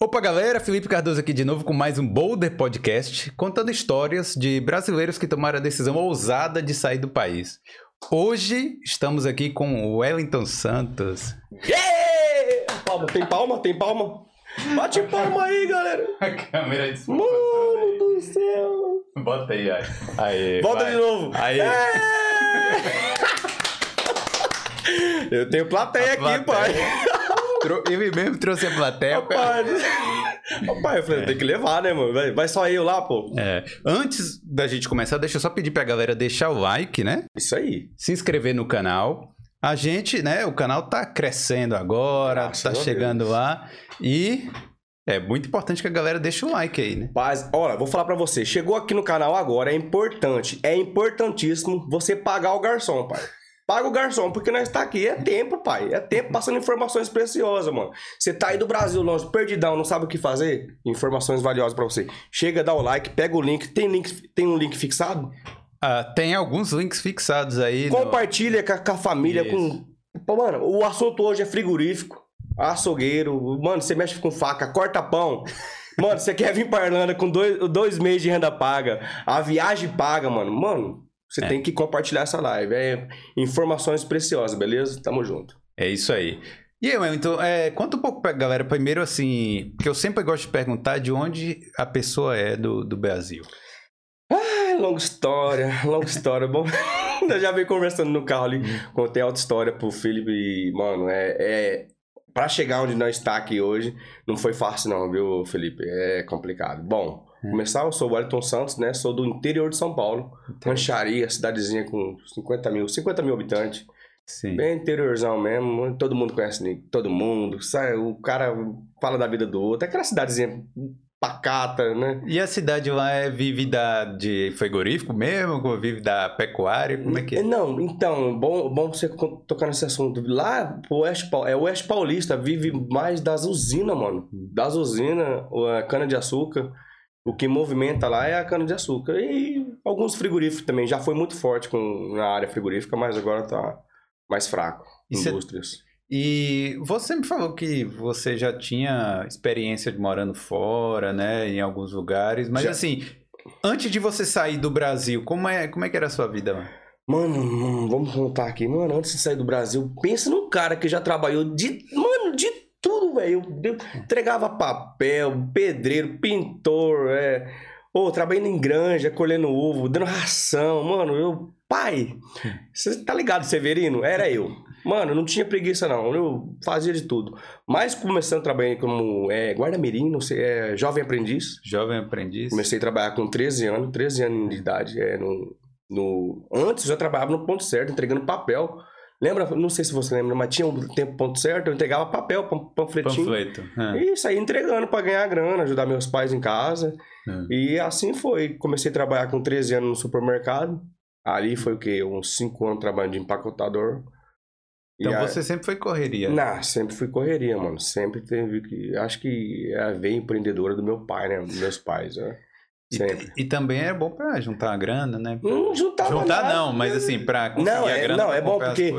Opa, galera, Felipe Cardoso aqui de novo com mais um Boulder Podcast, contando histórias de brasileiros que tomaram a decisão ousada de sair do país. Hoje estamos aqui com o Wellington Santos. Yeah! Palma, tem palma? Tem palma? Bate palma aí, galera! A câmera de Mano do céu! Bota aí, aí. aí Volta vai. de novo! Aí. É! Eu tenho plateia A aqui, plateia. pai! Tro- Ele mesmo trouxe a plateia. Rapaz, Rapaz, eu falei, tem que levar, né, mano? Vai, vai só eu lá, pô. É, antes da gente começar, deixa eu só pedir pra galera deixar o like, né? Isso aí. se inscrever no canal. A gente, né, o canal tá crescendo agora, Graças tá chegando Deus. lá e é muito importante que a galera deixe o like aí, né? Paz, olha, vou falar pra você. Chegou aqui no canal agora, é importante, é importantíssimo você pagar o garçom, pai. Paga o garçom, porque nós tá aqui. É tempo, pai. É tempo passando informações preciosas, mano. Você tá aí do Brasil longe, perdidão, não sabe o que fazer? Informações valiosas pra você. Chega, dá o like, pega o link. Tem, link, tem um link fixado? Ah, tem alguns links fixados aí. no- Compartilha com a, com a família, Isso. com... Pô, mano, o assunto hoje é frigorífico, açougueiro. Mano, você mexe com faca, corta pão. Mano, você quer vir pra Irlanda com dois, dois meses de renda paga, a viagem paga, mano. Mano, você É. tem que compartilhar essa live. É informações preciosas, beleza? Tamo junto. É isso aí. E aí, Wellington, é, conta um pouco pra galera, primeiro assim, porque eu sempre gosto de perguntar de onde a pessoa é do, do Brasil. É longa história, longa história. Bom, eu já venho conversando no carro ali, contei alta história pro Felipe e, mano, é, é. Pra chegar onde nós está aqui hoje, não foi fácil, não, viu, Felipe? É complicado. Bom, começar, eu sou o Wellington Santos, né? Sou do interior de São Paulo, Rancharia, cidadezinha com 50 mil, 50 mil habitantes. Sim. Bem interiorzão mesmo, todo mundo conhece todo mundo, sai, o cara fala da vida do outro. É aquela cidadezinha pacata, né? E a cidade lá é, vive da, de frigorífico mesmo? Vive da pecuária? Como é que é? Não, então, bom, bom você tocar nesse assunto. Lá, o Oeste, é o Oeste Paulista, vive mais das usinas, mano. Das usinas, a cana-de-açúcar. O que movimenta lá é a cana-de-açúcar. E alguns frigoríficos também. Já foi muito forte com, na área frigorífica, mas agora tá mais fraco. E cê- Indústrias. E você me falou que você já tinha experiência de morando fora, né, em alguns lugares, mas Já. assim, antes de você sair do Brasil, como é, como é que era a sua vida? Mano, mano, vamos contar aqui. Mano, antes de sair do Brasil, pensa num cara que já trabalhou de. Mano. Eu entregava papel, pedreiro, pintor, é. Ô, trabalhando em granja, colhendo uvo, dando ração. Mano, eu. Pai, você tá ligado, Severino? Era eu. Mano, não tinha preguiça, não. Eu fazia de tudo. Mas começando a trabalhar como é, guarda-mirim, não sei, é, jovem aprendiz. Jovem aprendiz? Comecei a trabalhar com 13 anos, 13 anos de idade. É, no, no... Antes eu já trabalhava no ponto certo, entregando papel. Lembra? Não sei se você lembra, mas tinha um tempo ponto certo, eu entregava papel, panfletinho. Panfleto. Ah, E saí entregando pra ganhar grana, ajudar meus pais em casa. ah. E assim foi. Comecei a trabalhar com 13 anos no supermercado. Ali foi o quê? Uns 5 anos trabalhando de empacotador. E Então a- você sempre foi correria. Não, sempre fui correria, mano. Sempre teve que. Acho que é a veia empreendedora do meu pai, né? Dos meus pais, né? E, e também é bom pra juntar a grana, né? Não juntava Juntar nada. não, mas assim, pra conseguir Não, a é- grana não, pra é bom porque-.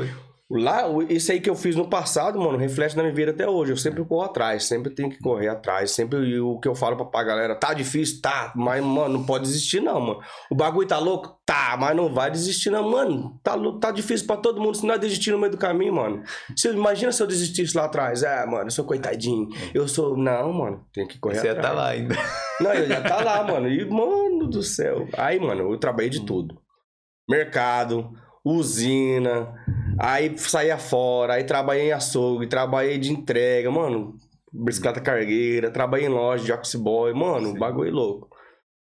Lá, isso aí que eu fiz no passado, mano, reflete na minha vida até hoje. Eu sempre corro atrás, sempre tenho que correr atrás. Sempre o que eu falo pra, pra galera, tá difícil? Tá, mas, mano, não pode desistir, não, mano. O bagulho tá louco? Tá, mas não vai desistir, não, mano. Tá, tá difícil pra todo mundo. Se não é desistir no meio do caminho, mano. Se, imagina se eu desistisse lá atrás. Ah, mano, eu sou coitadinho. Eu sou. Não, mano, tem que correr Você ia atrás. estar lá ainda. Não, eu já tá lá, mano. E, mano do céu. Aí, mano, eu trabalhei de tudo. Mercado, usina, aí saía fora, aí trabalhei em açougue, trabalhei de entrega, mano. Bicicleta cargueira, trabalhei em loja de office boy, mano, Sim. bagulho louco.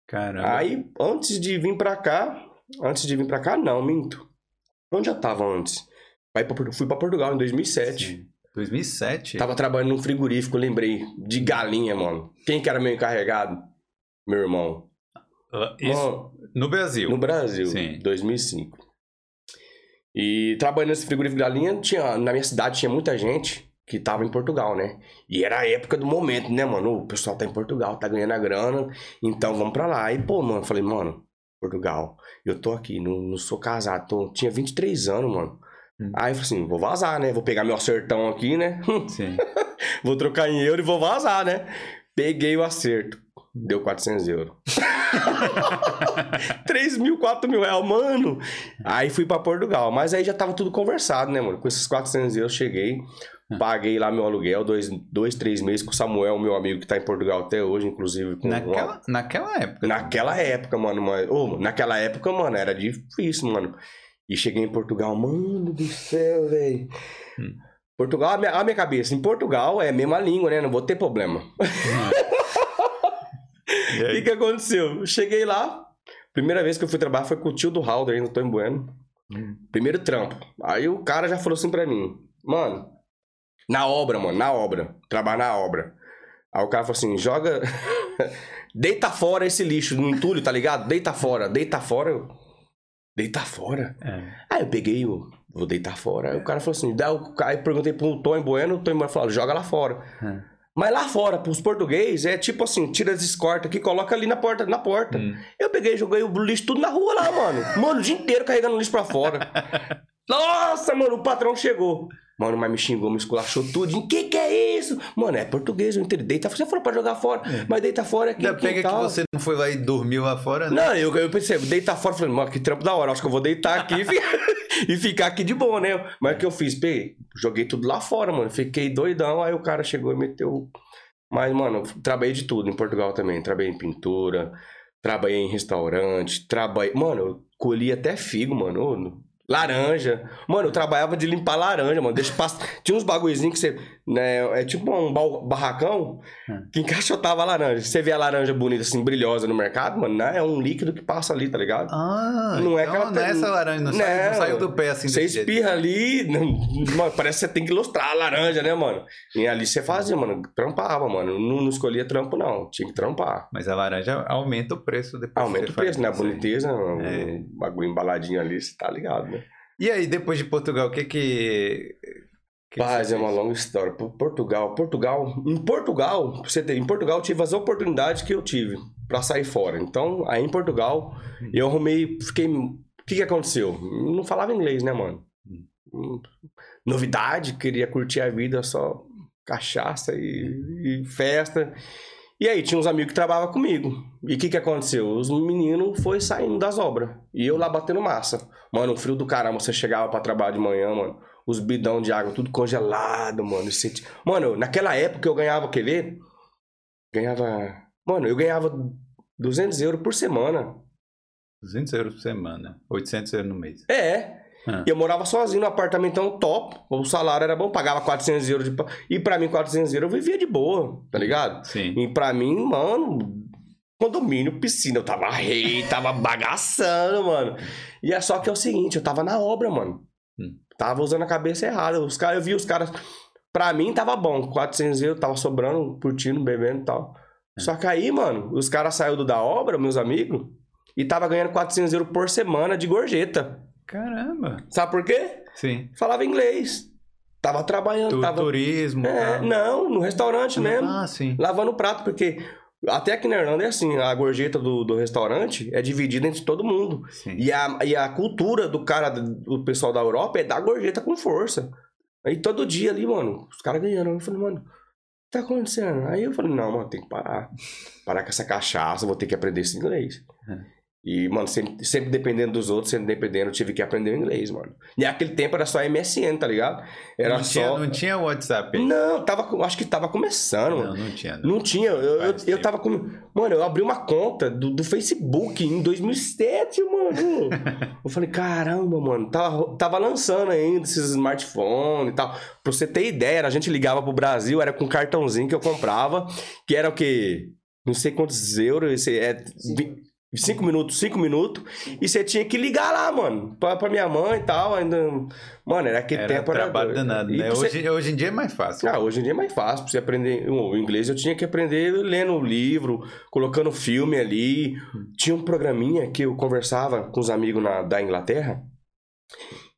Caramba. Aí, antes de vir pra cá, antes de vir pra cá, não, minto. Onde eu tava antes? Aí fui pra Portugal em 2007. Sim. 2007? Tava trabalhando num frigorífico, lembrei, de galinha, mano. Quem que era meu encarregado? Meu irmão. Ah, Isso Mano, no Brasil. no Brasil, Sim. 2005. E trabalhando nesse frigorífico de galinha, tinha, na minha cidade tinha muita gente que tava em Portugal, né? E era a época do momento, né, mano? O pessoal tá em Portugal, tá ganhando a grana, então vamos pra lá. E, pô, mano, falei, mano, Portugal, eu tô aqui, não, não sou casado, tô, tinha 23 anos, mano. Hum. Aí eu falei assim, vou vazar, né? Vou pegar meu sertão aqui, né? Sim. vou trocar em euro e vou vazar, né? Peguei o acerto. Deu 400 euros. 3 mil, 4 mil reais, mano. Aí fui pra Portugal. Mas aí já tava tudo conversado, né, mano? Com esses 400 euros, cheguei. Paguei lá meu aluguel, dois, dois, três meses com o Samuel, meu amigo que tá em Portugal até hoje, inclusive. Com Naquela, uma... naquela época. Naquela época, mano. Mas, naquela época, mano, era difícil, mano. E cheguei em Portugal, mano do céu, velho. Hum. Portugal, a minha, a minha cabeça, em Portugal é a mesma língua, né? Não vou ter problema. E O que, que aconteceu? Eu cheguei lá, primeira vez que eu fui trabalhar foi com o tio do Halder, aí no Tony Bueno. Hum. Primeiro trampo. Aí o cara já falou assim pra mim, mano, na obra, mano, na obra, trabalhar na obra. Aí o cara falou assim, joga, deita fora esse lixo no entulho, tá ligado? Deita fora, deita fora. Eu, deita fora? É. Aí eu peguei o, vou deitar fora. Aí o cara falou assim, daí eu, aí perguntei pro Tony Bueno, o Tony Bueno falou, joga lá fora. É. Mas lá fora, pros portugueses, é tipo assim, tira as escortas aqui, coloca ali na porta, na porta. Hum. Eu peguei joguei o lixo tudo na rua lá, mano. Mano, o dia inteiro carregando lixo pra fora. Nossa, mano, o patrão chegou. Mano, mas me xingou, me esculachou tudo. O que que é isso? Mano, é português, eu entendi. Deita, você falou pra jogar fora, mas deita fora aqui. Ainda pega que você não foi lá e dormiu lá fora, né? Não, eu, eu pensei, deitar fora, falei, mano, que trampo da hora, acho que eu vou deitar aqui e ficar, aqui de boa, né? Mas o que eu fiz? Peguei, joguei tudo lá fora, mano, fiquei doidão, aí o cara chegou e meteu. Mas, mano, trabalhei de tudo em Portugal também, trabalhei em pintura, trabalhei em restaurante, trabalhei. Mano, eu colhi até figo, mano. Laranja. Mano, eu trabalhava de limpar laranja, mano. Deixa passar. Tinha uns bagulhozinhos que você. Né, é tipo um ba- barracão Hum. que encaixotava a laranja. Você vê a laranja bonita, assim, brilhosa no mercado, mano, né, é um líquido que passa ali, tá ligado? Ah, Não é então aquela- não é essa laranja, não, não Não. saiu do pé assim Você jeito. espirra ali, mano, parece que você tem que ilustrar a laranja, né, mano? E ali você fazia, mano, trampava, mano. Não, não escolhia trampo, não. Tinha que trampar. Mas a laranja aumenta o preço depois. Aumenta o preço, né? A boniteza, É. bagulho embaladinho ali, você tá ligado, né? E aí, depois de Portugal, o que que... que Paz, você é uma longa história. Por- Portugal, Portugal. Em Portugal, você ter, em Portugal tive as oportunidades que eu tive pra sair fora. Então, aí em Portugal, eu arrumei, fiquei. O que que aconteceu? Não falava inglês, né, mano? Hum, Novidade, queria curtir a vida só cachaça e, e festa. E aí, tinha uns amigos que trabalhavam comigo. E o que que aconteceu? Os meninos foi saindo das obras. E eu lá batendo massa. Mano, um frio do caramba. Você chegava pra trabalhar de manhã, mano. Os bidão de água tudo congelado, mano. E t- Mano, naquela época eu ganhava, quer ver? Ganhava... Mano, eu ganhava 200 euros por semana. 200 euros por semana, 800 euros no mês. É. Ah. Eu morava sozinho no apartamentão top. O salário era bom, pagava 400 euros de... E pra mim, 400 euros eu vivia de boa, tá ligado? Sim. E pra mim, mano, condomínio, piscina, eu tava rei, tava bagaçando, mano. E é só que é o seguinte, eu tava na obra, mano. Hum. Tava usando a cabeça errada. Os caras, eu vi os caras. Pra mim tava bom, 400 euros, tava sobrando, curtindo, bebendo e tal. Só que aí, mano, os caras saíram da obra, meus amigos, e tava ganhando 400 euros por semana de gorjeta. Caramba. Sabe por quê? Sim. Falava inglês. Tava trabalhando, Tu, tava. Turismo. É, tá? não, no restaurante mesmo Ah, sim. lavando o prato, porque até aqui na Irlanda é assim, a gorjeta do, do restaurante é dividida entre todo mundo. sim. E a, e a cultura do cara, do pessoal da Europa é dar gorjeta com força. Aí todo dia ali, mano, os caras ganhando. Eu falei, mano, o que tá acontecendo? Aí eu falei, não, mano, tem que parar. Parar com essa cachaça, vou ter que aprender esse inglês. É. E, mano, sempre, sempre dependendo dos outros, sempre dependendo, eu tive que aprender o inglês, mano. E naquele tempo era só MSN, tá ligado? Era não, só. tinha, não tinha WhatsApp aí. Não, tava, acho que tava começando, mano. Não, não tinha. Não. Não tinha. Eu, eu, eu tava com. Mano, eu abri uma conta do, do Facebook em 2007, mano. eu falei, caramba, mano. Tava, tava lançando ainda esses smartphones e tal. Pra você ter ideia, a gente ligava pro Brasil, era com um cartãozinho que eu comprava, que era o quê? Não sei quantos euros. Esse, é, Cinco minutos, cinco minutos. E você tinha que ligar lá, mano. Pra, pra minha mãe e tal. Ainda. Mano, era aquele Era tempo. trabalho era... danado, né? você- Hoje, hoje em dia é mais fácil. ah, hoje em dia é mais fácil pra você aprender o inglês. Eu tinha que aprender lendo o livro, colocando filme ali. Tinha um programinha que eu conversava com os amigos na- da Inglaterra.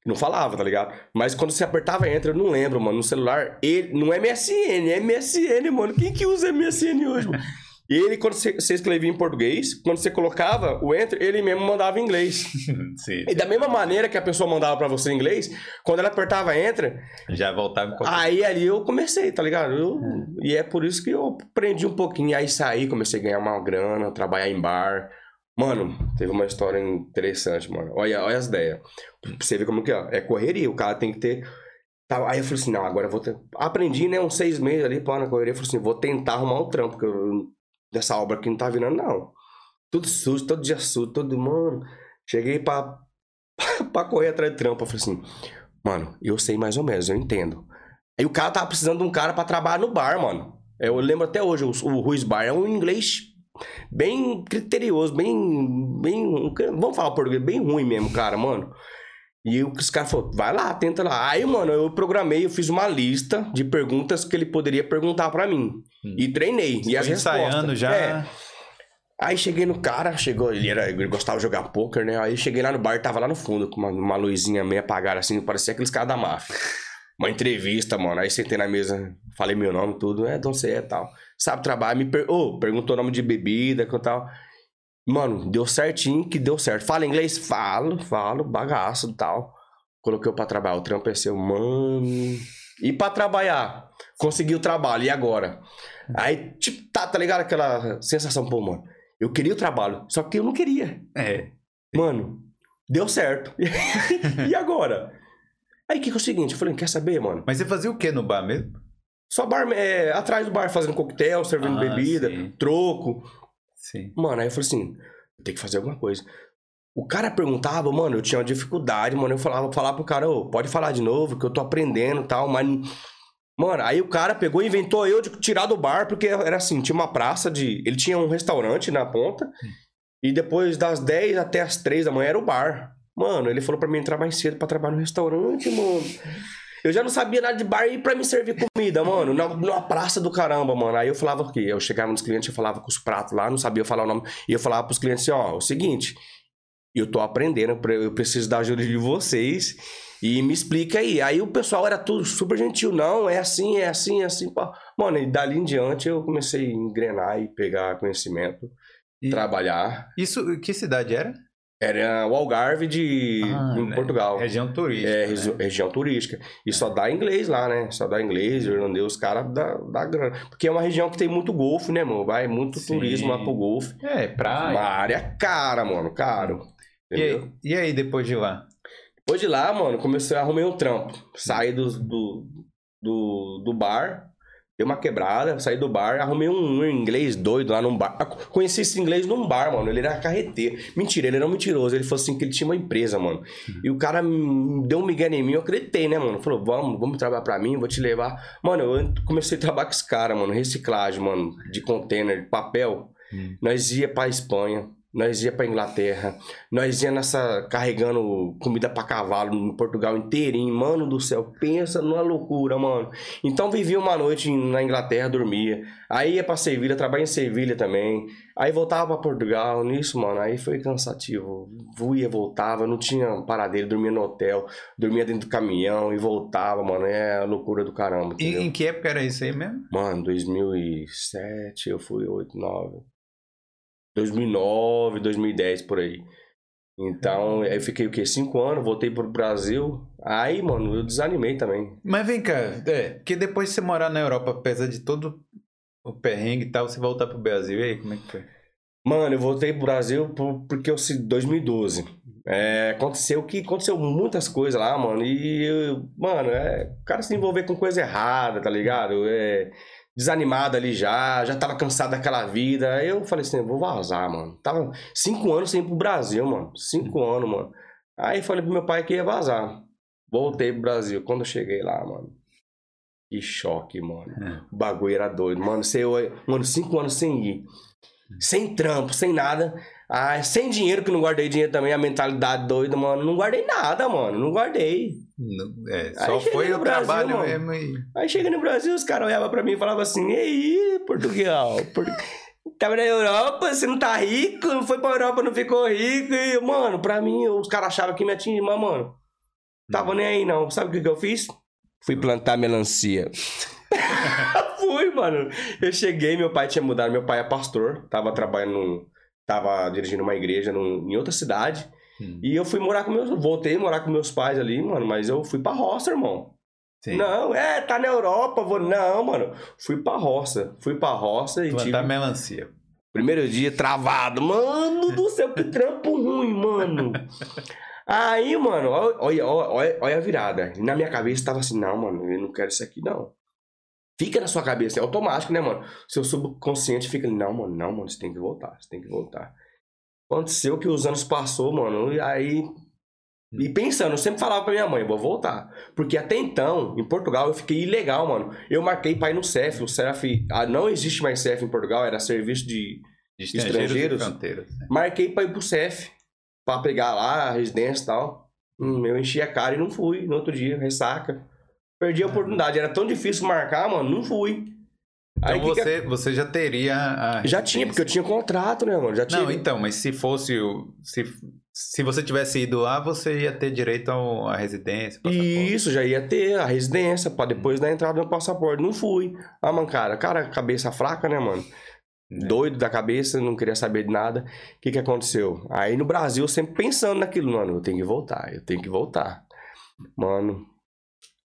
Não falava, tá ligado? Mas quando você apertava Enter, eu não lembro, mano. No celular, ele, não é MSN, é MSN, mano. Quem que usa MSN hoje, mano? E ele, quando você, você escrevia em português, quando você colocava o enter, ele mesmo mandava em inglês. Sim. E da mesma maneira que a pessoa mandava pra você em inglês, quando ela apertava enter, Já voltava em português. aí ali eu comecei, tá ligado? Eu- E é por isso que eu aprendi um pouquinho. Aí saí, comecei a ganhar uma grana, trabalhar em bar. Mano, teve uma história interessante, mano. Olha, olha as ideias. Pra você ver como que é. É correria, o cara tem que ter. Aí eu falei assim, não, agora eu vou ter. Aprendi, né, uns seis meses ali, pô, na correria. Eu falei assim, vou tentar arrumar um trampo, porque eu... dessa obra aqui não tá virando, não. Tudo sujo, todo dia sujo, todo. Mano, cheguei pra, pra correr atrás do trampo. Eu falei assim, mano, eu sei mais ou menos, eu entendo. Aí o cara tava precisando de um cara pra trabalhar no bar, mano. Eu lembro até hoje, o, o Ruiz Bar é um inglês bem criterioso, bem. bem vamos falar português, bem ruim mesmo, cara, mano. E os caras falaram, vai lá, tenta lá. Aí, mano, eu programei, eu fiz uma lista de perguntas que ele poderia perguntar pra mim. Hum. E treinei. E as ensaiando respostas. já. É. Aí cheguei no cara, chegou, ele, era, ele gostava de jogar poker, né? Aí cheguei lá no bar, tava lá no fundo, com uma, uma luzinha meio apagada, assim, parecia aqueles caras da máfia. Uma entrevista, mano. Aí sentei na mesa, falei meu nome, tudo, é, não sei, é tal. Sabe trabalhar, me per... Ô, perguntou o nome de bebida, que tal. Mano, deu certinho que deu certo. Fala inglês? Falo, falo, bagaço e tal. Coloquei eu pra trabalhar. O trampo é seu, mano. E pra trabalhar? Consegui o trabalho, e agora? Aí, tipo, tá, tá ligado? Aquela sensação, pô, mano. Eu queria o trabalho, só que eu não queria. É. Mano, deu certo. e agora? Aí o que, que é o seguinte? Eu falei, quer saber, mano? Mas você fazia o que no bar mesmo? Só bar, é, atrás do bar fazendo coquetel, servindo Ah, bebida, sim. troco. Sim. Mano, aí eu falei assim, tem que fazer alguma coisa. O cara perguntava, mano, eu tinha uma dificuldade, mano. Eu falava, falava pro cara, ô, pode falar de novo, que eu tô aprendendo e tal, mas. Mano, aí o cara pegou e inventou eu de tirar do bar, porque era assim, tinha uma praça de. Ele tinha um restaurante na ponta, e depois das 10 até as 3 da manhã era o bar. Mano, ele falou pra mim entrar mais cedo pra trabalhar no restaurante, mano. Eu já não sabia nada de bar e pra me servir comida, mano. Na, numa praça do caramba, mano. Aí eu falava o quê? Eu chegava nos clientes, eu falava com os pratos lá, não sabia falar o nome. E eu falava pros clientes assim, ó, o seguinte, eu tô aprendendo, eu preciso da ajuda de vocês. E me explica aí. Aí o pessoal era tudo super gentil. Não, é assim, é assim, é assim. pá. Mano, e dali em diante eu comecei a engrenar e pegar conhecimento, E trabalhar. Isso, que cidade era? Era o Algarve de, Ah, né? Portugal. Região turística. É, né? regi- região turística. E só dá inglês lá, né? Só dá inglês, irlandês, os caras dá, dá grana. Porque é uma região que tem muito golfe, né, mano? Vai muito Sim. turismo lá pro golfe. É, praia. Uma área cara, mano, caro. E e aí, depois de lá? Depois de lá, mano, comecei a arrumar um trampo. Saí do, do, do, do bar, dei uma quebrada, saí do bar, arrumei um, inglês doido lá num bar. Ah, Conheci esse inglês num bar, mano. Ele era carreteiro. Mentira, ele era um mentiroso. Ele falou assim que ele tinha uma empresa, mano. E o cara deu um migué em mim, eu acreditei, né, mano? Falou, vamos, vamos trabalhar pra mim, vou te levar. Mano, eu comecei a trabalhar com esse cara, mano. Reciclagem, mano, de container, de papel. Hum. Nós ia pra Espanha, nós ia pra Inglaterra, nós ia nessa carregando comida pra cavalo no Portugal inteirinho, mano do céu, pensa numa loucura, mano. Então vivia uma noite na Inglaterra, dormia. Aí ia pra Sevilha, trabalhei em Sevilha também. Aí voltava pra Portugal, nisso, mano, aí foi cansativo. Voia, voltava, não tinha paradeiro, dormia no hotel, dormia dentro do caminhão e voltava, mano. É a loucura do caramba, E entendeu? em que época era isso aí mesmo? Mano, 2007, eu fui 8, 9. 2009, 2010, por aí. Então, aí eu fiquei o quê? Cinco anos, voltei pro Brasil. Aí, mano, eu desanimei também. Mas vem cá, é, porque depois de você morar na Europa, apesar de todo o perrengue e tal, você voltar pro Brasil, e aí, como é que foi? Mano, eu voltei pro Brasil por- porque eu, se- 2012. É, aconteceu que aconteceu muitas coisas lá, mano. E, eu- mano, é, o cara se envolver com coisa errada, tá ligado? É, desanimado ali já, já tava cansado daquela vida. Aí eu falei assim, vou vazar, mano. Tava cinco anos sem ir pro Brasil, mano. Cinco anos, mano. Aí falei pro meu pai que ia vazar. Voltei pro Brasil. Quando eu cheguei lá, mano. Que choque, mano. É. O bagulho era doido. Mano, você, mano, cinco anos sem ir. Sem trampo, sem nada. Ah, sem dinheiro, que não guardei dinheiro também, a mentalidade doida, mano. Não guardei nada, mano. Não guardei. Não- é, Aí só foi o Brasil, trabalho mano. mesmo e... Aí chega no Brasil, os caras olhavam pra mim e falavam assim: E aí, Portugal? Por... Tava na Europa, você não tá rico, foi pra Europa, não ficou rico. E, mano, pra mim, os caras achavam que me atingia, mas, mano, tava nem aí não. Sabe o que, que eu fiz? Fui plantar melancia. fui, mano. Eu cheguei, meu pai tinha mudado, meu pai é pastor, tava trabalhando, tava dirigindo uma igreja num, em outra cidade. Hum. E eu fui morar com meus, voltei a morar com meus pais ali, mano, mas eu fui pra roça, irmão. Sim. Não, é, tá na Europa, vou. Não, mano. Fui pra roça. Fui pra roça e tive. Plantar melancia. Primeiro dia travado. Mano do céu, que trampo ruim, mano. Aí, mano, olha, olha, olha, olha a virada. Na minha cabeça tava assim, não, mano, eu não quero isso aqui, não. Fica na sua cabeça, é automático, né, mano? Seu subconsciente fica ali, não, mano, não, mano, você tem que voltar, você tem que voltar. Aconteceu que os anos passou, mano, e aí. E pensando, eu sempre falava pra minha mãe, vou voltar. Porque até então, em Portugal, eu fiquei ilegal, mano. Eu marquei pra ir no CEF. O CEF. Ah, não existe mais CEF em Portugal, era serviço de De Estrangeiros estrangeiros, né? Marquei pra ir pro CEF, pra pegar lá a residência e tal. Hum, eu enchi a cara e não fui no outro dia, ressaca. Perdi a oportunidade, era tão difícil marcar, mano, não fui. Então Aí que que- você, você já teria a Já tinha, porque eu tinha contrato, né, mano? Já tinha. Não, então, mas se fosse. Se, se você tivesse ido lá, você ia ter direito ao, à residência. passaporte. Isso, já ia ter a residência pra depois da entrada no passaporte. Não fui. Ah, mano, cara, cara, cabeça fraca, né, mano? É. Doido da cabeça, não queria saber de nada. O que que aconteceu? Aí no Brasil, sempre pensando naquilo, mano, eu tenho que voltar, eu tenho que voltar. Mano,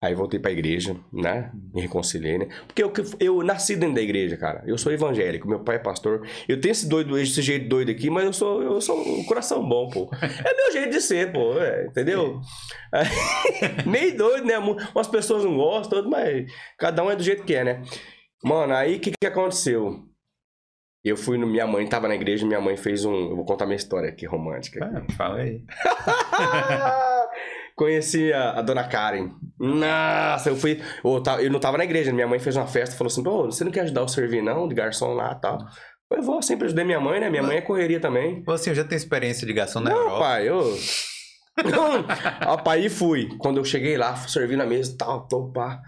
aí voltei pra igreja, né? Me reconciliei, né? Porque eu, eu nasci dentro da igreja, cara. Eu sou evangélico, meu pai é pastor. Eu tenho esse doido, esse jeito doido aqui, mas eu sou, eu sou um coração bom, pô. É meu jeito de ser, pô, é, entendeu? Meio doido, né? Umas pessoas não gostam, mas cada um é do jeito que é, né? Mano, aí o que, que aconteceu? Eu fui no. Minha mãe tava na igreja, minha mãe fez um. Eu vou contar minha história aqui, romântica. Ah, fala aí. Conheci a, a dona Karen. Nossa, eu fui. Eu, ta- eu não tava na igreja, minha mãe fez uma festa falou assim: Pô, você não quer ajudar eu servir, não? De garçom lá e tal. Eu vou, sempre ajudei minha mãe, né? Minha mãe é correria também. Você assim, já tenho experiência de garçom na Não, Europa. pai, eu. Rapaz, aí fui. Quando eu cheguei lá, fui servir na mesa e tal, pá.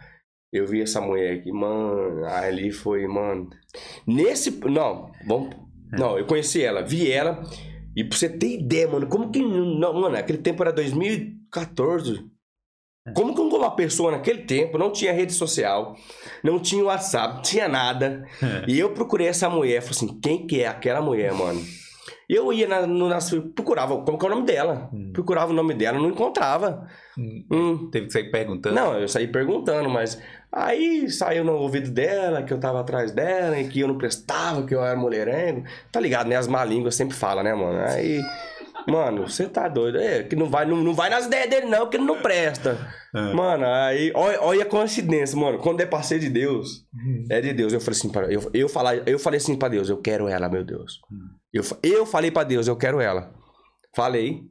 Eu vi essa mulher aqui, mano. Aí ali foi, mano. Nesse. Não, vamos. Não, eu conheci ela, vi ela. E pra você ter ideia, mano, como que. Não, mano, aquele tempo era 2014. Como que uma pessoa naquele tempo não tinha rede social, não tinha WhatsApp, não tinha nada. E eu procurei essa mulher, falei assim, quem que é aquela mulher, mano? Eu ia na, no, nas, procurava, como que é o nome dela? Hum. Procurava o nome dela, não encontrava. Hum, Hum, Teve que sair perguntando. não, eu saí perguntando, mas aí saiu no ouvido dela que eu tava atrás dela e que eu não prestava, que eu era mulherengo. Tá ligado, né? As má línguas sempre falam, né, mano? Aí, mano, você tá doido. É, que não vai, não, não vai nas ideias dele, não, que ele não presta. Ah. Mano, aí, olha, olha a coincidência, mano. Quando é parceiro de Deus, é de Deus. Eu falei assim, pra, eu, eu, falar, eu falei assim pra Deus, eu quero ela, meu Deus. Eu, fa- eu falei pra Deus, eu quero ela. Falei.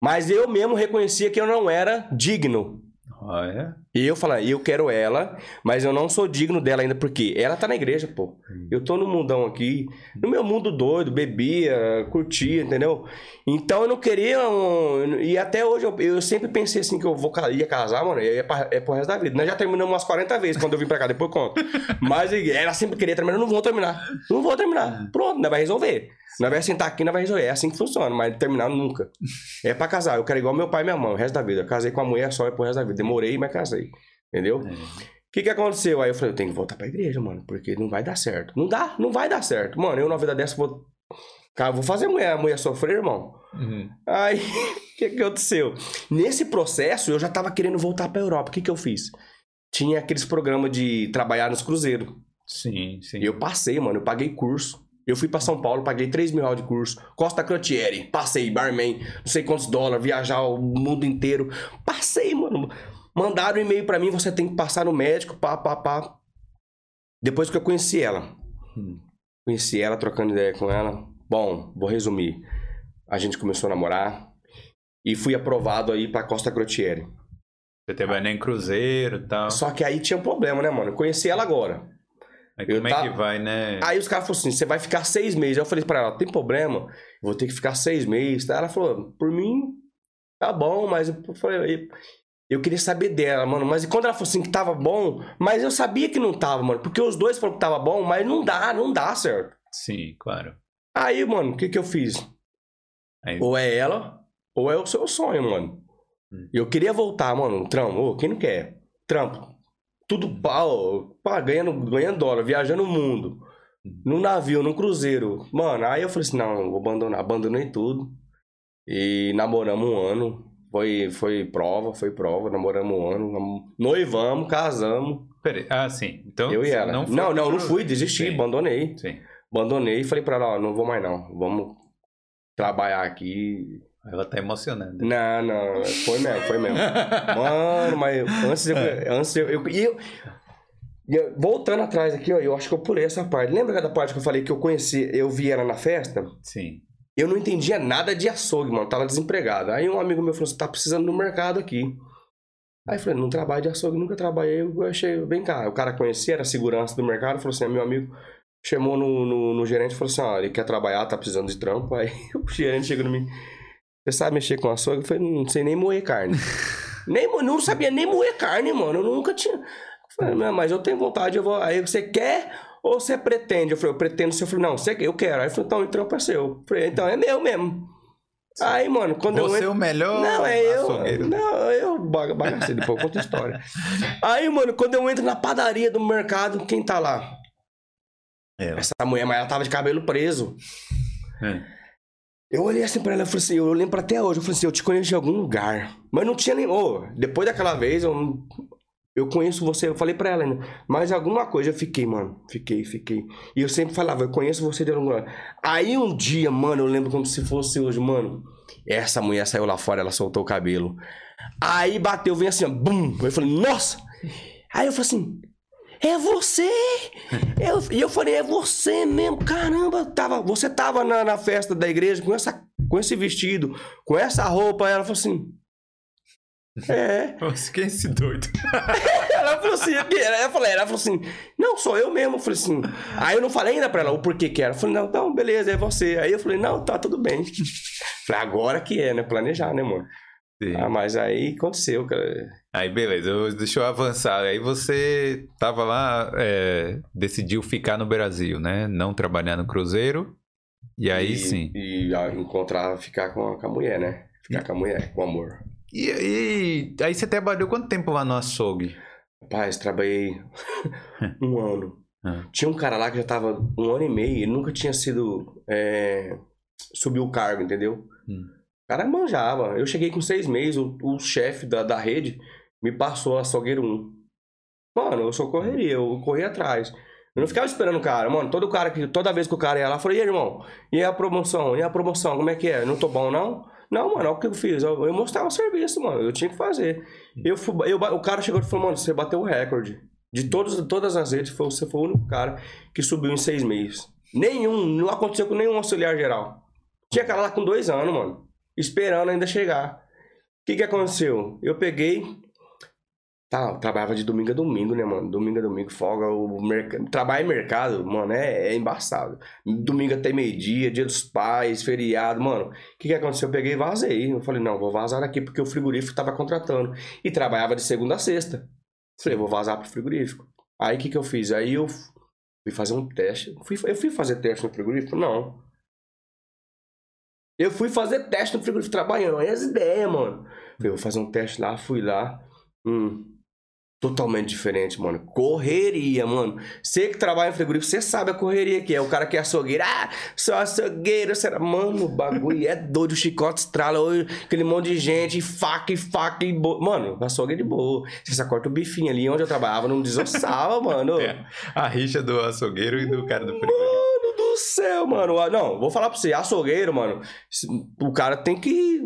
Mas eu mesmo reconhecia que eu não era digno. Olha. E eu falei, eu quero ela, mas eu não sou digno dela ainda, porque ela tá na igreja, pô. Eu tô no mundão aqui, no meu mundo doido, bebia, curtia, entendeu? Então eu não queria. um- E até hoje eu, eu sempre pensei assim que eu vou, ia casar, mano, e é, pra, é pro resto da vida. Nós já terminamos umas 40 vezes quando eu vim pra cá, depois eu conto. Mas ela sempre queria terminar, eu não vou terminar. Não vou terminar. Pronto, nós vai resolver. Nós vai sentar aqui, nós vai resolver. É assim que funciona, mas terminar nunca. É pra casar. Eu quero igual meu pai e minha mãe, o resto da vida. Eu casei com a mulher só é pro resto da vida. Demorei, mas casei. Entendeu? É. O que que aconteceu? Aí eu falei, eu tenho que voltar pra igreja, mano, porque não vai dar certo. Não dá, não vai dar certo. Mano, eu na vida dessa vou... Cara, vou fazer a mulher, a mulher sofrer, irmão. Uhum. Aí, o que que aconteceu? Nesse processo, eu já tava querendo voltar pra Europa. O que que eu fiz? Tinha aqueles programas de trabalhar nos cruzeiros. Sim, sim. E eu passei, mano, eu paguei curso. Eu fui pra São Paulo, paguei 3 mil reais de curso. Costa Crotieri, passei, barman, não sei quantos dólares, viajar o mundo inteiro. Passei, mano. Mandaram um e-mail pra mim, você tem que passar no médico, pá, pá, pá. Depois que eu conheci ela. Hum. Conheci ela, trocando ideia com ela. Bom, vou resumir. A gente começou a namorar e fui aprovado aí pra Costa Crotieri. Você trabalhando em cruzeiro e tal. Só que aí tinha um problema, né, mano? Eu conheci ela agora. Aí eu como é que vai, né? Aí os caras falaram assim: você vai ficar seis meses. Aí eu falei pra ela: tem problema, vou ter que ficar seis meses. Aí ela falou: por mim, tá bom, mas eu falei. Eu, queria saber dela, mano. Mas quando ela falou assim que tava bom, mas eu sabia que não tava, mano. Porque os dois falaram que tava bom, mas não dá, não dá certo. Sim, claro. Aí, mano, o que que eu fiz? Aí, Ou é ela, ou é o seu sonho, mano. Hum. Eu queria voltar, mano, trampo. Ô, quem não quer? Trampo. tudo pau, pá, ganhando, ganhando dólar, viajando o mundo. Num navio, num cruzeiro. Mano, aí eu falei assim, não, vou abandonar. Abandonei tudo. E namoramos um ano. Foi, foi prova, foi prova, namoramos um ano. Noivamos, casamos. Peraí, ah, sim. Então, eu e ela. Não, Não, não, não, fui, desisti, Sim. abandonei. Sim. Abandonei e falei pra ela, ó, não vou mais não. Vamos trabalhar aqui. Ela tá emocionando. Não, não, foi mesmo, foi mesmo. Mano, mas antes eu. Antes eu, eu, eu- eu- voltando atrás aqui, ó, eu acho que eu pulei essa parte. Lembra da parte que eu falei que eu conheci, eu vi ela na festa? Sim. Eu não entendia nada de açougue, mano. Tava desempregado. Aí um amigo meu falou: você tá precisando no mercado aqui. Aí eu falei, não trabalho de açougue, nunca trabalhei. Eu achei, vem cá. O cara conhecia, era segurança do mercado, falou assim: é meu amigo. Chamou no, no, no gerente e falou assim: ó, ele quer trabalhar, tá precisando de trampo. Aí o gerente chegou em mim: você sabe mexer com açougue? Eu falei: não sei nem moer carne. nem, não sabia nem moer carne, mano. Eu nunca tinha. Eu falei, mas eu tenho vontade, eu vou. Aí você quer ou você pretende? Eu falei, eu pretendo ser. Eu falei, não, você, eu quero. Aí ele falou, então, o trampo é seu. Eu falei, então é meu mesmo. Aí, mano, quando eu Você é entro. o melhor Não, é eu. açougueiro. Não, eu baga- bagacei, depois eu conto a história. Aí, mano, quando eu entro na padaria do mercado, quem tá lá? Ela. Essa mulher, mas ela tava de cabelo preso. É. Eu olhei assim pra ela e falei assim, eu lembro até hoje, eu falei assim, eu te conheço de algum lugar. Mas não tinha nem. Ô, depois daquela vez, eu, eu conheço você, eu falei pra ela ainda. Mas alguma coisa eu fiquei, mano. Fiquei, fiquei. E eu sempre falava, eu conheço você de algum. Aí um dia, mano, eu lembro como se fosse hoje, mano. Essa mulher saiu lá fora, ela soltou o cabelo. Aí bateu, vem assim, ó, bum. Eu falei, nossa! Aí eu falei assim, é você! Eu- E eu, falei, é você mesmo, caramba! Tava, você tava na, na festa da igreja com, essa, com esse vestido, com essa roupa. Ela falou assim, é. Nossa, quem é esse doido? Ela falou assim, ela falou, ela falou assim, não, sou eu mesmo. Eu falei assim, aí eu não falei ainda pra ela o porquê que era. Eu falei, não, então, beleza, é você. Aí eu falei, não, tá tudo bem. Falei, agora que é, né? Planejar, né, mano? Sim. Ah, mas aí aconteceu, cara. Aí, beleza, eu- deixa eu avançar. Aí você tava lá, é, decidiu ficar no Brasil, né? Não trabalhar no Cruzeiro. E aí e, sim. E encontrar, ficar com a, com a mulher, né? Ficar com a mulher, com amor. E, e aí você trabalhou quanto tempo lá no açougue? Rapaz, trabalhei um ano. Ah. Tinha um cara lá que já tava um ano e meio, ele nunca tinha sido. É, subiu o cargo, entendeu? Hum. O cara manjava. Eu cheguei com seis meses, o, o chefe da, da rede me passou a açougueiro 1. Mano, eu só correria, eu corri atrás. Eu não ficava esperando o cara, mano. Todo cara que, toda vez que o cara ia lá, eu falei, e aí, irmão? E a promoção? E a promoção? Como é que é? Não tô bom, não? Não, mano, olha o que eu fiz. Eu, eu mostrava o serviço, mano. Eu tinha que fazer. Eu, fui- eu, o cara chegou e falou, mano, você bateu o recorde. De todos, todas as redes, você foi o único cara que subiu em seis meses. Nenhum, não aconteceu com nenhum auxiliar geral. Tinha cara lá com dois anos, mano. Esperando ainda chegar. O que que aconteceu? Eu peguei. Tá, eu trabalhava de domingo a domingo, né, mano? Domingo a domingo, folga. O merc... Trabalho em mercado, mano, é, é embaçado. Domingo até meio-dia, dia dos pais, feriado, mano. O que que aconteceu? Eu peguei e vazei. Eu falei, não, vou vazar aqui porque o frigorífico tava contratando. E trabalhava de segunda a sexta. Falei, vou vazar pro frigorífico. Aí o que que eu fiz? Aí eu fui fazer um teste. Fui- eu fui fazer teste no frigorífico? Não. Eu fui fazer teste no frigorífico trabalhando. Olha as ideias, mano. Falei, vou fazer um teste lá, fui lá. Hum, totalmente diferente, mano. Correria, mano. Você que trabalha em frigorífico, você sabe a correria que é. O cara que é açougueiro, ah, sou açougueiro. Será? Mano, o bagulho é doido. O chicote estrala, aquele monte de gente, faca e faca e bo... Mano, açougue é de boa. Você só corta o bifinho ali onde eu trabalhava, não desossava, mano. É, a rixa do açougueiro e do cara do frigorífico. Céu, mano. Ah, Não, vou falar pra você, açougueiro, mano. O cara tem que.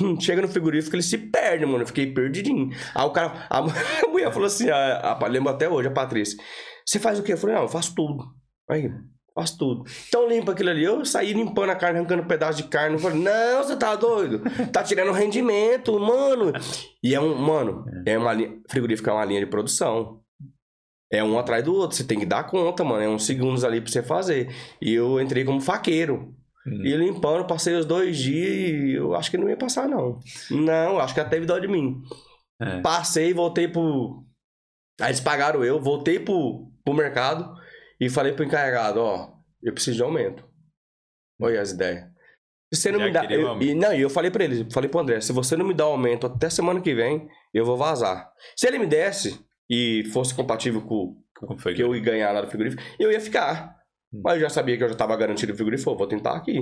hum, Chega no frigorífico, ele se perde, mano. Eu fiquei perdidinho. Aí o cara. A a mulher falou assim, a, a, lembro até hoje, a Patrícia. Você faz o quê? Eu falei, não, eu faço tudo. Aí, faço tudo. Então limpa aquilo ali. Eu saí limpando a carne, arrancando um pedaço de carne. Eu falei, não, você tá doido? Tá tirando rendimento, mano. E é um, mano, é uma linha. Frigorífico é uma linha de produção. É um atrás do outro, você tem que dar conta, mano. É uns segundos ali pra você fazer. E eu entrei como faqueiro. Hum. E limpando, passei os dois dias e eu acho que não ia passar, não. Não, acho que ela teve dó de mim. É. Passei, voltei pro. Aí eles pagaram eu, voltei pro, pro mercado e falei pro encarregado, ó, eu preciso de aumento. Olha as ideias. Se você não Já me dá. eu- e, não, e eu falei pra ele, falei pro André, se você não me dá aumento até semana que vem, eu vou vazar. Se ele me desse, e fosse compatível com Como o que eu ia ganhar lá no frigorífico, eu ia ficar. Hum. Mas eu já sabia que eu já tava garantido o frigorífico, vou tentar aqui.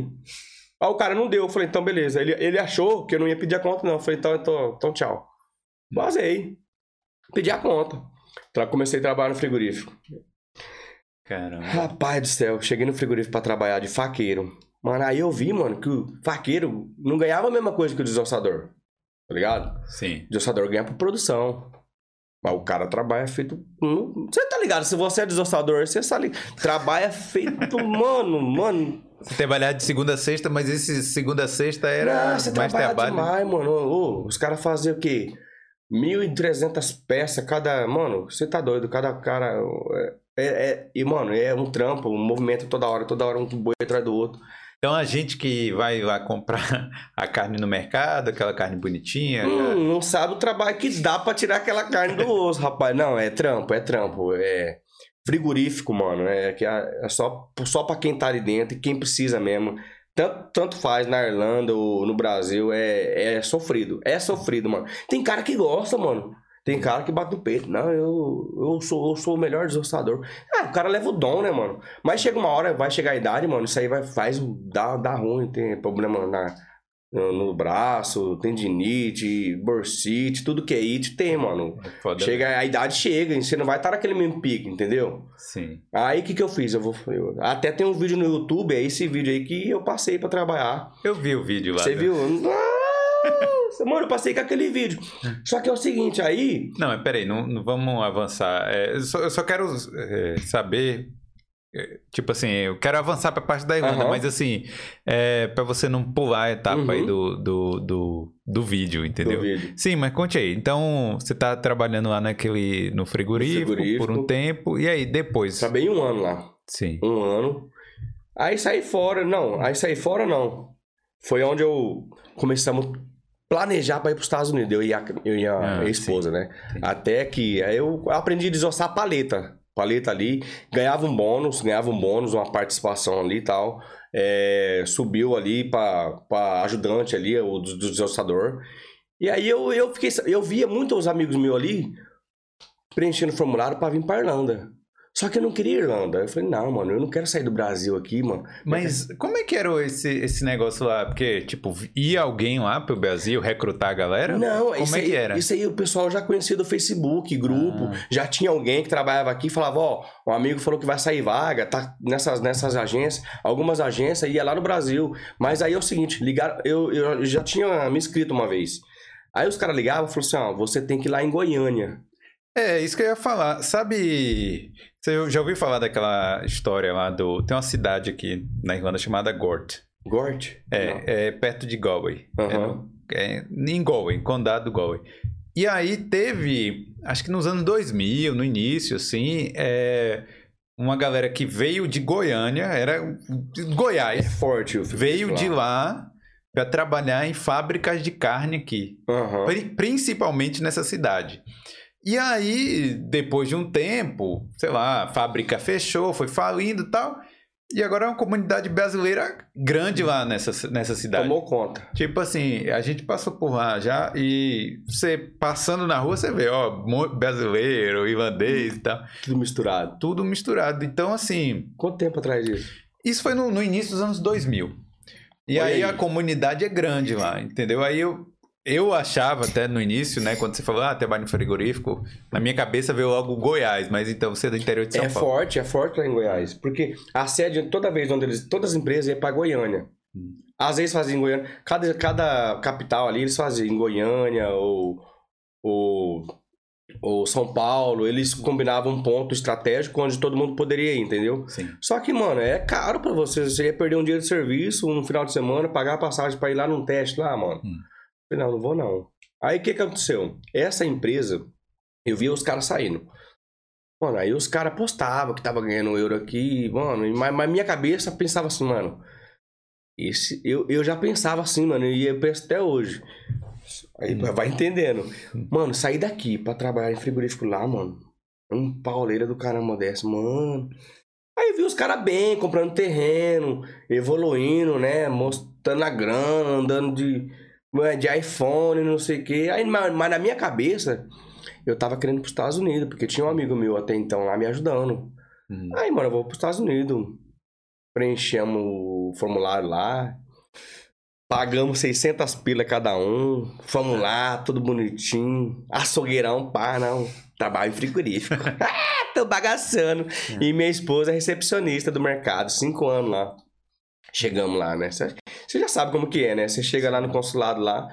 Aí o cara não deu, eu falei, então beleza. Ele, ele achou que eu não ia pedir a conta, não. Eu falei, então, então, então tchau. Vazei. Pedi a conta. Tra- Comecei a trabalhar no frigorífico. Caramba. Rapaz do céu, cheguei no frigorífico pra trabalhar de faqueiro. Mano, aí eu vi, mano, que o faqueiro não ganhava a mesma coisa que o desossador. Tá ligado? Sim. O desossador ganha por produção. Mas o cara trabalha feito. Você tá ligado? Se você é desossador, você sabe. Trabalha feito, mano, mano. Você trabalhar de segunda a sexta, mas esse segunda a sexta era Não, você mais trabalha demais, mano. Ô, os caras faziam o quê? 1.300 peças cada. Mano, você tá doido? Cada cara. É, é- e, mano, é um trampo, um movimento toda hora, toda hora um boi atrás do outro. Então a gente que vai lá comprar a carne no mercado, aquela carne bonitinha. Hum, não sabe o trabalho que dá pra tirar aquela carne do osso, rapaz. Não, é trampo, é trampo. É frigorífico, mano. É, que é é só, só pra quem tá ali dentro e quem precisa mesmo. Tanto, tanto faz na Irlanda ou no Brasil, é, é sofrido. É sofrido, mano. Tem cara que gosta, mano. Tem cara que bate no peito. Não, eu, eu, sou, eu sou o melhor desossador. Ah, o cara leva o dom, né, mano? Mas chega uma hora, vai chegar a idade, mano, isso aí vai, faz, dá, dá ruim, tem problema na, no, braço, tendinite, bursite, tudo que é it tem, mano. É foda. Chega, a idade chega, e você não vai estar naquele mesmo pique, entendeu? Sim. Aí o que que eu fiz? Eu vou, eu- até tem um vídeo no YouTube, é esse vídeo aí que eu passei pra trabalhar. Eu vi o vídeo lá. Você né? viu? Nossa, mano, eu passei com aquele vídeo. Só que é o seguinte, aí Não, mas peraí, não, não vamos avançar. É, eu, só, eu só quero é, saber. é, Tipo assim, eu quero avançar pra parte da Irlanda, Aham. mas assim, é, para você não pular a etapa Uhum. aí do, do, do, do vídeo, entendeu? do vídeo. Sim, mas conte aí. Então, você tá trabalhando lá naquele, no frigorífico, frigorífico. por um tempo, e aí depois? Trabalhei um ano lá. Sim. um ano. Aí saí fora, não, aí saí fora não. Foi onde eu começamos a planejar para ir para os Estados Unidos, eu e a, eu e a Ah, esposa, né? Sim. Até que eu aprendi a desossar a paleta. Paleta ali, ganhava um bônus, ganhava um bônus, uma participação ali e tal. É, subiu ali para ajudante ali, o do, do desossador. E aí eu, eu fiquei. Eu via muitos amigos meus ali preenchendo formulário para vir para Irlanda. Só que eu não queria Irlanda. Eu falei, não, mano, eu não quero sair do Brasil aqui, mano. Mas como é que era esse, esse negócio lá? Porque, tipo, ia alguém lá pro Brasil recrutar a galera? Não, Como isso é aí, que era? Isso aí o pessoal já conhecia do Facebook, grupo. Ah. Já tinha alguém que trabalhava aqui e falava, ó, um amigo falou que vai sair vaga, tá nessas, nessas agências. Algumas agências ia lá no Brasil. Mas aí é o seguinte, ligaram, eu, eu já tinha me inscrito uma vez. Aí os caras ligavam e falaram assim, ó, você tem que ir lá em Goiânia. É, isso que eu ia falar. Sabe, você já ouviu falar daquela história lá do... Tem uma cidade aqui na Irlanda chamada Gort. Gort? Não. É, é perto de Galway. É, Aham. no- é em Galway, condado do Galway. E aí teve, acho que nos anos 2000, no início, assim, é, uma galera que veio de Goiânia, era de É Goiás, forte o veio de lá para trabalhar em fábricas de carne aqui, pri- principalmente nessa cidade. E aí, depois de um tempo, sei lá, a fábrica fechou, foi falindo e tal. E agora é uma comunidade brasileira grande lá nessa, nessa cidade. Tomou conta. Tipo assim, a gente passou por lá já e você passando na rua, você vê, ó, brasileiro, irlandês e tal, Tudo misturado. tudo misturado. Então, assim, Quanto tempo atrás disso? isso foi no, no início dos anos 2000. E aí, aí. a comunidade é grande lá, entendeu? Aí eu, eu achava até no início, né, quando você falou, ah, trabalho no frigorífico, na minha cabeça veio logo Goiás, mas então você é do interior de São É Paulo. forte, é forte lá em Goiás. Porque a sede, toda vez onde eles. Todas as empresas iam pra Goiânia. Hum. Às vezes faziam em Goiânia. Cada, cada capital ali eles faziam em Goiânia ou, ou, ou São Paulo. Eles combinavam um ponto estratégico onde todo mundo poderia ir, entendeu? Sim. Só que, mano, é caro pra você. Você ia perder um dia de serviço, um final de semana, pagar a passagem pra ir lá num teste lá, mano. Hum. Falei, não, não vou não. Aí o que que aconteceu? Essa empresa, eu via os caras saindo. Mano, aí os caras postavam que tava ganhando euro aqui, mano. Mas, mas minha cabeça pensava assim, mano. Esse, eu, eu já pensava assim, mano, e eu penso até hoje. Aí Hum. vai entendendo. Mano, sair daqui pra trabalhar em frigorífico lá, mano. Um pauleira do caramba dessa, mano. Aí vi os caras bem, comprando terreno, evoluindo, né? Mostrando a grana, andando de, de iPhone, não sei o quê. Aí, mas, mas na minha cabeça, eu tava querendo ir pros Estados Unidos, porque tinha um amigo meu até então lá me ajudando. Hum. Aí, mano, eu vou pros Estados Unidos. Preenchemos o formulário lá. Pagamos 600 pila cada um. Fomos lá, tudo bonitinho. Açougueirão, pá, não. Trabalho em frigorífico. ah, tô bagaçando. E minha esposa é recepcionista do mercado. Cinco anos lá. Chegamos lá, né? Você já sabe como que é, né? Você chega lá no consulado lá.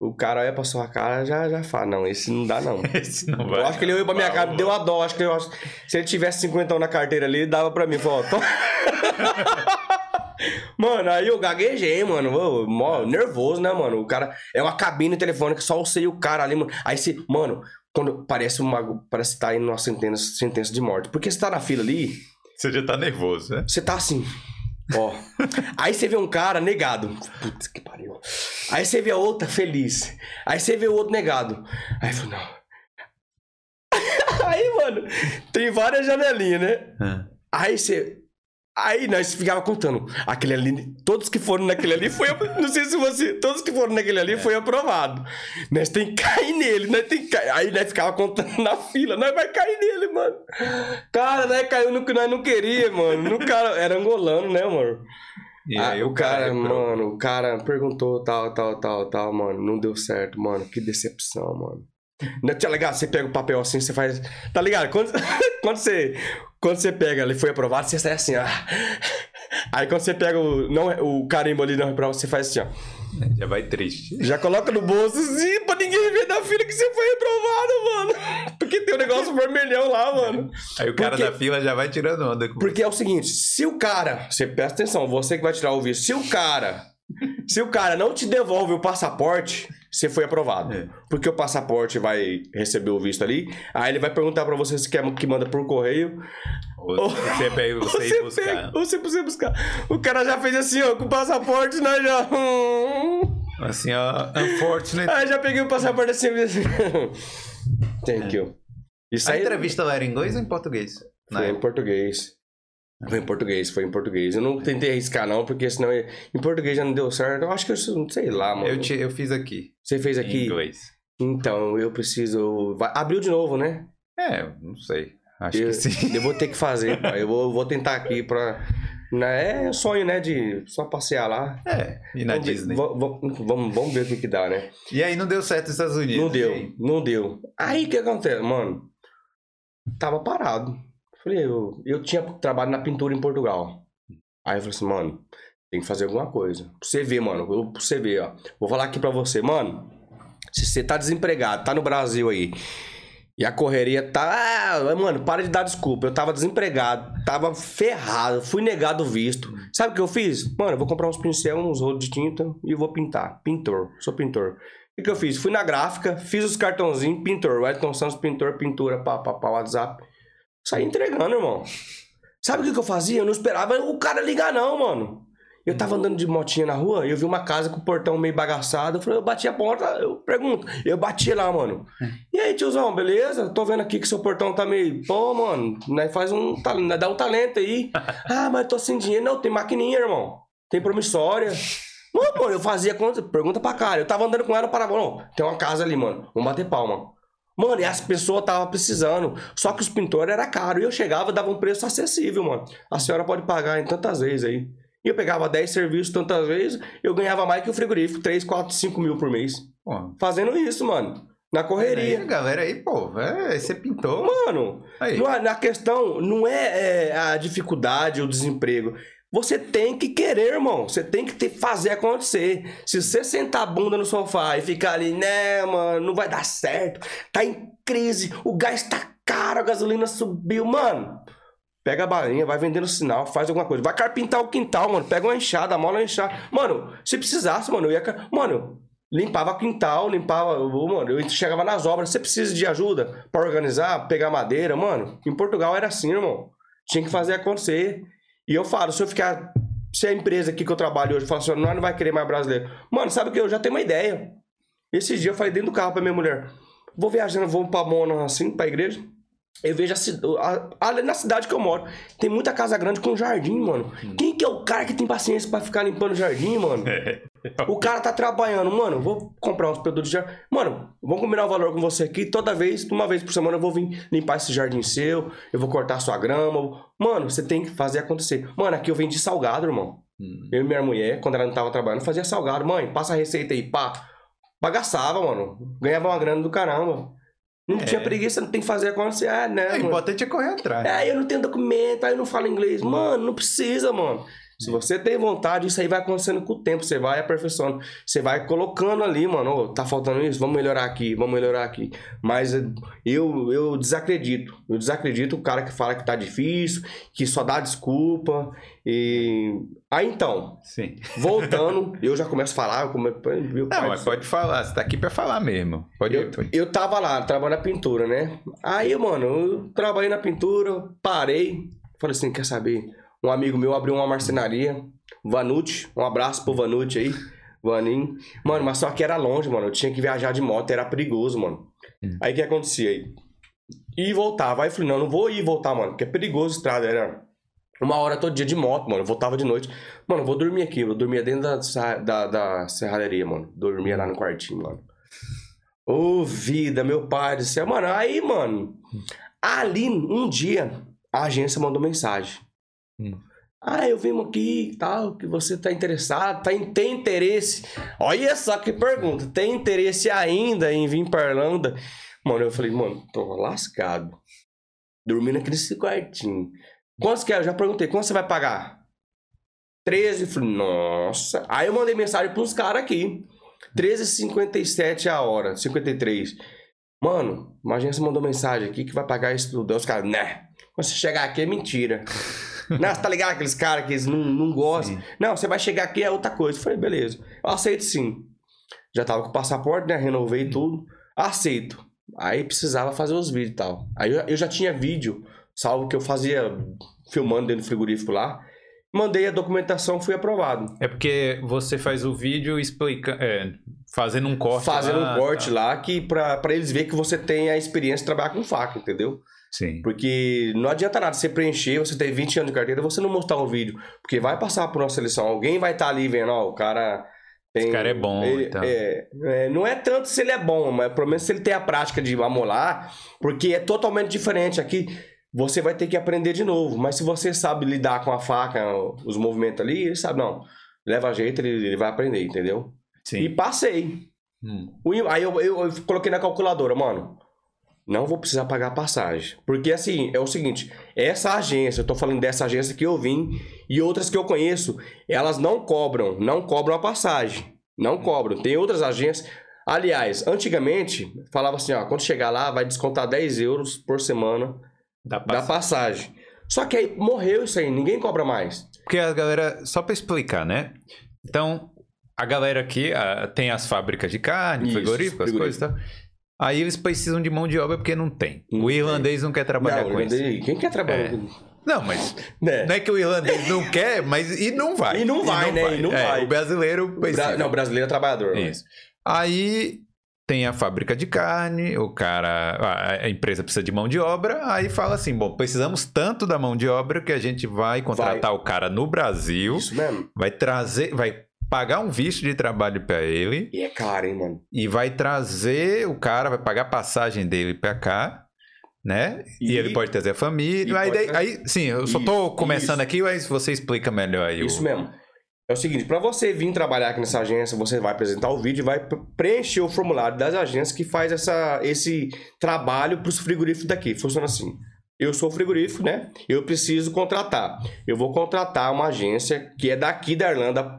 O cara olha pra sua cara já já fala, não, esse não dá não. Esse não vai. eu acho que ele olhou pra minha cara, me deu uma dó. Acho que eu, se ele tivesse 50 na carteira ali, ele dava pra mim. Falou. Mano, aí eu gaguejei, mano. Ô, mó nervoso, né, mano? O cara. É uma cabine telefônica, só eu sei o cara ali, mano. Aí você. Mano, quando parece uma. Parece que tá indo numa sentença, sentença de morte. Porque você tá na fila ali. Você já tá nervoso, né? Você tá assim. Ó. Aí você vê um cara negado. Putz, que pariu. Aí você vê a outra feliz. Aí você vê o outro negado. Aí falou, não. Aí, mano, tem várias janelinhas, né? Ah. Aí você. Aí nós ficava contando. Aquele ali, todos que foram naquele ali foi. Não sei se você. Todos que foram naquele ali foi aprovado. Nós tem que cair nele, nós tem que cair. Aí nós ficava contando na fila, nós vai cair nele, mano. Cara, nós caiu no que nós não queria, mano. No cara, era angolano, né, mano? E Ah, aí o cara, reprovou. mano, o cara perguntou tal, tal, tal, tal, mano. Não deu certo, mano. Que decepção, mano. Não tá ligado? Você pega o papel assim, você faz. Tá ligado? Quando, quando você. Quando você pega, ele foi aprovado, você sai assim, ó. Aí quando você pega o, não, o carimbo ali não reprovado, você faz assim, ó. Já vai triste. Já coloca no bolso assim, pra ninguém ver da fila que você foi reprovado, mano. Porque tem um negócio vermelhão lá, mano. Aí o cara Porque- da fila já vai tirando onda com Porque é o seguinte, se o cara, você presta atenção, você que vai tirar o visto, se o cara, se o cara não te devolve o passaporte, você foi aprovado. É. Porque o passaporte vai receber o visto ali, aí ele vai perguntar pra você se quer que manda por correio, Ou você pega você você ir buscar. pega, ou você precisa buscar. O cara já fez assim, ó, com o passaporte, nós já Assim, ó, unfortunate. Aí já peguei o passaporte assim, assim. Thank you. Isso A aí entrevista lá era em inglês ou em português? Foi em português. Foi em português, foi em português. Eu não tentei arriscar, não, porque senão em português já não deu certo. Eu acho que eu sei lá, mano. Eu, te, eu fiz aqui, Você fez em aqui? inglês. Então, eu preciso. Vai... Abriu de novo, né? É, não sei. Acho eu, que sim. eu vou ter que fazer, pai. Eu vou, vou tentar aqui pra. Né? É um sonho, né? De só passear lá. É, e na vamos, ver- Disney. va- va- vamos, vamos ver o que, que dá, né? E aí não deu certo nos Estados Unidos. Não deu, aí? não deu. Aí o que acontece, mano? Tava parado. Falei, eu, eu tinha trabalho na pintura em Portugal. Aí eu falei assim, mano, tem que fazer alguma coisa. Pra você ver, mano, pra você ver, ó. Vou falar aqui pra você, mano. Se você tá desempregado, tá no Brasil aí, e a correria tá. Ah, mano, para de dar desculpa. Eu tava desempregado, tava ferrado, fui negado o visto. Sabe o que eu fiz? Mano, eu vou comprar uns pincel, uns rolos de tinta e vou pintar. Pintor, sou pintor. O que, que eu fiz? Fui na gráfica, fiz os cartãozinhos, pintor, Wellington Santos, pintor, pintura, pá, pá, pá, WhatsApp. Saí entregando, irmão. Sabe o que, eu fazia? Eu não esperava o cara ligar, não, mano. Eu tava andando de motinha na rua, eu vi uma casa com o portão meio bagaçado. Eu falei, eu bati a porta, eu pergunto. Eu bati lá, mano. E aí, tiozão, beleza? Tô vendo aqui que seu portão tá meio. Pô, mano, né, faz um. Dá um talento aí. ah, mas tô sem dinheiro. Não, tem maquininha, irmão. Tem promissória. Mano, mano, eu fazia conta, pergunta pra cara. Eu tava andando com ela, parava, não, tem uma casa ali, mano. Vamos bater palma. Mano, e as pessoas estavam precisando. Só que os pintores era caro. E eu chegava, dava um preço acessível, mano. A senhora pode pagar em tantas vezes aí. E eu pegava 10 serviços tantas vezes, eu ganhava mais que o frigorífico, 3, 4, 5 mil por mês. Pô, Fazendo isso, mano. Na aí, correria. galera aí, pô, é, você pintou. Mano, Aí. é- na questão não é, é, a dificuldade, o desemprego. Você tem que querer, irmão. Você tem que ter, fazer acontecer. Se você sentar a bunda no sofá e ficar ali, né, mano, não vai dar certo. Tá em crise, o gás tá caro, a gasolina subiu, mano. Pega a balinha, vai vendendo sinal, faz alguma coisa. Vai carpintar o quintal, mano. Pega uma enxada, mola enxada. Mano, se precisasse, mano, eu ia. Mano, limpava quintal, limpava. Mano, eu chegava nas obras. Você precisa de ajuda pra organizar, pegar madeira, mano? Em Portugal era assim, irmão. Tinha que fazer acontecer. E eu falo, se eu ficar. Se a empresa aqui que eu trabalho hoje falar assim, nós não vai querer mais brasileiro. Mano, sabe o que? Eu já tenho uma ideia. Esses dias eu falei dentro do carro pra minha mulher. Vou viajando, vou pra Mona, assim, pra igreja. Eu vejo a, na cidade que eu moro. Tem muita casa grande com jardim, mano. Quem que é o cara que tem paciência pra ficar limpando o jardim, mano? O cara tá trabalhando, mano, vou comprar uns produtos de jardim. Mano, vamos combinar o valor com você aqui. Toda vez, uma vez por semana, eu vou vir limpar esse jardim seu, eu vou cortar sua grama. Mano, você tem que fazer acontecer. Mano, aqui eu vendi salgado, irmão. Hum. Eu e minha mulher, quando ela não tava trabalhando, fazia salgado. Mãe, passa a receita aí, pá. Bagaçava, mano. Ganhava uma grana do caramba. Não É. tinha preguiça, não tem que fazer acontecer. Ah, né, É mano. importante é correr atrás. É, eu não tenho documento, aí eu não falo inglês. Mano, não precisa, mano. Se você tem vontade, isso aí vai acontecendo com o tempo. Você vai aperfeiçoando. Você vai colocando ali, mano. Ô, tá faltando isso? Vamos melhorar aqui, vamos melhorar aqui. Mas eu, eu desacredito. Eu desacredito o cara que fala que tá difícil, que só dá desculpa. E. Aí então, Sim. voltando, eu já começo a falar. Eu come... meu pai Não, mas pode falar. Você tá aqui pra falar mesmo. Pode Eu, pode. eu tava lá, trabalhando na pintura, né? Aí, mano, eu trabalhei na pintura, parei. Falei assim, quer saber? Um amigo meu abriu uma marcenaria, Vanucci. Um abraço pro Vanucci aí, Vaninho. Mano, mas só que era longe, mano. Eu tinha que viajar de moto, era perigoso, mano. Hum. Aí o que acontecia aí? E voltava. Aí eu falei, não, não vou ir voltar, mano, porque é perigoso a estrada. Era uma hora todo dia de moto, mano. Eu voltava de noite. Mano, eu vou dormir aqui. Eu dormia dentro da, da, da serralheria, mano. Dormia lá no quartinho, mano. Ô, vida, meu pai do céu. Mano, aí, mano. Ali, um dia, a agência mandou mensagem. Hum. Ah, eu vim aqui tal, que você tá interessado, tá em, tem interesse. Olha só que pergunta. Tem interesse ainda em vir pra Irlanda? Mano, eu falei, mano, tô lascado. Dormindo aqui nesse quartinho. Quantos que é? Eu já perguntei, quanto você vai pagar? 13. Falei, nossa. Aí eu mandei mensagem pra uns caras aqui. 13,57 a hora, 53. Mano, uma agência mandou mensagem aqui que vai pagar isso tudo. Os caras, né? Quando você chegar aqui é mentira. Não, você tá ligado? Aqueles caras que eles não, não gostam. Sim. Não, você vai chegar aqui é outra coisa. Eu falei, beleza. Eu aceito sim. Já tava com o passaporte, né? Renovei tudo. Aceito. Aí precisava fazer os vídeos e tal. Aí eu, eu já tinha vídeo, salvo que eu fazia filmando dentro do frigorífico lá. Mandei a documentação, fui aprovado. É porque você faz o vídeo explica, é, fazendo um corte. Fazendo lá, um corte tá. lá que pra eles verem que você tem a experiência de trabalhar com faca, entendeu? Sim. Porque não adianta nada você preencher, você ter 20 anos de carteira, você não mostrar um vídeo. Porque vai passar por uma seleção, alguém vai estar ali vendo, ó, o cara tem. Esse cara é bom, ele- então. é, é, não é tanto se ele é bom, mas pelo menos se ele tem a prática de amolar, porque é totalmente diferente. Aqui você vai ter que aprender de novo. Mas se você sabe lidar com a faca, os movimentos ali, ele sabe, não. Leva jeito, ele, ele vai aprender, entendeu? Sim. E passei. Hum. Aí eu, eu- eu coloquei na calculadora, mano. Não vou precisar pagar passagem. Porque assim, é o seguinte: essa agência, eu tô falando dessa agência que eu vim e outras que eu conheço, elas não cobram, não cobram a passagem. Não cobram. Tem outras agências. Aliás, antigamente, falava assim: ó, quando chegar lá, vai descontar 10 euros por semana da pra... passagem. Só que aí morreu isso aí, ninguém cobra mais. Porque a galera, só pra explicar, né? Então, a galera aqui ah, tem as fábricas de carne, Isso, frigorífico, as coisas e tal. Aí eles precisam de mão de obra porque não tem. Não o tem. irlandês não quer trabalhar Não, com isso. quem quer trabalhar? É. com- Não, mas Né? não é que o irlandês não quer, mas e não vai. E não vai, né? E não É, vai. O brasileiro precisa. Bra- Não, brasileiro é trabalhador. né? Isso. Aí tem a fábrica de carne, o cara, a- empresa precisa de mão de obra, aí fala assim, bom, precisamos tanto da mão de obra que a gente vai contratar o cara no Brasil, Isso mesmo. vai trazer, vai pagar um visto de trabalho para ele E é caro, hein, mano? e vai trazer o cara, vai pagar a passagem dele para cá, né? E, E- ele pode trazer a família. Aí, pode aí, sim, eu só Isso, tô começando isso. aqui, mas você explica melhor aí. o- Isso mesmo. É o seguinte, para você vir trabalhar aqui nessa agência, você vai apresentar o vídeo e vai pre- preencher o formulário das agências que faz essa, esse trabalho para os frigoríficos daqui. Funciona assim. Eu sou frigorífico, né? Eu preciso contratar. Eu vou contratar uma agência que é daqui da Irlanda.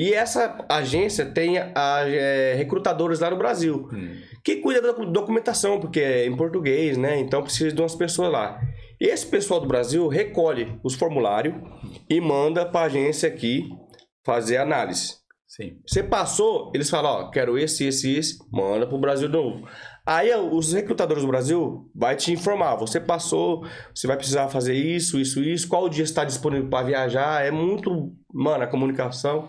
E essa agência tem a, é, recrutadores lá no Brasil Hum. que cuida da docu- documentação, porque é em português, né? Então precisa de umas pessoas lá. Esse pessoal do Brasil recolhe os formulários e manda para a agência aqui fazer análise. Sim. Você passou, eles falam, ó, quero esse, esse, esse, manda pro Brasil de novo. Aí os recrutadores do Brasil vai te informar, você passou, você vai precisar fazer isso, isso, isso, qual dia está disponível para viajar, é muito, mano, a comunicação.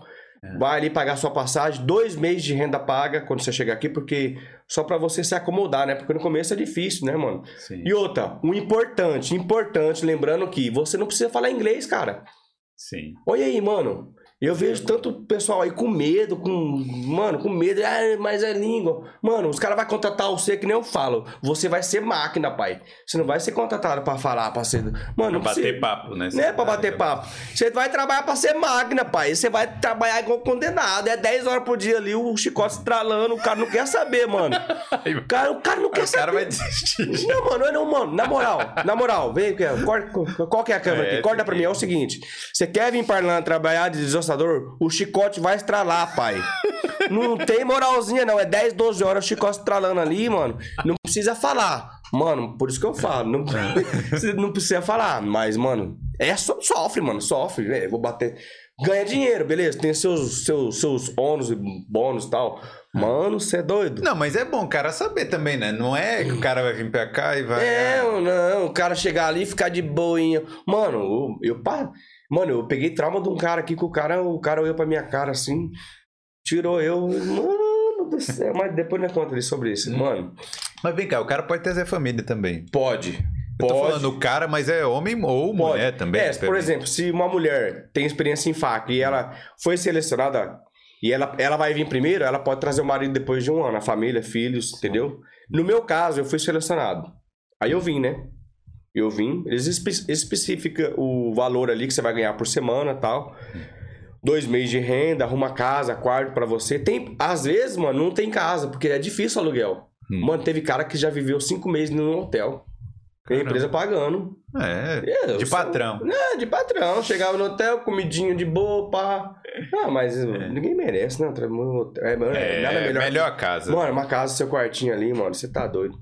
Vai ali pagar sua passagem, dois meses de renda paga quando você chegar aqui, porque só para você se acomodar, né? Porque no começo é difícil, né, mano? Sim. E outra, um importante, importante, lembrando que você não precisa falar inglês, cara. Sim. Olha aí, mano. Eu vejo tanto pessoal aí com medo, com. Mano, com medo. Ah, mas é língua. Mano, os caras vão contratar você que nem eu falo. Você vai ser máquina, pai. Você não vai ser contratado pra falar, pra ser. Mano, Pra você- bater papo, né? Não é pra bater papo. Você vai trabalhar pra ser máquina, pai. Você vai trabalhar igual condenado. É 10 horas por dia ali, o chicote estralando. O cara não quer saber, mano. O cara, o cara não quer O saber. cara vai desistir. Não, mano, eu não, mano. Na moral, na moral, vem, corta- qual que é a câmera É, aqui? Corta pra mim, é o seguinte. Você quer vir pra lá trabalhar de desostador? O chicote vai estralar, pai. Não tem moralzinha, não. É 10, 12 horas o chicote estralando ali, mano. Não precisa falar. Mano, por isso que eu falo. Não, não precisa falar. Mas, mano, é so- sofre, mano. Sofre. É, vou bater. Ganha dinheiro, beleza. Tem seus, seus, seus ônus e bônus e tal. Mano, você é doido. Não, mas é bom o cara saber também, né? Não é que o cara vai vir pra cá e vai. É, não, o cara chegar ali e ficar de boinha. Mano, eu, eu Mano, eu peguei trauma de um cara aqui que o cara, o cara olhou pra minha cara assim, tirou eu. Mano do céu, mas depois não conta ali sobre isso. Mano, Mas vem cá, o cara pode ter essa família também. pode. Eu tô Pode. falando o cara, mas é homem ou Pode. mulher também. É, por exemplo, se uma mulher tem experiência em faca e ela foi selecionada e ela, ela vai vir primeiro, ela pode trazer o marido depois de um ano, a família, filhos, entendeu? No meu caso, eu fui selecionado. Aí eu vim, né? Eu vim, eles espe especificam o valor ali que você vai ganhar por semana tal. Dois meses de renda, arruma casa, quarto pra você. Tem, às vezes, mano, não tem casa, porque é difícil o aluguel. Hum. Mano, teve cara que já viveu cinco meses num hotel. A Caramba. empresa pagando. É, É, de patrão. É, de patrão. Chegava no hotel, comidinho de boa, pá. Ah, mas ninguém merece, né? É, mano, É, nada melhor. melhor casa. Mano, uma casa, seu quartinho ali, mano, você tá doido.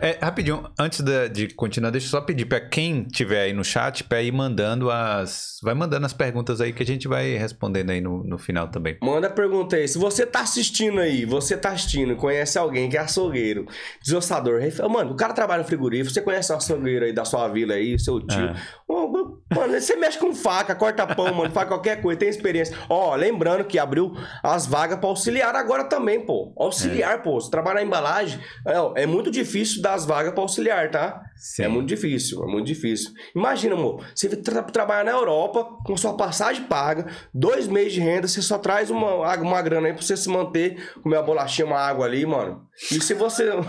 É, rapidinho, antes da- de continuar, deixa eu só pedir pra quem tiver aí no chat pra ir mandando as. Vai mandando as perguntas aí que a gente vai respondendo aí no, no final também. Manda pergunta aí. Se você tá assistindo aí, você tá assistindo, conhece alguém que é açougueiro, desossador, ref- mano, o cara trabalha no frigorífico, você conhece o açougueiro aí da sua vila aí, seu tio. É. Mano, você mexe com faca, corta pão, mano, faz qualquer coisa, tem experiência. Ó, lembrando que abriu as vagas pra auxiliar agora também, pô. Auxiliar, pô. Se trabalhar na embalagem, é, é muito difícil dar as vagas pra auxiliar, tá? Sim. É muito difícil, é muito difícil. Imagina, amor, você tra trabalhar na Europa com sua passagem paga, dois meses de renda, você só traz uma, uma grana aí pra você se manter, comer uma bolachinha, uma água ali, mano. E se você.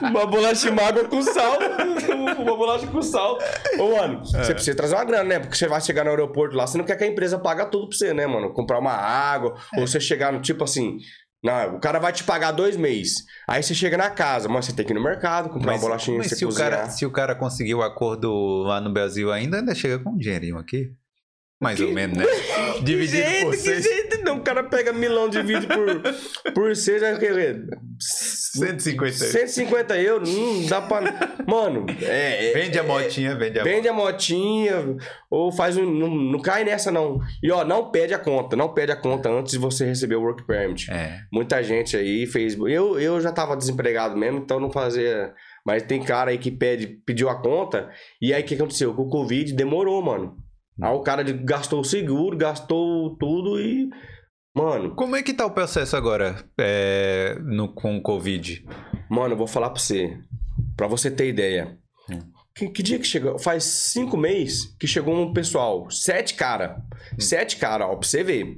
uma bolachinha, uma água com sal. uma bolacha com sal. Ô, mano, você precisa trazer uma grana, né? Porque você vai chegar no aeroporto lá, você não quer que a empresa pague tudo pra você, né, mano? Comprar uma água, ou você chegar no tipo assim. Não, o cara vai te pagar dois meses. Aí você chega na casa, mas você tem que ir no mercado, comprar uma bolachinha mas você se, o cozinhar. cara, se o cara conseguiu o acordo lá no Brasil ainda, ainda chega com um dinheirinho aqui. Mais ou menos, né? Dividido que jeito, por que seis. jeito não. O cara pega milão divide por, por seis, é o quê? 150 euros. 150 euros, não dá pra... Mano, é... é- Vende a motinha, vende a Vende a motinha, ou faz um... Não, não cai nessa, não. E, ó, não pede a conta. Não pede a conta antes de você receber o work permit. É. Muita gente aí fez... Eu, eu já tava desempregado mesmo, então não fazia... Mas tem cara aí que pede, pediu a conta, e aí o que aconteceu? Com o Covid demorou, mano. Aí o cara gastou o seguro, gastou tudo e... Mano, Como é que tá o processo agora é, no, com o Covid? Mano, eu vou falar pra você. Pra você ter ideia. Hum. Que, que dia que chegou? Faz cinco meses que chegou um pessoal. Sete cara. Sete cara, ó, pra você ver.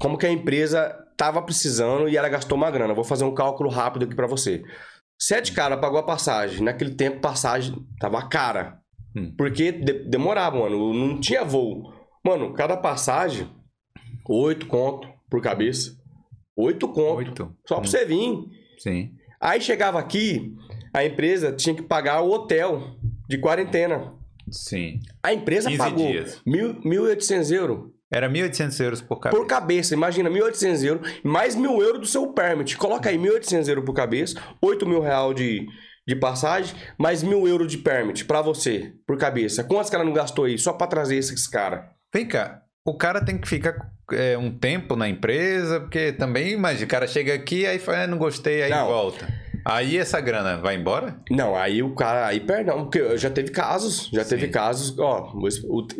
Como que a empresa tava precisando e ela gastou uma grana. Vou fazer um cálculo rápido aqui pra você. Sete cara pagou a passagem. Naquele tempo, passagem tava cara. Hum. Porque de- demorava, mano. Não tinha voo. Mano, cada passagem, oito conto por cabeça. Oito conto. Oito. Só pra você vir. Sim. Aí chegava aqui, a empresa tinha que pagar o hotel de quarentena. Sim. A empresa 15 pagou dias. mil- 1.800 euros Era 1.800 euros por cabeça. por cabeça. Imagina, 1.800 euros, mais mil euros do seu permit. Coloca aí 1.800 euros por cabeça, 8 mil real de, de passagem, mais mil euros de permit pra você, por cabeça. Quantos que ela não gastou aí só pra trazer esses caras? Vem cá, o cara tem que ficar é, um tempo na empresa, porque também, imagina, o cara chega aqui, aí fala, ah, não gostei, aí Não. volta. Aí essa grana vai embora? Não, aí o cara, aí perdão, porque já teve casos, já teve Sim. casos, ó,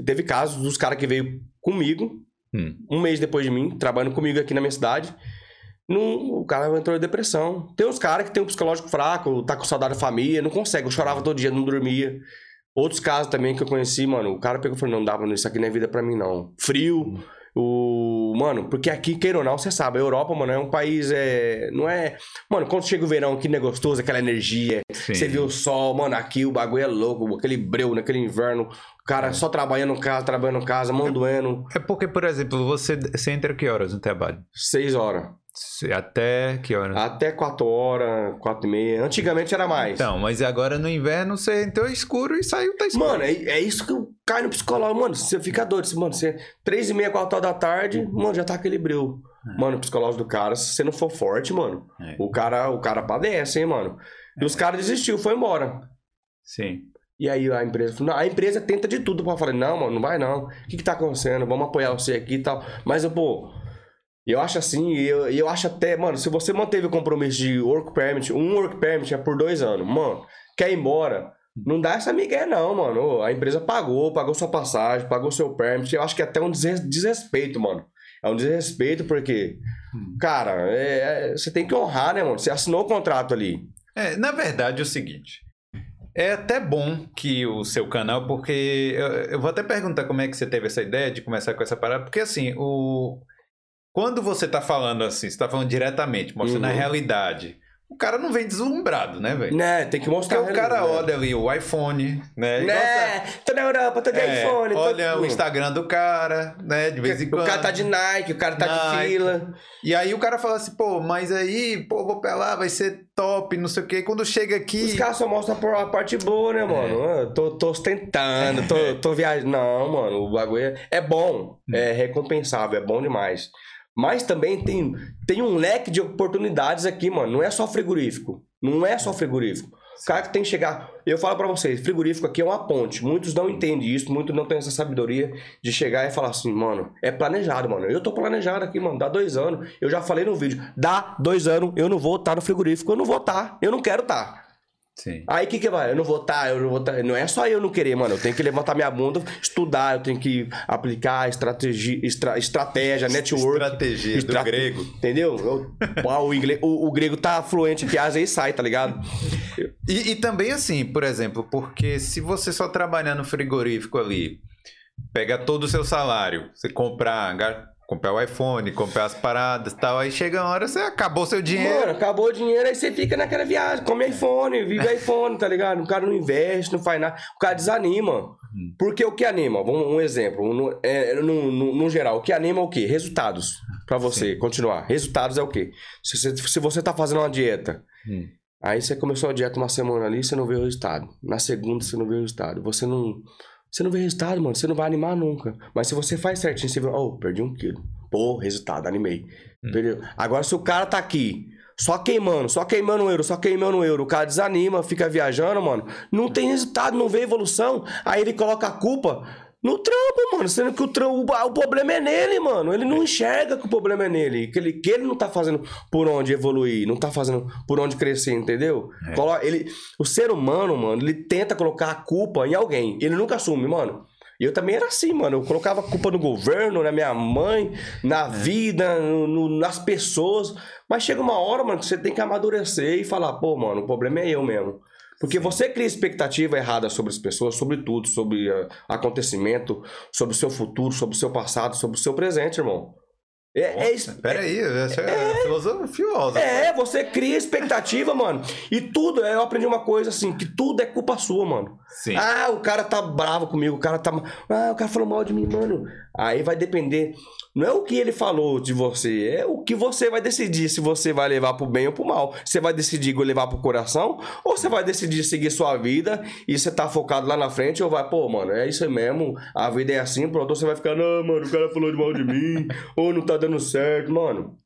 teve casos dos caras que veio comigo, Hum. um mês depois de mim, trabalhando comigo aqui na minha cidade. Não, o cara entrou em depressão. Tem uns caras que tem um psicológico fraco, tá com saudade da família, não consegue. Eu chorava todo dia, não dormia. Outros casos também que eu conheci, mano, o cara pegou e falou, não dava, isso aqui não é vida pra mim, não. Frio, o... Mano, porque aqui, queira ou não, você sabe, a Europa, mano, é um país, é... Não é... Mano, quando chega o verão, que é gostoso, aquela energia, Sim. você vê o sol, mano, aqui o bagulho é louco, aquele breu naquele inverno, o cara só trabalhando em casa, trabalhando em casa, mandoendo, É porque, por exemplo, você, você entra que horas no trabalho? seis horas. Até que horas? Até quatro horas, quatro e meia. Antigamente era mais. Então, mas agora no inverno você entrou escuro e saiu tá escuro. Mano, é, é isso que cai no psicológico. Mano, você fica doido. Mano, você... Três e meia, quatro horas da tarde, mano, já tá aquele breu. Mano, o psicológico do cara, se você não for forte, mano, É. o cara, o cara padece, hein, mano. E os caras desistiu, foi embora. Sim. E aí a empresa falou, a empresa tenta de tudo pra falar, não, mano, não vai não. O que que tá acontecendo? Vamos apoiar você aqui e tal. Mas, eu, pô, eu acho assim, e eu, e eu acho até, mano, se você manteve o compromisso de work permit, um work permit é por dois anos, mano, quer ir embora, não dá essa migué não, mano. A empresa pagou, pagou sua passagem, pagou seu permit. Eu acho que é até um desres- desrespeito, mano. É um desrespeito porque, cara, é- é- você tem que honrar, né, mano? Você assinou o contrato ali. É, na verdade é o seguinte. É até bom que o seu canal, porque eu, eu vou até perguntar como é que você teve essa ideia de começar com essa parada, porque assim, o quando você tá falando assim, você tá falando diretamente, mostrando a Uhum. realidade, o cara não vem deslumbrado, né, velho? Né, tem que Porque mostrar. o cara olha ali o iPhone, né? Né? Tô na Europa, tô de é, iPhone. tô- olha o Instagram do cara, né? De vez em quando. O cara tá de Nike, o cara tá de Nike. fila. E aí o cara fala assim, pô, mas aí, pô, vou pra lá, vai ser top, não sei o quê. Quando chega aqui. Os caras só mostram a parte boa, né, mano? Ah, tô, tô ostentando, É. tô, tô viajando. Não, mano, o bagulho é, é bom, Hum. é recompensável, é bom demais. Mas também tem, tem um leque de oportunidades aqui, mano. Não é só frigorífico. Não é só frigorífico. O cara que tem que chegar. Eu falo pra vocês, frigorífico aqui é uma ponte. Muitos não entendem isso, muitos não têm essa sabedoria de chegar e falar assim, mano, é planejado, mano. Eu tô planejado aqui, mano. Dá dois anos. Eu já falei no vídeo. Dá dois anos, eu não vou estar no frigorífico. Eu não vou estar. Eu não quero estar. Sim. Aí o que que vai? Eu não vou estar, eu não vou estar. Não é só eu não querer, mano. Eu tenho que levantar minha bunda, estudar, eu tenho que aplicar estratégia, estra, estratégia network. Estratégia Estra- do grego. Entendeu? Eu, Uau, o, inglês, o, o grego tá fluente aqui, às vezes sai, tá ligado? E, e também assim, por exemplo, porque se você só trabalhar no frigorífico ali, pega todo o seu salário, você comprar, comprar o iPhone, comprar as paradas e tal, aí chega uma hora, você acabou seu dinheiro. Mano, acabou o dinheiro, aí você fica naquela viagem, come iPhone, vive iPhone, tá ligado? O cara não investe, não faz nada, o cara desanima. Porque o que anima? Vamos um exemplo, no, é, no, no, no geral, o que anima é o quê? Resultados. Pra você continuar. Resultados é o quê? Se você, se você tá fazendo uma dieta, Hum. aí você começou a dieta uma semana ali, você não vê o resultado. Na segunda, você não vê o resultado. Você não. Você não vê resultado, mano. Você não vai animar nunca. Mas se você faz certinho, você vê, oh, perdi um quilo. Pô, resultado, animei. Entendeu? Agora, se o cara tá aqui, só queimando, só queimando o euro, só queimando o euro, o cara desanima, fica viajando, mano, não tem resultado, não vê evolução, aí ele coloca a culpa no trampo, mano, sendo que o, trampo, o problema é nele, mano. Ele não enxerga que o problema é nele, que ele, que ele não tá fazendo por onde evoluir, não tá fazendo por onde crescer, entendeu? É. Ele, o ser humano, mano, ele tenta colocar a culpa em alguém, ele nunca assume, mano. E eu também era assim, mano. Eu colocava a culpa no governo, na minha mãe, na vida, no- no- nas pessoas. Mas chega uma hora, mano, que você tem que amadurecer e falar, pô, mano, o problema é eu mesmo. Porque você cria expectativa errada sobre as pessoas, sobre tudo, sobre ah, acontecimento, sobre o seu futuro, sobre o seu passado, sobre o seu presente, irmão. É, é isso. Peraí, essa é, filosofiosa. É, você cria expectativa, mano. E tudo, eu aprendi uma coisa assim, que tudo é culpa sua, mano. Sim. Ah, o cara tá bravo comigo, o cara tá. Ah, o cara falou mal de mim, mano. Aí vai depender. Não é o que ele falou de você, é o que você vai decidir se você vai levar pro bem ou pro mal. Você vai decidir levar pro coração ou você vai decidir seguir sua vida e você tá focado lá na frente ou vai, pô, mano, é isso mesmo, a vida é assim, pronto, ou você vai ficar, não, mano, o cara falou de mal de mim, ou não tá dando certo, mano.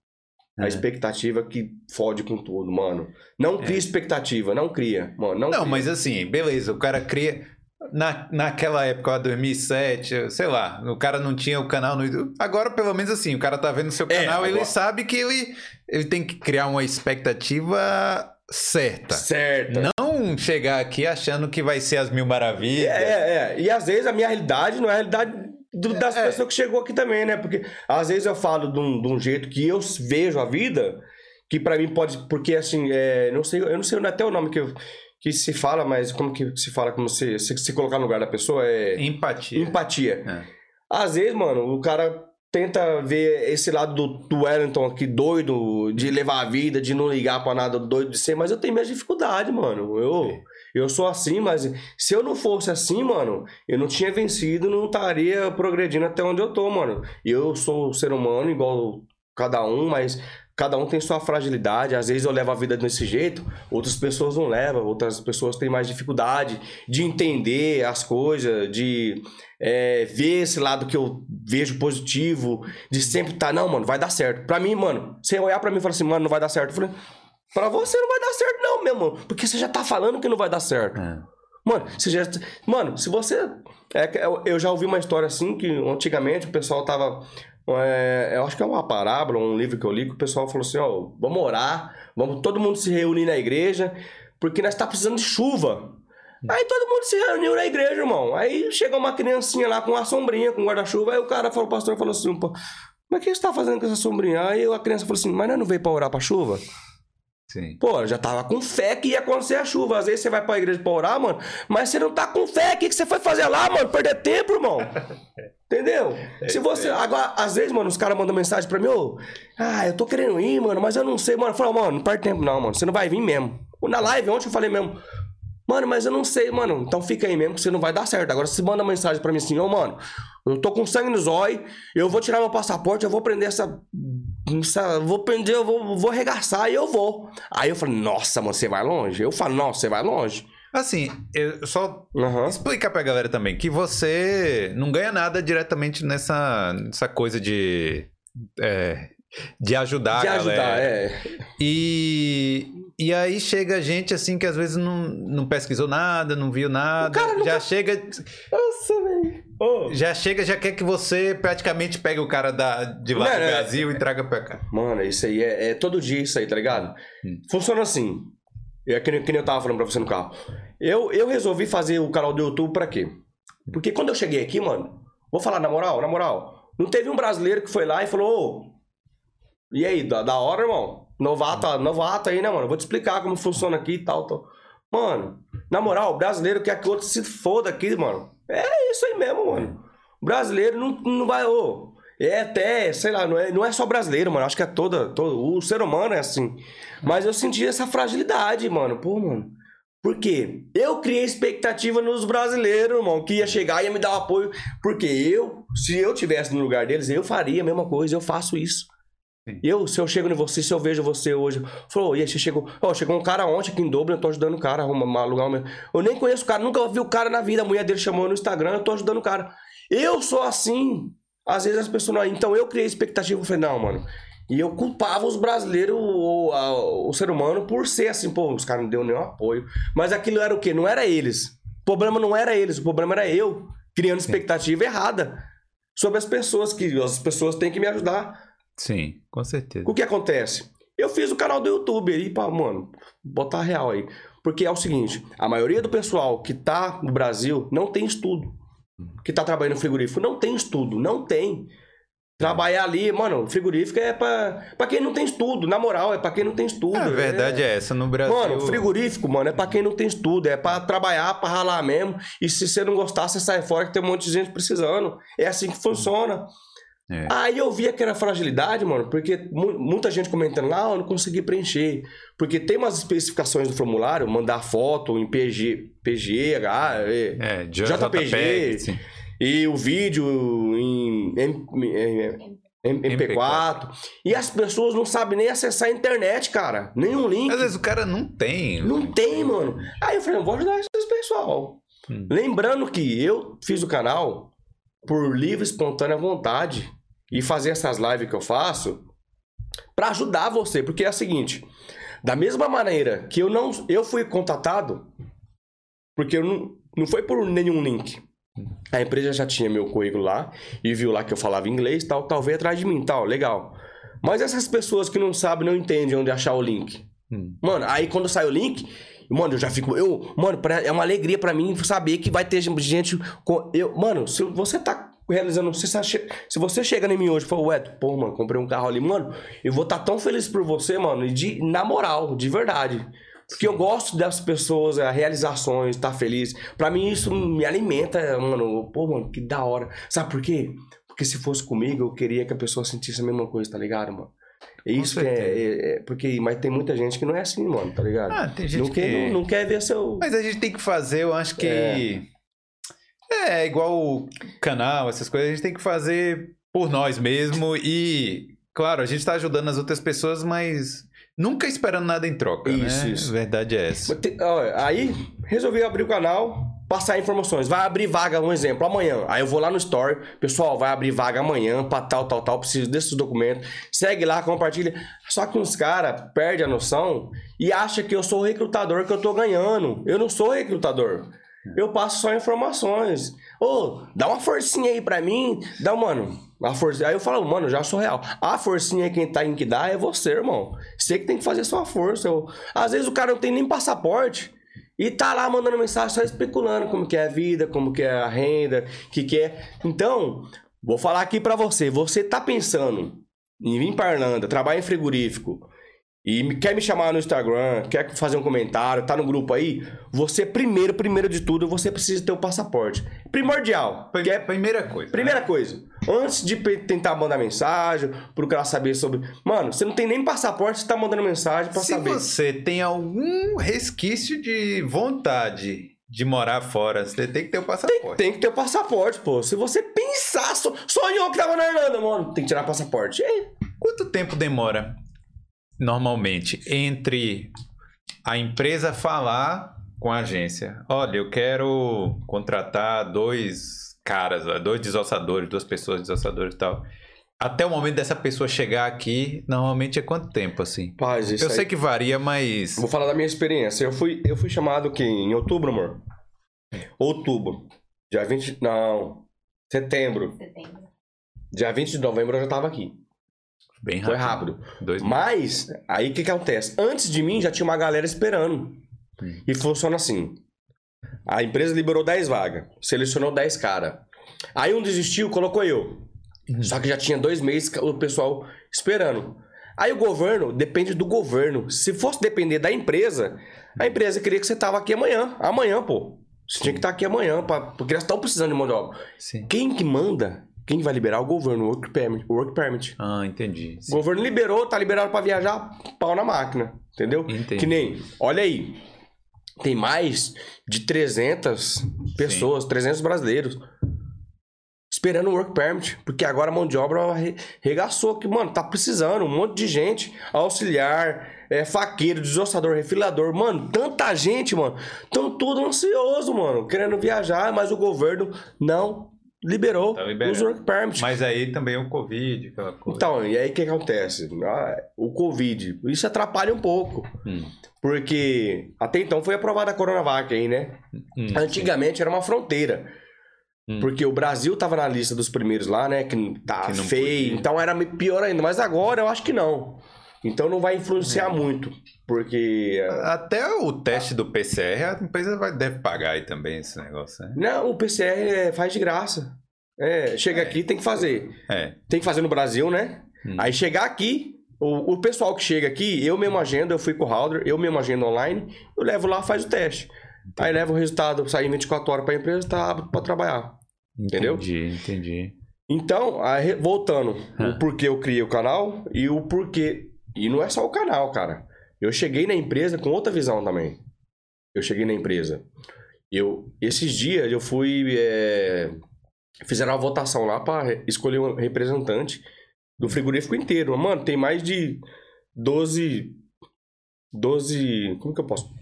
A É. expectativa que fode com tudo, mano. Não cria expectativa, não cria, mano. Não, Não, cria. mas assim, beleza, o cara cria. Na, naquela época, lá, 2007, sei lá, o cara não tinha o canal no YouTube. Agora, pelo menos assim, o cara tá vendo o seu É, canal, ele agora- sabe que ele, ele tem que criar uma expectativa certa. Certo. Não chegar aqui achando que vai ser as mil maravilhas. É, é, é. E às vezes a minha realidade não é a realidade do- das É. pessoas que chegou aqui também, né? Porque às vezes eu falo de um, de um jeito que eu vejo a vida, que pra mim pode. Porque assim, é, não sei, eu não sei até o nome que eu, que se fala, mas como que se fala, como se, se, se colocar no lugar da pessoa é Empatia. empatia. É. Às vezes, mano, o cara tenta ver esse lado do, do Wellington aqui doido, de levar a vida, de não ligar pra nada doido de ser, mas eu tenho minhas dificuldades, mano. Eu, Sim. Eu sou assim, mas se eu não fosse assim, mano, eu não tinha vencido, não estaria progredindo até onde eu tô, mano. Eu sou um ser humano igual cada um, mas cada um tem sua fragilidade. Às vezes eu levo a vida desse jeito, outras pessoas não levam, outras pessoas têm mais dificuldade de entender as coisas, de é, ver esse lado que eu vejo positivo, de sempre estar, não, mano, vai dar certo. Pra mim, mano, você olhar pra mim e falar assim, mano, não vai dar certo. Eu falei, pra você não vai dar certo, não, meu mano, porque você já tá falando que não vai dar certo. É. Mano, você já... Mano, se você. É, eu- já ouvi uma história assim que antigamente o pessoal tava. é, eu acho que é uma parábola, um livro que eu li, que o pessoal falou assim: ó, vamos orar, vamos todo mundo se reunir na igreja, porque nós tá precisando de chuva. Aí todo mundo se reuniu na igreja, irmão. Aí chega uma criancinha lá com uma sombrinha, com um guarda-chuva. Aí o cara falou, o pastor falou assim: pô, mas o que você tá fazendo com essa sombrinha? Aí a criança falou assim: mas nós não veio pra orar pra chuva? Sim. Pô, eu já tava com fé que ia acontecer a chuva. Às vezes você vai pra igreja pra orar, mano, mas você não tá com fé. O que, que você foi fazer lá, mano? Perder tempo, irmão. Entendeu? Se você. Agora, às vezes, mano, os caras mandam mensagem pra mim, ô. Ah, eu tô querendo ir, mano, mas eu não sei, mano. Eu falo, mano, não perde tempo, não, mano. Você não vai vir mesmo. Na live, ontem eu falei mesmo. Mano, mas eu não sei, mano. Então fica aí mesmo que você não vai dar certo. Agora, se manda mensagem pra mim assim, ô, mano, eu tô com sangue no zóio, eu vou tirar meu passaporte, eu vou prender essa. Vou prender, eu vou, vou arregaçar e eu vou. Aí eu falei, nossa, mano, você vai longe? Eu falo, nossa, você vai longe. Assim, eu só Aham. explicar pra galera também que você não ganha nada diretamente nessa, nessa coisa de. é, de ajudar De ajudar, galera. é. E, e aí chega gente assim que às vezes não, não pesquisou nada, não viu nada. Cara nunca- Já chega. Nossa, velho. Ô. Já chega, já quer que você praticamente pegue o cara da, de lá Não, do é- Brasil e traga pra cá. Mano, isso aí é, é todo dia isso aí, tá ligado? Hum. Funciona assim. É que, nem- que nem eu tava falando pra você no carro. Eu, eu resolvi fazer o canal do YouTube pra quê? Porque quando eu cheguei aqui, mano, vou falar na moral, na moral, não teve um brasileiro que foi lá e falou, ô, e aí, da, da hora, irmão? Novato, novato aí, né, mano? Vou te explicar como funciona aqui e tal, tal. Mano, na moral, o brasileiro quer que outro se foda aqui, mano. É isso aí mesmo, mano. O brasileiro não, não vai, ô. É até, sei lá, não é, não é só brasileiro, mano. Acho que é toda, todo. O ser humano é assim. Mas eu senti essa fragilidade, mano. Pô, mano. Por quê? Eu criei expectativa nos brasileiros, irmão, que ia chegar e ia me dar o apoio. Porque eu, se eu tivesse no lugar deles, eu faria a mesma coisa, eu faço isso. Sim. Eu, se eu chego em você, se eu vejo você hoje, falou, e aí você chegou, ó, chegou um cara ontem aqui em Dublin, eu tô ajudando o cara a arrumar- alugar meu. Eu nem conheço o cara, nunca vi o cara na vida, a mulher dele chamou no Instagram, eu tô ajudando o cara. Eu sou assim. Às vezes as pessoas não. Então eu criei expectativa, eu falei, não, mano. E eu culpava os brasileiros, o, a- o ser humano, por ser assim, pô, os caras não deu nenhum apoio. Mas aquilo era o quê? Não era eles. O problema não era eles, o problema era eu, criando expectativa errada sobre as pessoas, que as pessoas têm que me ajudar. Sim, com certeza. O que acontece? Eu fiz o canal do YouTube aí pra, mano, botar a real aí. Porque é o seguinte, a maioria do pessoal que tá no Brasil não tem estudo. Que tá trabalhando no frigorífico não tem estudo, não tem. Trabalhar ali, mano, frigorífico é pra, pra quem não tem estudo, na moral, é pra quem não tem estudo. a verdade é essa, no Brasil. Mano, frigorífico, mano, é pra quem não tem estudo, é pra trabalhar, pra ralar mesmo. E se você não gostar, você sai fora que tem um monte de gente precisando. É assim que funciona. É. Aí eu vi aquela fragilidade, mano, porque mu- muita gente comentando lá, eu não consegui preencher. Porque tem umas especificações do formulário, mandar foto em PG, PG, H, e, É, JPG. sim. e o vídeo em em- em- MP4. E as pessoas não sabem nem acessar a internet, cara. Nenhum link. Às vezes o cara não tem. Não tem, mano. Aí eu falei, eu vou ajudar esses pessoal. Hum. Lembrando que eu fiz o canal por livre, espontânea vontade. E fazer essas lives que eu faço pra ajudar você. Porque é o seguinte: da mesma maneira que eu não. Eu fui contatado, porque eu não, não foi por nenhum link. A empresa já tinha meu currículo lá e viu lá que eu falava inglês tal, tal, veio atrás de mim, tal, legal. Mas essas pessoas que não sabem, não entendem onde achar o link. Hum. Mano, aí quando sai o link, mano, eu já fico. Eu, mano, é uma alegria pra mim saber que vai ter gente. Com, eu, mano, se você tá realizando. Se você, se você chega em mim hoje e fala, ué, pô, mano, comprei um carro ali, mano, eu vou estar tão feliz por você, mano, e de, na moral, de verdade. Porque eu gosto das pessoas, a realizações, estar feliz. Pra mim isso me alimenta, mano. Pô, mano, que da hora. Sabe por quê? Porque se fosse comigo, eu queria que a pessoa sentisse a mesma coisa, tá ligado, mano? É isso que é, é, é, Porque, mas tem muita gente que não é assim, mano, tá ligado? Ah, tem gente não, que... quer, não, não quer ver seu. Mas a gente tem que fazer, eu acho que. É. é igual o canal, essas coisas, a gente tem que fazer por nós mesmo e. Claro, a gente tá ajudando as outras pessoas, mas nunca esperando nada em troca, isso, né? Isso, A verdade é essa. Tem, ó, aí, resolvi abrir o canal, passar informações. Vai abrir vaga, um exemplo, amanhã. Aí eu vou lá no Story, pessoal, vai abrir vaga amanhã pra tal, tal, tal, preciso desses documentos. Segue lá, compartilha. Só que uns caras perdem a noção e acham que eu sou o recrutador que eu tô ganhando. Eu não sou recrutador. Eu passo só informações. Ô, oh, dá uma forcinha aí pra mim. Dá, mano. A força... Aí eu falo, mano, já sou real. A forcinha quem tá em que dá é você, irmão. Você que tem que fazer sua força. Eu... Às vezes o cara não tem nem passaporte. E tá lá mandando mensagem só especulando como que é a vida, como que é a renda, o que que é. Então, vou falar aqui para você. Você tá pensando em vir pra Irlanda, trabalhar em frigorífico, e quer me chamar no Instagram, quer fazer um comentário, tá no grupo aí, você primeiro, primeiro de tudo, você precisa ter o passaporte. Primordial. Que é primeira coisa. Primeira né? coisa. Antes de tentar mandar mensagem, procurar saber sobre. Mano, você não tem nem passaporte, você tá mandando mensagem para saber. Se você tem algum resquício de vontade de morar fora, você tem que ter o passaporte. Tem, tem que ter o passaporte, pô. Se você pensar, sonhou que tava na Irlanda, mano, tem que tirar passaporte. E aí? Quanto tempo demora normalmente entre a empresa falar com a agência, olha, eu quero contratar dois caras, dois desossadores, duas pessoas desossadores e tal. Até o momento dessa pessoa chegar aqui, normalmente é quanto tempo, assim? Paz, eu sei que varia, mas. Vou falar da minha experiência. Eu fui, eu fui chamado aqui em outubro, amor. Outubro. Dia 20. Não. Setembro. Setembro. Dia 20 de novembro eu já tava aqui. Bem rápido. Foi rápido. Dois Mas, aí o que, que acontece? Antes de mim já tinha uma galera esperando. Hum. E funciona assim. A empresa liberou 10 vagas, selecionou 10 caras. Aí um desistiu, colocou eu. Hum. Só que já tinha dois meses o pessoal esperando. Aí o governo depende do governo. Se fosse depender da empresa, a empresa queria que você tava aqui amanhã. Amanhã, pô. Você Sim. tinha que estar aqui amanhã, pra, porque eles estão precisando de mão de obra. Sim. Quem que manda quem vai liberar? O governo, o work permit. O work permit. Ah, entendi. Sim. O governo liberou, tá liberado para viajar, pau na máquina. Entendeu? Entendi. Que nem, olha aí, tem mais de 300 pessoas, Sim. 300 brasileiros esperando o work permit, porque agora a mão de obra regaçou que, mano, tá precisando um monte de gente, auxiliar, é, faqueiro, desossador, refilador, mano, tanta gente, mano, tão tudo ansioso, mano, querendo viajar, mas o governo não liberou tá os work permits. Mas aí também o Covid, aquela coisa. Então, e aí o que acontece? Ah, o Covid, isso atrapalha um pouco. Hum. Porque até então foi aprovada a Coronavac aí, né? Hum, Antigamente sim. era uma fronteira. Hum. Porque o Brasil tava na lista dos primeiros lá, né? Que tá que feio, podia. então era pior ainda. Mas agora eu acho que não. Então não vai influenciar é. muito, porque... Até o teste do PCR, a empresa vai, deve pagar aí também esse negócio, né? Não, o PCR faz de graça. É, chega é. aqui tem que fazer. É. Tem que fazer no Brasil, né? Hum. Aí chegar aqui, o, o pessoal que chega aqui, eu mesmo agendo, eu fui com o Halder, eu mesmo agendo online, eu levo lá, faz o teste. Entendi. Aí leva o resultado, sai em 24 horas para a empresa, tá apto para trabalhar. Entendeu? Entendi, entendi. Então, aí, voltando, o porquê eu criei o canal e o porquê e não é só o canal, cara. Eu cheguei na empresa com outra visão também. Eu cheguei na empresa. Eu, esses dias eu fui. É, fizeram uma votação lá para escolher um representante do frigorífico inteiro. Mano, tem mais de 12. 12. Como que eu posso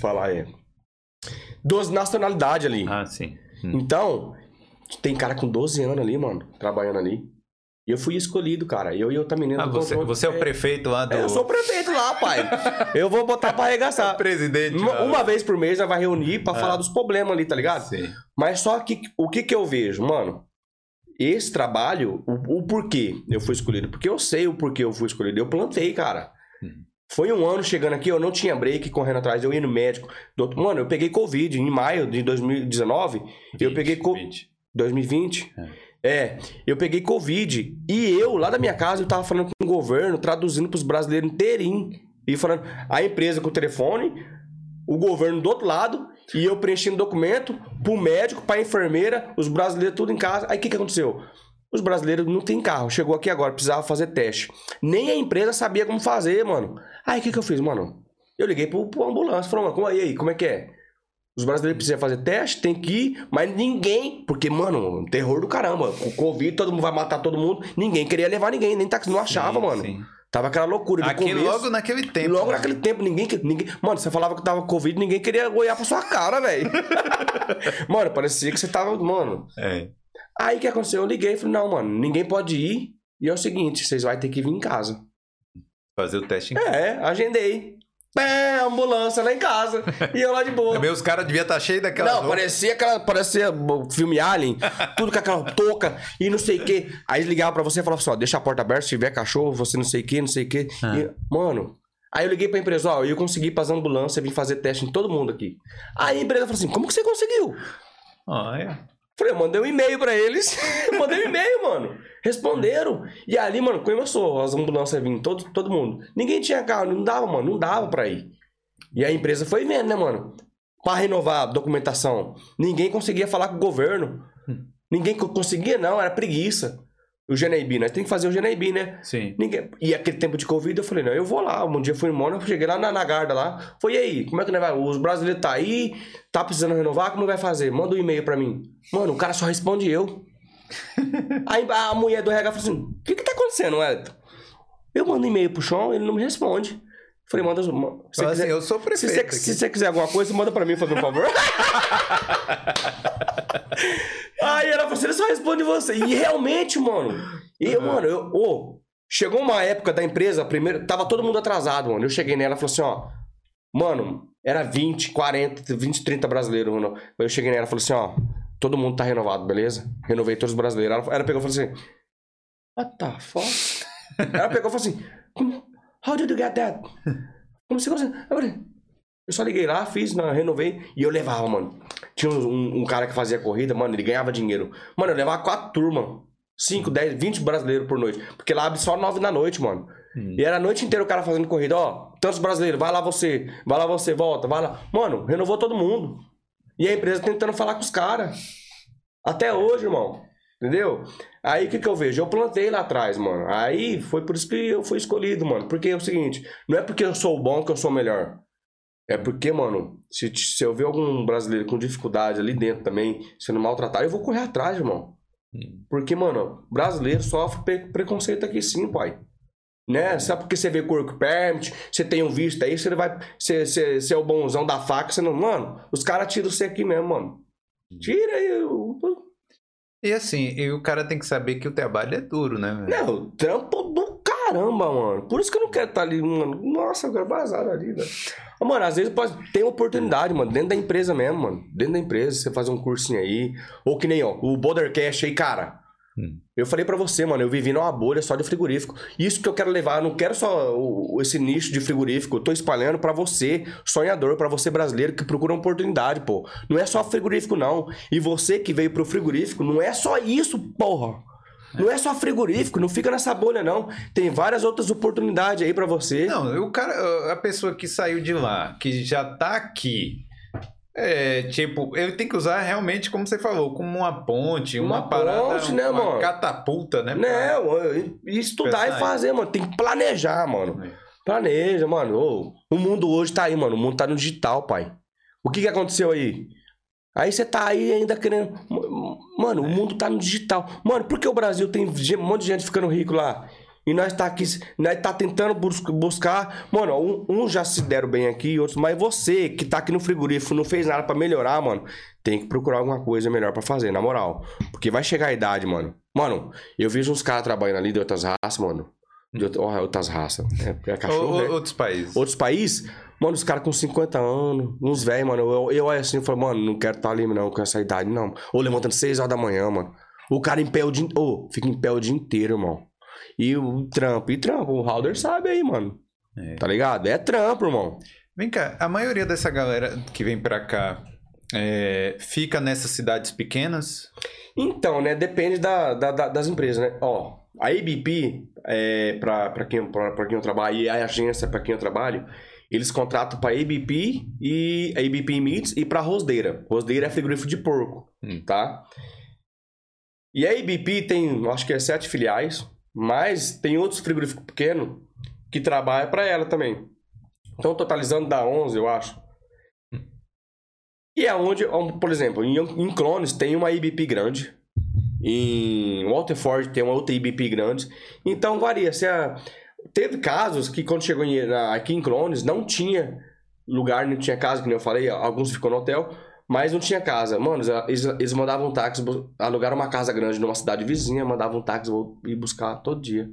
falar? É. 12 nacionalidades ali. Ah, sim. Hum. Então, tem cara com 12 anos ali, mano, trabalhando ali. E eu fui escolhido, cara. Eu e outra menina ah, você, você é o prefeito lá do. É, eu sou o prefeito lá, pai. eu vou botar pra arregaçar. o presidente. Uma, uma, vez por mês ela vai reunir pra ah. falar dos problemas ali, tá ligado? Sim. Mas só que o que que eu vejo, mano? Esse trabalho, o, o porquê eu fui escolhido. Porque eu sei o porquê eu fui escolhido. Eu plantei, cara. Hum. Foi um ano chegando aqui, eu não tinha break correndo atrás, eu ia no médico. Mano, eu peguei Covid em maio de 2019. 20, eu peguei. 20. 2020. É. É, eu peguei Covid e eu, lá da minha casa, eu tava falando com o governo, traduzindo pros brasileiros inteirinho E falando, a empresa com o telefone, o governo do outro lado, e eu preenchendo documento pro médico, pra enfermeira, os brasileiros tudo em casa. Aí o que, que aconteceu? Os brasileiros não tem carro. Chegou aqui agora, precisava fazer teste. Nem a empresa sabia como fazer, mano. Aí o que, que eu fiz, mano? Eu liguei pro, pro ambulância. Falei, mano, como aí, aí, como é que é? Os brasileiros precisam fazer teste, tem que ir, mas ninguém, porque, mano, terror do caramba. Com Covid, todo mundo vai matar todo mundo. Ninguém queria levar ninguém, nem táxi não achava, Sim, mano. sim. Tava aquela loucura de Aqui começo. logo naquele tempo. Logo né? naquele tempo, ninguém, ninguém. Mano, você falava que tava com Covid, ninguém queria olhar pra sua cara, velho. mano, parecia que você tava. Mano. É. Aí o que aconteceu? Eu liguei e falei, não, mano, ninguém pode ir. E é o seguinte, vocês vão ter que vir em casa. Fazer o teste em É, agendei. Pé, ambulância lá em casa. E eu lá de boa. Também os caras deviam estar cheios daquela. Não, parecia aquela. Parecia o filme Alien, tudo com aquela touca e não sei o quê. Aí eles ligavam pra você e falavam assim: ó, deixa a porta aberta, se tiver cachorro, você não sei o quê, não sei o quê. Ah. E, mano. Aí eu liguei pra empresa, ó, eu consegui ir pras ambulâncias, vim fazer teste em todo mundo aqui. Aí a empresa falou assim: como que você conseguiu? Olha. Falei, eu mandei um e-mail pra eles. mandei um e-mail, mano. Responderam. E ali, mano, começou. As ambulâncias vinham, todo, todo mundo. Ninguém tinha carro, não dava, mano, não dava pra ir. E a empresa foi vendo, né, mano? Pra renovar a documentação. Ninguém conseguia falar com o governo. Ninguém co- conseguia, não, era preguiça. O GNIB, nós tem que fazer o GNIB, né? Sim. Ninguém... E aquele tempo de Covid, eu falei, não, eu vou lá. Um dia fui em Mônaco, cheguei lá na, na Garda lá. Foi, e aí, como é que nós vai? Os brasileiros tá aí, tá precisando renovar, como vai fazer? Manda um e-mail pra mim. Mano, o cara só responde eu. aí a mulher do RH falou assim, o que que tá acontecendo, Wellington? Eu mando um e-mail pro Sean, ele não me responde. Falei, manda... ma- Se você Fala quiser, assim, eu sou se prefeito. você, aqui. se você quiser alguma coisa, manda pra mim, faz um favor. Aí ela falou assim, ele só responde você. E realmente, mano. E mano, eu, ô, chegou uma época da empresa, primeiro, tava todo mundo atrasado, mano. Eu cheguei nela e falei assim, ó, mano, era 20, 40, 20, 30 brasileiros, mano. Eu cheguei nela e falei assim, ó, todo mundo tá renovado, beleza? Renovei todos os brasileiros. Ela, ela pegou e falou assim, what the fuck? ela pegou e falou assim, "Como- how did you get that? Como você consegue? Eu só liguei lá, fiz, não, renovei e eu levava, mano. Tinha um, um cara que fazia corrida, mano, ele ganhava dinheiro. Mano, eu levava quatro turmas. 5, 10, 20 brasileiros por noite. Porque lá abre só 9 da noite, mano. Hum. E era a noite inteira o cara fazendo corrida. Ó, tantos brasileiros, vai lá você, vai lá você, volta, vai lá. Mano, renovou todo mundo. E a empresa tentando falar com os caras. Até hoje, irmão. Entendeu? Aí o que, que eu vejo? Eu plantei lá atrás, mano. Aí foi por isso que eu fui escolhido, mano. Porque é o seguinte: não é porque eu sou bom que eu sou melhor. É porque, mano, se, se eu ver algum brasileiro com dificuldade ali dentro também, sendo maltratado, eu vou correr atrás, irmão. Hum. Porque, mano, brasileiro sofre pre- preconceito aqui sim, pai. Né? Sabe porque você vê work permit, você tem um visto aí, você vai. Você, você, você é o bonzão da faca, você não. Mano, os caras tiram você aqui mesmo, mano. Tira aí. o- E assim, e o cara tem que saber que o trabalho é duro, né? velho? Não, trampo do caramba, mano. Por isso que eu não quero estar ali, mano. Nossa, eu quero vazar ali, velho. Mano, às vezes pode ter oportunidade, mano, dentro da empresa mesmo, mano. Dentro da empresa, você fazer um cursinho aí. Ou que nem, ó, o Bouldercast aí, cara. Hum. Eu falei pra você, mano, eu vivi numa bolha só de frigorífico. Isso que eu quero levar, eu não quero só o- esse nicho de frigorífico. Eu tô espalhando pra você, sonhador, pra você brasileiro que procura uma oportunidade, pô. Não é só frigorífico, não. E você que veio pro frigorífico, não é só isso, porra. Não é só frigorífico, não fica nessa bolha, não. Tem várias outras oportunidades aí pra você. Não, o cara, a pessoa que saiu de lá, que já tá aqui, é, tipo, ele tem que usar realmente, como você falou, como uma ponte, uma, Uma parada, ponte, né, uma mano? catapulta, né? Não, estudar Pensar e fazer, mano. Tem que planejar, mano. É. Planeja, mano. Ô, o mundo hoje tá aí, mano. O mundo tá no digital, pai. O que que aconteceu aí? Aí você tá aí ainda querendo. Mano, o mundo tá no digital. Mano, por que o Brasil tem um monte de gente ficando rico lá? E nós tá aqui, nós tá tentando bus- buscar. Mano, um, uns já se deram bem aqui, outros. Mas você que tá aqui no frigorífico, não fez nada pra melhorar, mano. Tem que procurar alguma coisa melhor pra fazer, na moral. Porque vai chegar a idade, mano. Mano, eu vejo uns caras trabalhando ali de outras raças, mano. De ó, outras raças. É, é cachorro, Ou- né? outros países. outros países, mano, os caras com 50 anos, uns velhos, mano. Eu, eu olho assim e falo, mano, não quero estar ali, não, com essa idade, não. Ou levantando 6 horas da manhã, mano. O cara em pé o dia Ô, fica em pé o dia inteiro, irmão. E o trampo, e trampo. O Halder sabe aí, mano. É. Tá ligado? É trampo, irmão. Vem cá, a maioria dessa galera que vem pra cá é, fica nessas cidades pequenas? Então, né? Depende da, da- da- das empresas, né? Ó, a ABP, é, para quem, pra, pra quem eu trabalho, e a agência para quem eu trabalho, eles contratam para ABP e a ABP Meats e para Rosdeira. Rosdeira é frigorífico de porco, Hum. tá? E a ABP tem, acho que é sete filiais, mas tem outros frigoríficos pequenos que trabalham para ela também. Então, totalizando dá 11, eu acho. E é onde, onde, por exemplo, em, em Clones tem uma IBP grande. Em Waterford tem uma outra IBP grande. Então varia. Se a- Teve casos que quando chegou em- na- aqui em Clones não tinha lugar, não tinha casa, que nem eu falei, alguns ficou no hotel, mas não tinha casa. Mano, eles, eles mandavam um táxi, alugaram uma casa grande numa cidade vizinha, mandavam um táxi ir buscar todo dia.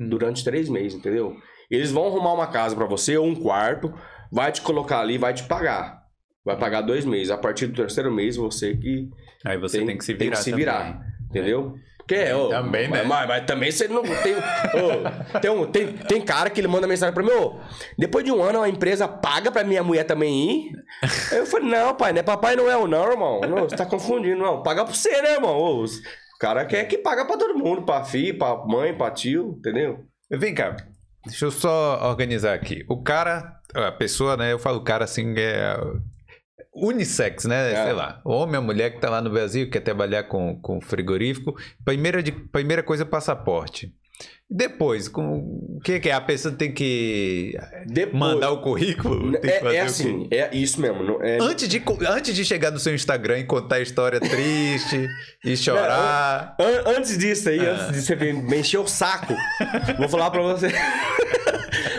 Hum. Durante três meses, entendeu? Eles vão arrumar uma casa pra você, ou um quarto, vai te colocar ali, vai te pagar. Vai pagar dois meses. A partir do terceiro mês, você que. Aí você tem, Tem- que se tem virar. que se também. virar. Entendeu? Porque é, ô, Também, né? Mas, mas- mas também você não tem. ô, tem, um- tem, tem cara que ele manda mensagem pra mim, ô, depois de um ano a empresa paga pra minha mulher também ir. Aí eu falei, não, pai, não é Papai Noel, não, irmão. Não, você tá confundindo, não. Paga pra você, né, irmão? O cara quer que paga pra todo mundo, pra filho, pra mãe, pra tio, entendeu? Vem cá, deixa eu só organizar aqui. O cara, a pessoa, né? Eu falo cara assim, é unissex, né? É. Sei lá. Homem, a mulher que tá lá no Brasil, quer trabalhar com, com frigorífico. Primeira, de, primeira coisa, passaporte. Depois, com, o que, que é? A pessoa tem que Depois, mandar o currículo? Tem que é, é assim, é isso mesmo. não- É, Antes de, antes de chegar no seu Instagram e contar a história triste e chorar. An- antes disso aí, Ah. antes de você me encher o saco, vou falar pra você.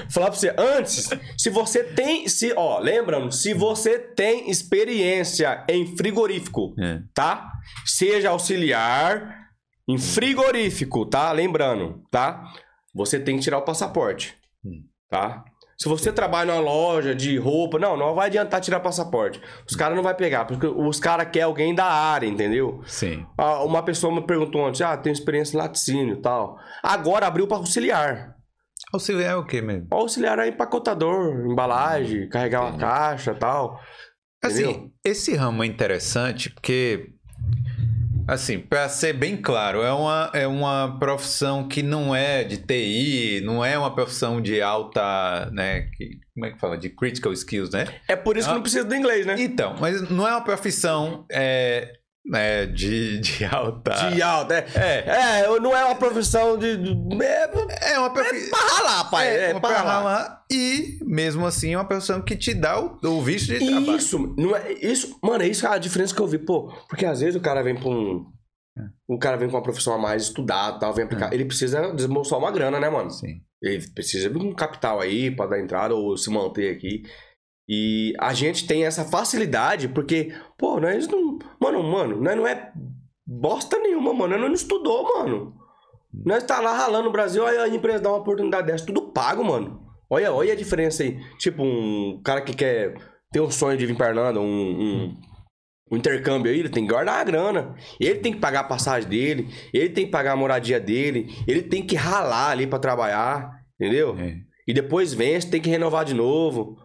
falar pra você. Antes, se você tem. Se, ó, lembrando, se você tem experiência em frigorífico, É. tá? Seja auxiliar em frigorífico, tá? Lembrando, tá? Você tem que tirar o passaporte, Hum. tá? Se você trabalha numa loja de roupa, não, não vai adiantar tirar passaporte. Os caras não vai pegar, porque os caras querem alguém da área, entendeu? Sim. Ah, uma pessoa me perguntou antes, ah, tenho experiência em laticínio e tal. Agora abriu para auxiliar. Auxiliar é o quê mesmo? Auxiliar é empacotador, embalagem, carregar uma caixa e tal. Assim, Entendeu? esse ramo é interessante porque, assim, para ser bem claro, é uma, é uma profissão que não é de TI, não é uma profissão de alta, né, que, como é que fala? De critical skills, né? É por isso Ah. que não precisa do inglês, né? Então, mas não é uma profissão é, né, de, de alta... De alta, é. É, É, não é uma profissão de. É, é uma profissão... pra ralar, pai. É, uma pra pra ralar. ralar, e mesmo assim é uma profissão que te dá o, o visto de trabalho. Isso, não é, isso, mano, é isso é a diferença que eu vi, pô. Porque às vezes o cara vem pra um. O cara vem com uma profissão a mais estudada tal, vem aplicar. Ele precisa desembolsar uma grana, né, mano? Sim. Ele precisa de um capital aí pra dar entrada ou se manter aqui. E a gente tem essa facilidade porque, pô, nós não. Mano, mano, nós não é bosta nenhuma, mano. Nós não estudou, mano. Nós tá lá ralando no Brasil, aí a empresa dá uma oportunidade dessa, tudo pago, mano. Olha, olha a diferença aí. Tipo, um cara que quer ter um sonho de vir pra Irlanda, um, um, um intercâmbio aí, ele tem que guardar a grana. Ele tem que pagar a passagem dele, ele tem que pagar a moradia dele, ele tem que ralar ali pra trabalhar, entendeu? É. E depois vence, tem que renovar de novo.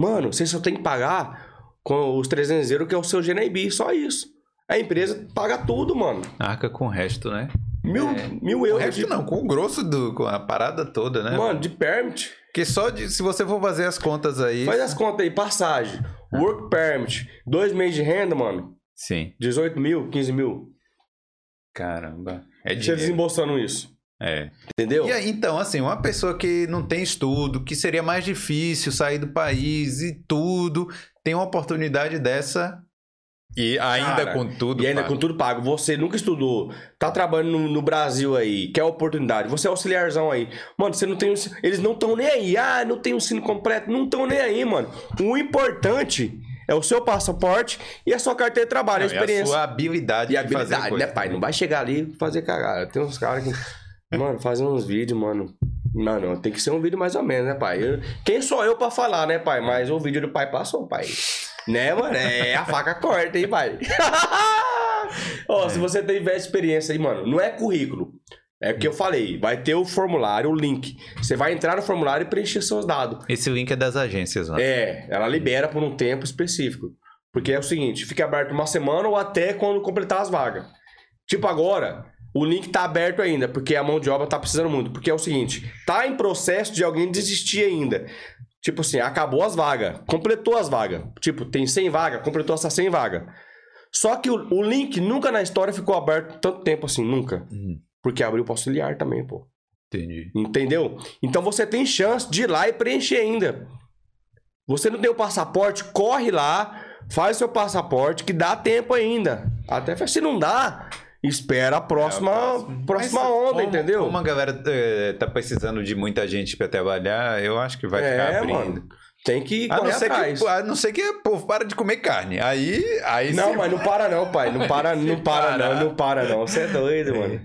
Mano, você só tem que pagar com os 300 euros que é o seu GNIB, só isso. A empresa paga tudo, mano. Arca com o resto, né? Mil, É. mil O euros resto de, não, com o grosso do, com a parada toda, né? mano, de permit. Porque só de, se você for fazer as contas aí. Faz as contas aí, passagem, work permit, dois meses de renda, mano. Sim. 18 mil, 15 mil. Caramba. É Você dinheiro. desembolsando isso. É. Entendeu? E aí, então, assim, uma pessoa que não tem estudo, que seria mais difícil sair do país e tudo, tem uma oportunidade dessa e ainda Cara, com tudo. E ainda pago. com tudo pago. Você nunca estudou, tá trabalhando no, no Brasil aí, quer oportunidade, você é auxiliarzão aí. Mano, você não tem. um- Eles não estão nem aí. Ah, não tem um ensino completo. Não estão nem aí, mano. O importante é o seu passaporte e a sua carteira de trabalho, Não, a e a experiência. sua habilidade E a de fazer habilidade, coisa. né, pai? Não vai chegar ali e fazer cagada. Tem uns caras que. Mano, fazem uns vídeos, mano. Mano, tem que ser um vídeo mais ou menos, né, pai? Eu- Quem sou eu pra falar, né, pai? Mas o vídeo do pai passou, pai. Né, mano? É a faca corta, hein, pai? Ó, se você tiver experiência aí, mano, não é currículo. É o que eu falei. Vai ter o formulário, o link. Você vai entrar no formulário e preencher seus dados. Esse link é das agências lá. É, ela libera por um tempo específico. Porque é o seguinte, fica aberto uma semana ou até quando completar as vagas. Tipo agora, o link tá aberto ainda, porque a mão de obra tá precisando muito. Porque é o seguinte, tá em processo de alguém desistir ainda. Tipo assim, acabou as vagas, completou as vagas. Tipo, tem 100 vagas, completou essas 100 vagas. Só que o, o link nunca na história ficou aberto tanto tempo assim, nunca. Hum, Porque abriu pro auxiliar também, pô. entendi. Entendeu? Então você tem chance de ir lá e preencher ainda. Você não tem o passaporte, corre lá, faz seu passaporte, que dá tempo ainda. Até se não dá, espera a próxima, É, próxima. próxima Mas onda, como- entendeu? Como a galera eh, tá precisando de muita gente pra trabalhar, eu acho que vai ficar é, abrindo. mano. Tem que A não, ser atrás. que, a não ser que o povo para de comer carne. Aí, aí Não, sim. mas não para não, pai. Não para, não para, parar. não, não para não. Você é doido, mano.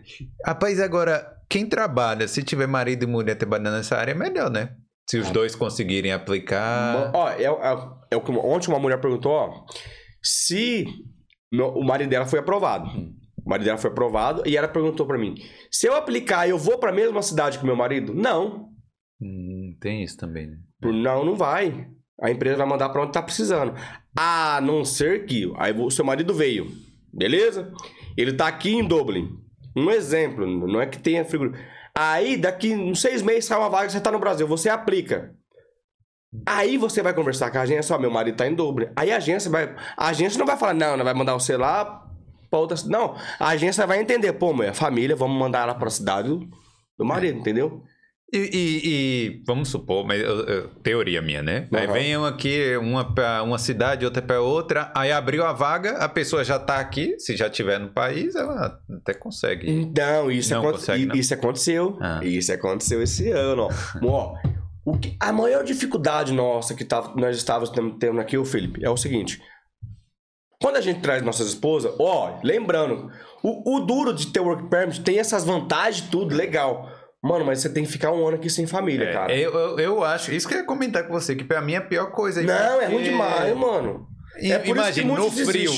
Rapaz, agora, quem trabalha, se tiver marido e mulher trabalhando nessa área, é melhor, né? Se os dois conseguirem aplicar. Ó, é, é- é o que ontem uma mulher perguntou, ó. Se meu- o marido dela foi aprovado. O marido dela foi aprovado e ela perguntou pra mim: se eu aplicar, eu vou pra mesma cidade que meu marido? Não. Hum, tem isso também, né? Não, não vai. A empresa vai mandar pra onde tá precisando. A não ser que. Aí o seu marido veio. Beleza? Ele tá aqui em Dublin. Um exemplo, não é que tenha figura. Aí, daqui uns seis meses sai uma vaga, você tá no Brasil, você aplica. Aí você vai conversar com a agência, ó, meu marido tá em Dublin. Aí a agência vai. A agência não vai falar, não, não vai mandar você lá pra outra. Não, a agência vai entender, pô, mulher, família, vamos mandar ela pra cidade do, do marido, entendeu? E, e- e vamos supor, mas teoria minha, né? Aí Aham. vem aqui, uma pra uma cidade, outra pra outra, aí abriu a vaga, a pessoa já tá aqui, se já tiver no país, ela até consegue. Não, isso, Não aconte- consegue, não? isso aconteceu. Ah. Isso aconteceu esse ano, ó. o que- a maior dificuldade nossa que tá- nós estávamos tendo aqui, o Felipe, é o seguinte. Quando a gente traz nossas esposas, ó, lembrando, o, o duro de ter work permit tem essas vantagens, tudo, legal. Mano, mas você tem que ficar um ano aqui sem família, É, cara. eu, eu, eu acho, isso que eu ia comentar com você, que pra mim é a pior coisa. Não, é ruim demais, mano. É por isso que Imagina, no frio.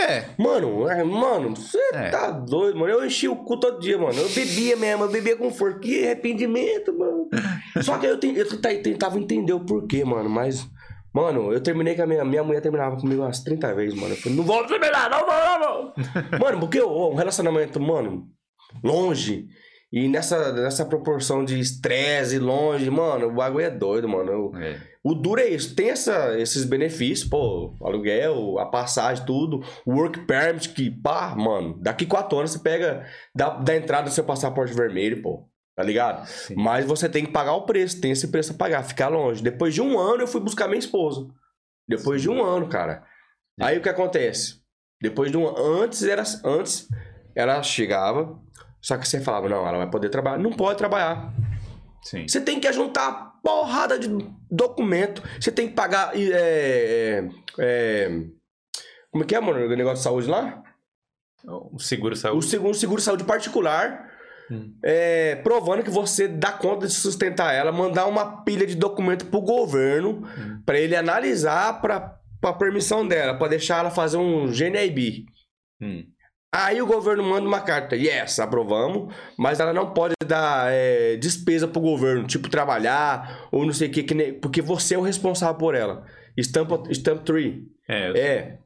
É, Mano, é, mano, você É. tá doido, mano. Eu enchi o cu todo dia, mano. Eu bebia mesmo, eu bebia com força. Que arrependimento, mano. Só que eu, eu tenta- tentava entender o porquê, mano. Mas, mano, eu terminei com a minha, minha mulher terminava comigo umas 30 vezes, mano. Eu falei, não vou terminar, não vou, não vou. mano, porque ó, um relacionamento, mano, longe. E nessa, nessa proporção de estresse longe, mano, o bagulho é doido, mano. Eu- é. o duro é isso, tem essa, esses benefícios, pô, o aluguel, a passagem, tudo, o work permit, que, pá, mano, daqui quatro anos você pega, dá, dá entrada no seu passaporte vermelho, pô, tá ligado? Sim. Mas você tem que pagar o preço, tem esse preço a pagar, ficar longe. Depois de um ano eu fui buscar minha esposa. Depois de um ano, cara. Aí o que acontece? Depois de um antes era antes ela chegava, só que você falava, não, ela vai poder trabalhar, não pode trabalhar. Sim. Você tem que juntar porrada de documento. Você tem que pagar. É, é, é, como é que é, mano? O negócio de saúde lá? O seguro O saúde. seguro, seguro de saúde particular. Hum. é, provando que você dá conta de sustentar ela, mandar uma pilha de documento pro governo Hum. pra ele analisar pra, pra permissão dela, pra deixar ela fazer um GNIB. Hum. Aí o governo manda uma carta, yes, aprovamos, mas ela não pode dar é, despesa pro governo, tipo trabalhar ou não sei o que, que nem- porque você é o responsável por ela. Stamp, stamp 3. É, É.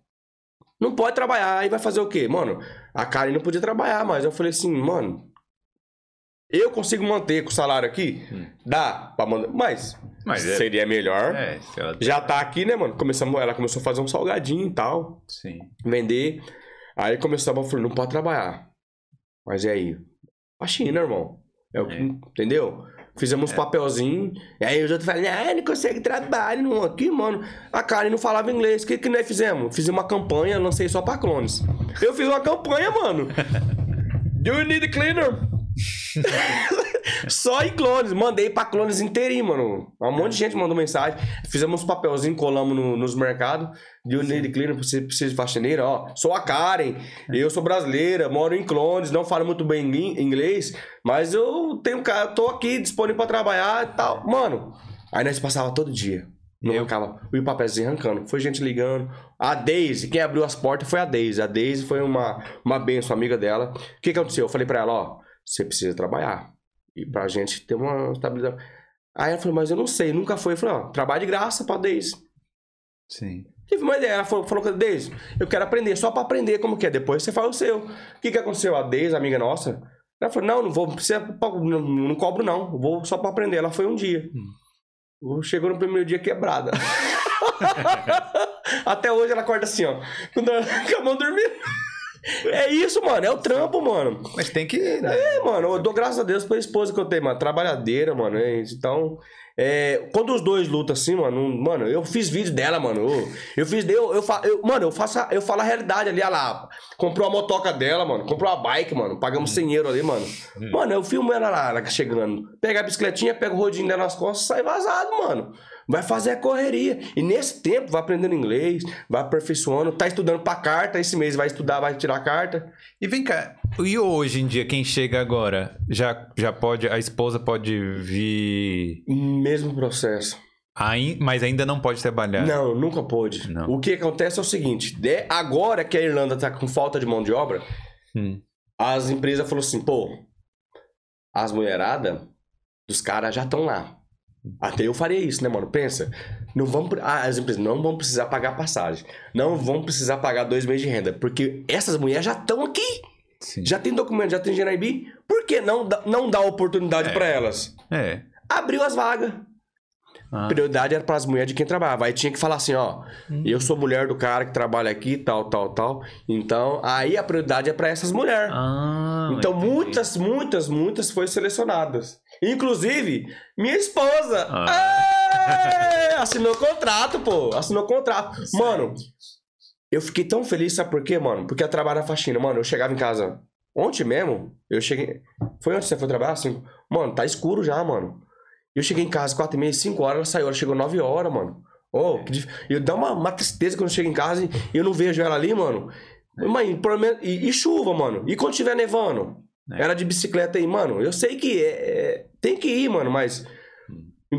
Não pode trabalhar, aí vai fazer o quê? Mano, a Karen não podia trabalhar, mas eu falei assim, mano, eu consigo manter com o salário aqui? Hum. Dá pra mandar, mas, Mas é- seria melhor. é, ela- Já tá aqui, né, mano? Começamos, ela começou a fazer um salgadinho e tal Sim. vender. Aí começava a falar, não pode trabalhar. Mas e aí? A China, irmão. É o que, É. Entendeu? Fizemos papelzinho. E aí os outros falam, ah, não consegue trabalho. Não. Aqui, mano, a Karen não falava inglês. O que, que nós fizemos? Fizemos uma campanha, lancei só pra clones. Eu fiz uma campanha, mano. Do you need a cleaner? Só em clones. Mandei pra clones inteirinho, mano. Um monte de gente mandou mensagem. Fizemos uns papelzinho, colamos no- nos mercados. Need a cleaner? Você precisa de faxineira? Ó, sou a Karen. Eu sou brasileira, moro em clones, não falo muito bem ingl- inglês. Mas eu tenho cara, tô aqui disponível pra trabalhar e tal. Mano, aí nós passava todo dia. Não Eu- arrancava. O papelzinho arrancando. Foi gente ligando. A Daisy, quem abriu as portas foi a Daisy. A Daisy foi uma, uma benção, amiga dela. O que, que aconteceu? Eu falei pra ela, ó, você precisa trabalhar. E pra gente ter uma estabilidade. Aí ela falou, mas eu não sei, nunca foi. Eu falei, ó, trabalho de graça pra Daisy. Sim. Tive uma ideia. Ela falou, falou Deise, eu quero aprender, só pra aprender como que é. Depois você faz o seu. O que que aconteceu? A Deise, amiga nossa, ela falou, não, não vou, não precisa, não, não cobro não, vou só pra aprender. Ela foi um dia. Chegou no primeiro dia quebrada. Até hoje ela acorda assim, ó. Com a mão dormindo. É isso, mano. É o trampo, mano. Mas tem que. Né? É, mano. Eu dou graças a Deus pela esposa que eu tenho, mano. Trabalhadeira, mano. É. Então. É, quando os dois lutam assim, mano, mano, eu fiz vídeo dela, mano. Eu, eu fiz, eu, eu, eu, mano, eu faço, eu falo a realidade ali, olha lá. Comprou a motoca dela, mano. Comprou a bike, mano. Pagamos 100 euros ali, mano. Mano, eu filmo ela lá, ela chegando. Pega a bicicletinha, pega o rodinho dela nas costas, sai vazado, mano. Vai fazer a correria. E nesse tempo, vai aprendendo inglês, vai aperfeiçoando, tá estudando pra carta, esse mês vai estudar, vai tirar a carta. E vem cá, e hoje em dia, quem chega agora, já, já pode, a esposa pode vir. Mesmo processo. Aí, mas ainda não pode trabalhar. Não, nunca pôde. Não. O que acontece é o seguinte: de, agora que a Irlanda tá com falta de mão de obra, Hum. as empresas falaram assim, pô, as mulheradas dos caras já estão lá. Até eu faria isso, né, mano? Pensa. Não vão, ah, as empresas não vão precisar pagar passagem. Não vão precisar pagar dois meses de renda. Porque essas mulheres já estão aqui. Sim. Já tem documento, já tem GNIB. Por que não, dá- não dar oportunidade É. pra elas? É. Abriu as vagas. Ah, Prioridade era para as mulheres de quem trabalhava. Aí tinha que falar assim, ó, eu sou mulher do cara que trabalha aqui, tal, tal, tal. Então, aí a prioridade é para essas mulheres. Ah, então, entendi. muitas, muitas, muitas foram selecionadas. Inclusive, minha esposa. Ah. É, assinou contrato, pô. Assinou contrato. Mano, eu fiquei tão feliz, sabe por quê, mano? Porque eu trabalho na faxina. Mano, eu chegava em casa ontem mesmo, eu cheguei... Foi ontem que você foi trabalhar? Cinco? Mano, tá escuro já, mano. Eu cheguei em casa quatro e meia, cinco horas, ela saiu. Ela chegou nove horas, mano. Oh, que dif- eu dá uma, uma tristeza quando eu chego em casa e eu não vejo ela ali, mano. Mãe, pelo menos- e, e chuva, mano. E quando tiver nevando? É. Ela de bicicleta aí, mano. Eu sei que é- é- tem que ir, mano, mas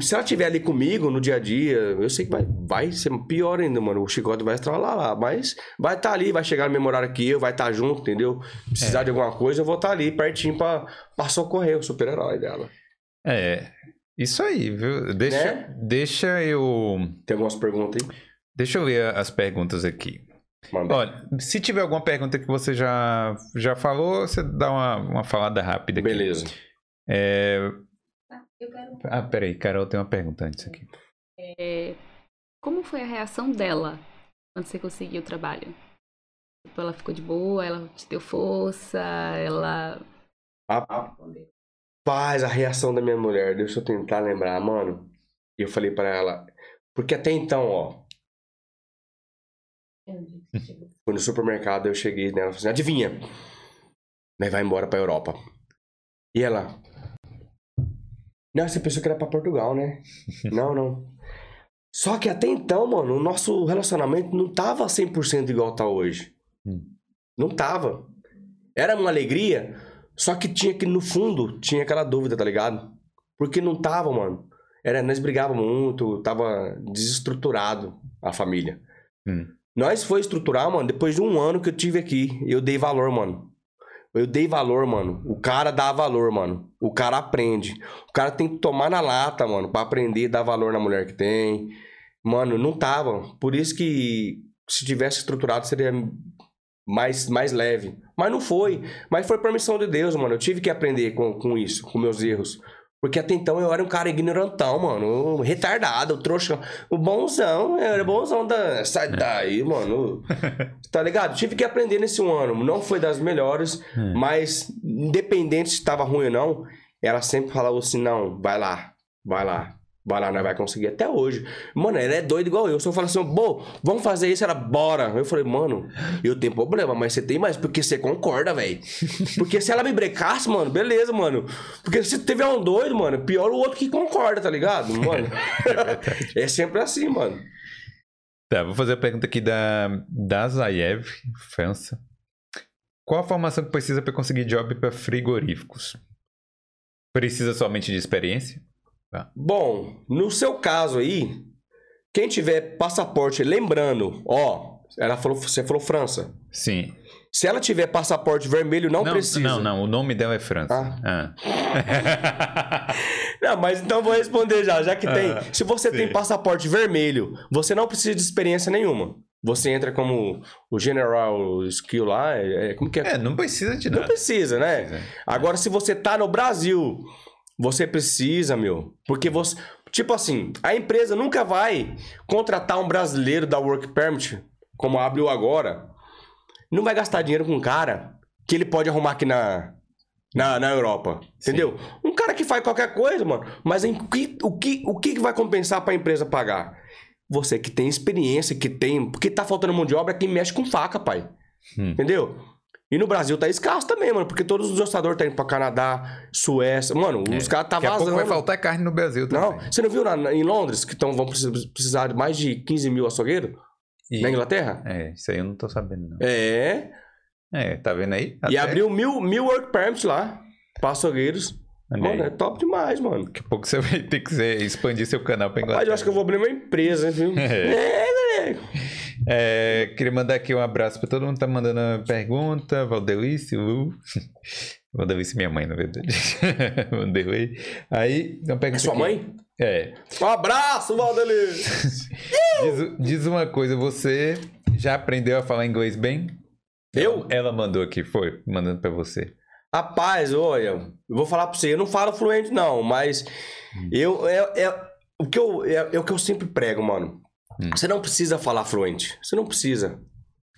se ela estiver ali comigo no dia a dia, eu sei que vai, vai ser pior ainda, mano. O chicote vai estar lá, lá. Mas vai estar ali, vai chegar no mesmo horário que eu, vai estar junto, entendeu? Precisar É. de alguma coisa, eu vou estar ali pertinho pra, pra socorrer o super-herói dela. É. Isso aí, viu? Deixa, Né? deixa eu. Tem algumas perguntas aí? Deixa eu ver as perguntas aqui. Manda. Olha, se tiver alguma pergunta que você já, já falou, você dá uma, uma falada rápida aqui. Beleza. É... Eu quero. Ah, peraí, Carol tem uma pergunta antes aqui. É, como foi a reação dela quando você conseguiu o trabalho? Tipo, ela ficou de boa, ela te deu força, ela. Rapaz, a reação da minha mulher, deixa eu tentar lembrar, mano. E eu falei pra ela, porque até então, ó, fui no supermercado, eu cheguei nela e falei assim, adivinha? Né, vai embora pra Europa. E ela, não, você pensou que era pra Portugal, né? não, não. Só que até então, mano, o nosso relacionamento não tava 100% igual tá hoje. Hum. Não tava. Era uma alegria, só que tinha que, no fundo, tinha aquela dúvida, tá ligado? Porque não tava, mano. Era, nós brigávamos muito, tava desestruturado a família. Hum. Nós foi estruturar, mano, depois de um ano que eu tive aqui. Eu dei valor, mano. Eu dei valor, mano. O cara dá valor, mano. O cara aprende. O cara tem que tomar na lata, mano, pra aprender dar valor na mulher que tem. Mano, não tava. Por isso que se tivesse estruturado seria mais, mais leve. Mas não foi. Mas foi permissão de Deus, mano. Eu tive que aprender com, com isso, com meus erros. Porque até então eu era um cara ignorantão, mano. Retardado, trouxa. O bonzão, eu era bonzão da. Sai daí, mano. Tá ligado? Tive que aprender nesse um ano. Não foi das melhores, Hum. mas independente se estava ruim ou não, ela sempre falava assim: não, vai lá, vai lá. Nós vai conseguir até hoje. Mano, ela é doida igual eu. Se eu falar assim, bom, vamos fazer isso, ela, bora. Eu falei, mano, eu tenho problema, mas você tem mais, porque você concorda, velho. Porque se ela me brecasse, mano, beleza, mano. Porque se tiver um doido, mano, pior o outro que concorda, tá ligado? Mano. é sempre assim, mano. Tá, vou fazer a pergunta aqui da, da Zayev, França. Qual a formação que precisa para conseguir job para frigoríficos? Precisa somente de experiência? Bom, no seu caso aí, quem tiver passaporte, lembrando, ó, ela falou, você falou França. Sim. Se ela tiver passaporte vermelho, não, precisa. Não, não, o nome dela é França. Ah. Ah. Não, mas então eu vou responder já, já que tem. Ah, Se você tem sim. passaporte vermelho, você não precisa de experiência nenhuma. Você entra como o General Skill lá, é, é- como que é? É, não precisa de Não nada. precisa, né? Agora, se você tá no Brasil, você precisa, meu. Porque você. Tipo assim, a empresa nunca vai contratar um brasileiro da Work Permit, como abriu agora. Não vai gastar dinheiro com um cara que ele pode arrumar aqui na, na, na Europa. Entendeu? Um cara que faz qualquer coisa, mano. Mas em que, o, que, o que vai compensar pra empresa pagar? Você que tem experiência, que tem. Porque tá faltando mão de obra é quem mexe com faca, pai. Hum. Entendeu? E no Brasil tá escasso também, mano. Porque todos os orçadores estão indo pra Canadá, Suécia. Mano, os caras tá vazando. vai faltar carne no Brasil também. Não, você não viu na- em Londres que tão, vão precis- precisar de mais de 15 mil açougueiros E- na Inglaterra? É, isso aí eu não tô sabendo, não. É. É, tá vendo aí? E Até- abriu mil, mil work permits lá pra açougueiros. Olha Mano, aí. é top demais, mano. Daqui a pouco você vai ter que expandir seu canal pra Inglaterra. Rapaz, eu acho que eu vou abrir uma empresa, viu? É. é. É, queria mandar aqui um abraço pra todo mundo que tá mandando pergunta. Valdelice, Lu. Valdelice, minha mãe, na verdade. Vanderlei. Aí, uma pergunta É sua aqui. mãe? É. Um abraço, Valdeli! Diz, diz uma coisa, você já aprendeu a falar inglês bem? Eu? Ela mandou aqui, foi, mandando pra você. Rapaz, olha, eu vou falar pra você, eu não falo fluente, não, mas eu é, é- o que eu é, é o que eu sempre prego, mano. Hum. Você não precisa falar fluente. Você não precisa.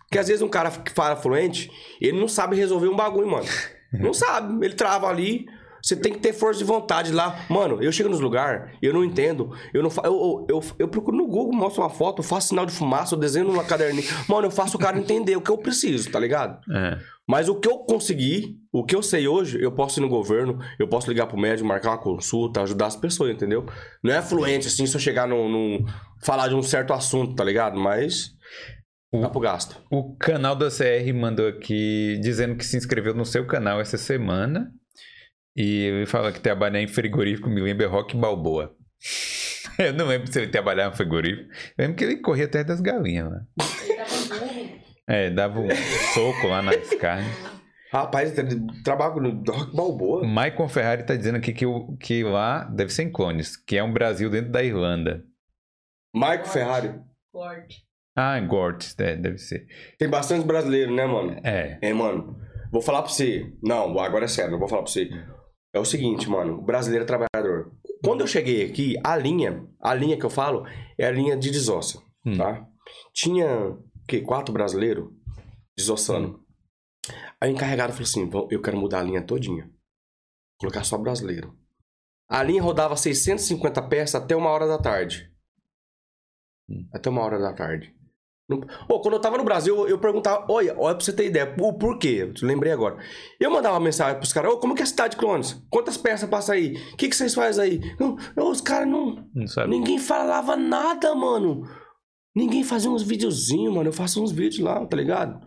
Porque às vezes um cara que fala fluente, ele não sabe resolver um bagulho, mano. Não sabe. Ele trava ali. Você tem que ter força de vontade lá. Mano, eu chego nos lugares, eu não entendo. Eu não fa... eu, eu, eu, eu procuro no Google, mostro uma foto, faço sinal de fumaça, eu desenho numa caderninha. Mano, eu faço o cara entender o que eu preciso, tá ligado? É. Mas o que eu consegui, o que eu sei hoje, eu posso ir no governo, eu posso ligar pro médico, marcar uma consulta, ajudar as pessoas, entendeu? Não é fluente assim eu chegar num, num- falar de um certo assunto, tá ligado? Mas dá pro gasto. O canal da CR mandou aqui dizendo que se inscreveu no seu canal essa semana. E ele fala que trabalhar em frigorífico me lembra Rock Balboa. Eu não lembro se ele trabalhava em frigorífico. Eu lembro que ele corria atrás das galinhas lá. É, dava um soco lá nas carnes. Rapaz, ele trabalha no Rock Balboa. Maicon Ferrari tá dizendo aqui que, o, que lá deve ser em Clones, que é um Brasil dentro da Irlanda. Marco Ferrari. Forte. Ah, Gort, é, deve ser. Tem bastante brasileiro, né, mano? É. É, mano. Vou falar pra você. Não, agora é sério, eu vou falar pra você. É o seguinte, mano. O brasileiro é trabalhador. Quando eu cheguei aqui, a linha, a linha que eu falo, é a linha de desossa, Hum. tá? Tinha, o quê? Quatro brasileiros desossando. Aí o encarregado falou assim, "Vão- eu quero mudar a linha todinha. Colocar só brasileiro. A linha rodava 650 peças até uma hora da tarde. Hum. Até uma hora da tarde. Não- Ô, quando eu tava no Brasil, eu perguntava, olha, olha pra você ter ideia, o porquê? Eu lembrei agora. Eu mandava uma mensagem pros caras, ô, como que é a cidade de Clones? Quantas peças passa aí? O que, que vocês fazem aí? Não, não, os caras não. Não sabe. Ninguém falava nada, mano. Ninguém fazia uns videozinhos, mano. Eu faço uns vídeos lá, tá ligado?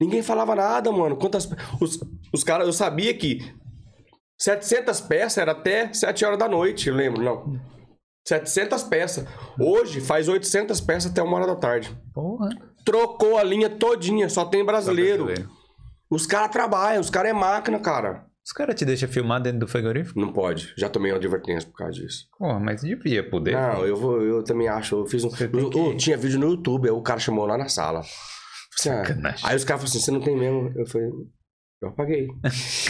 Ninguém falava nada, mano. Quantas. Os, os caras, eu sabia que 700 peças era até 7 horas da noite, eu lembro, não. 700 peças. Hoje faz 800 peças até uma hora da tarde. Porra. Trocou a linha todinha, só tem Só brasileiro. brasileiro. Os caras trabalham, os caras é máquina, cara. Os caras te deixam filmar dentro do frigorífico? Não pode. Já tomei uma advertência por causa disso. Porra, mas devia poder. Não, eu vou, eu também acho. Eu fiz um. Eu- que- eu tinha vídeo no YouTube, aí o cara chamou lá na sala. Assim, ah, aí os caras falaram assim: você não tem mesmo? Eu falei, eu apaguei.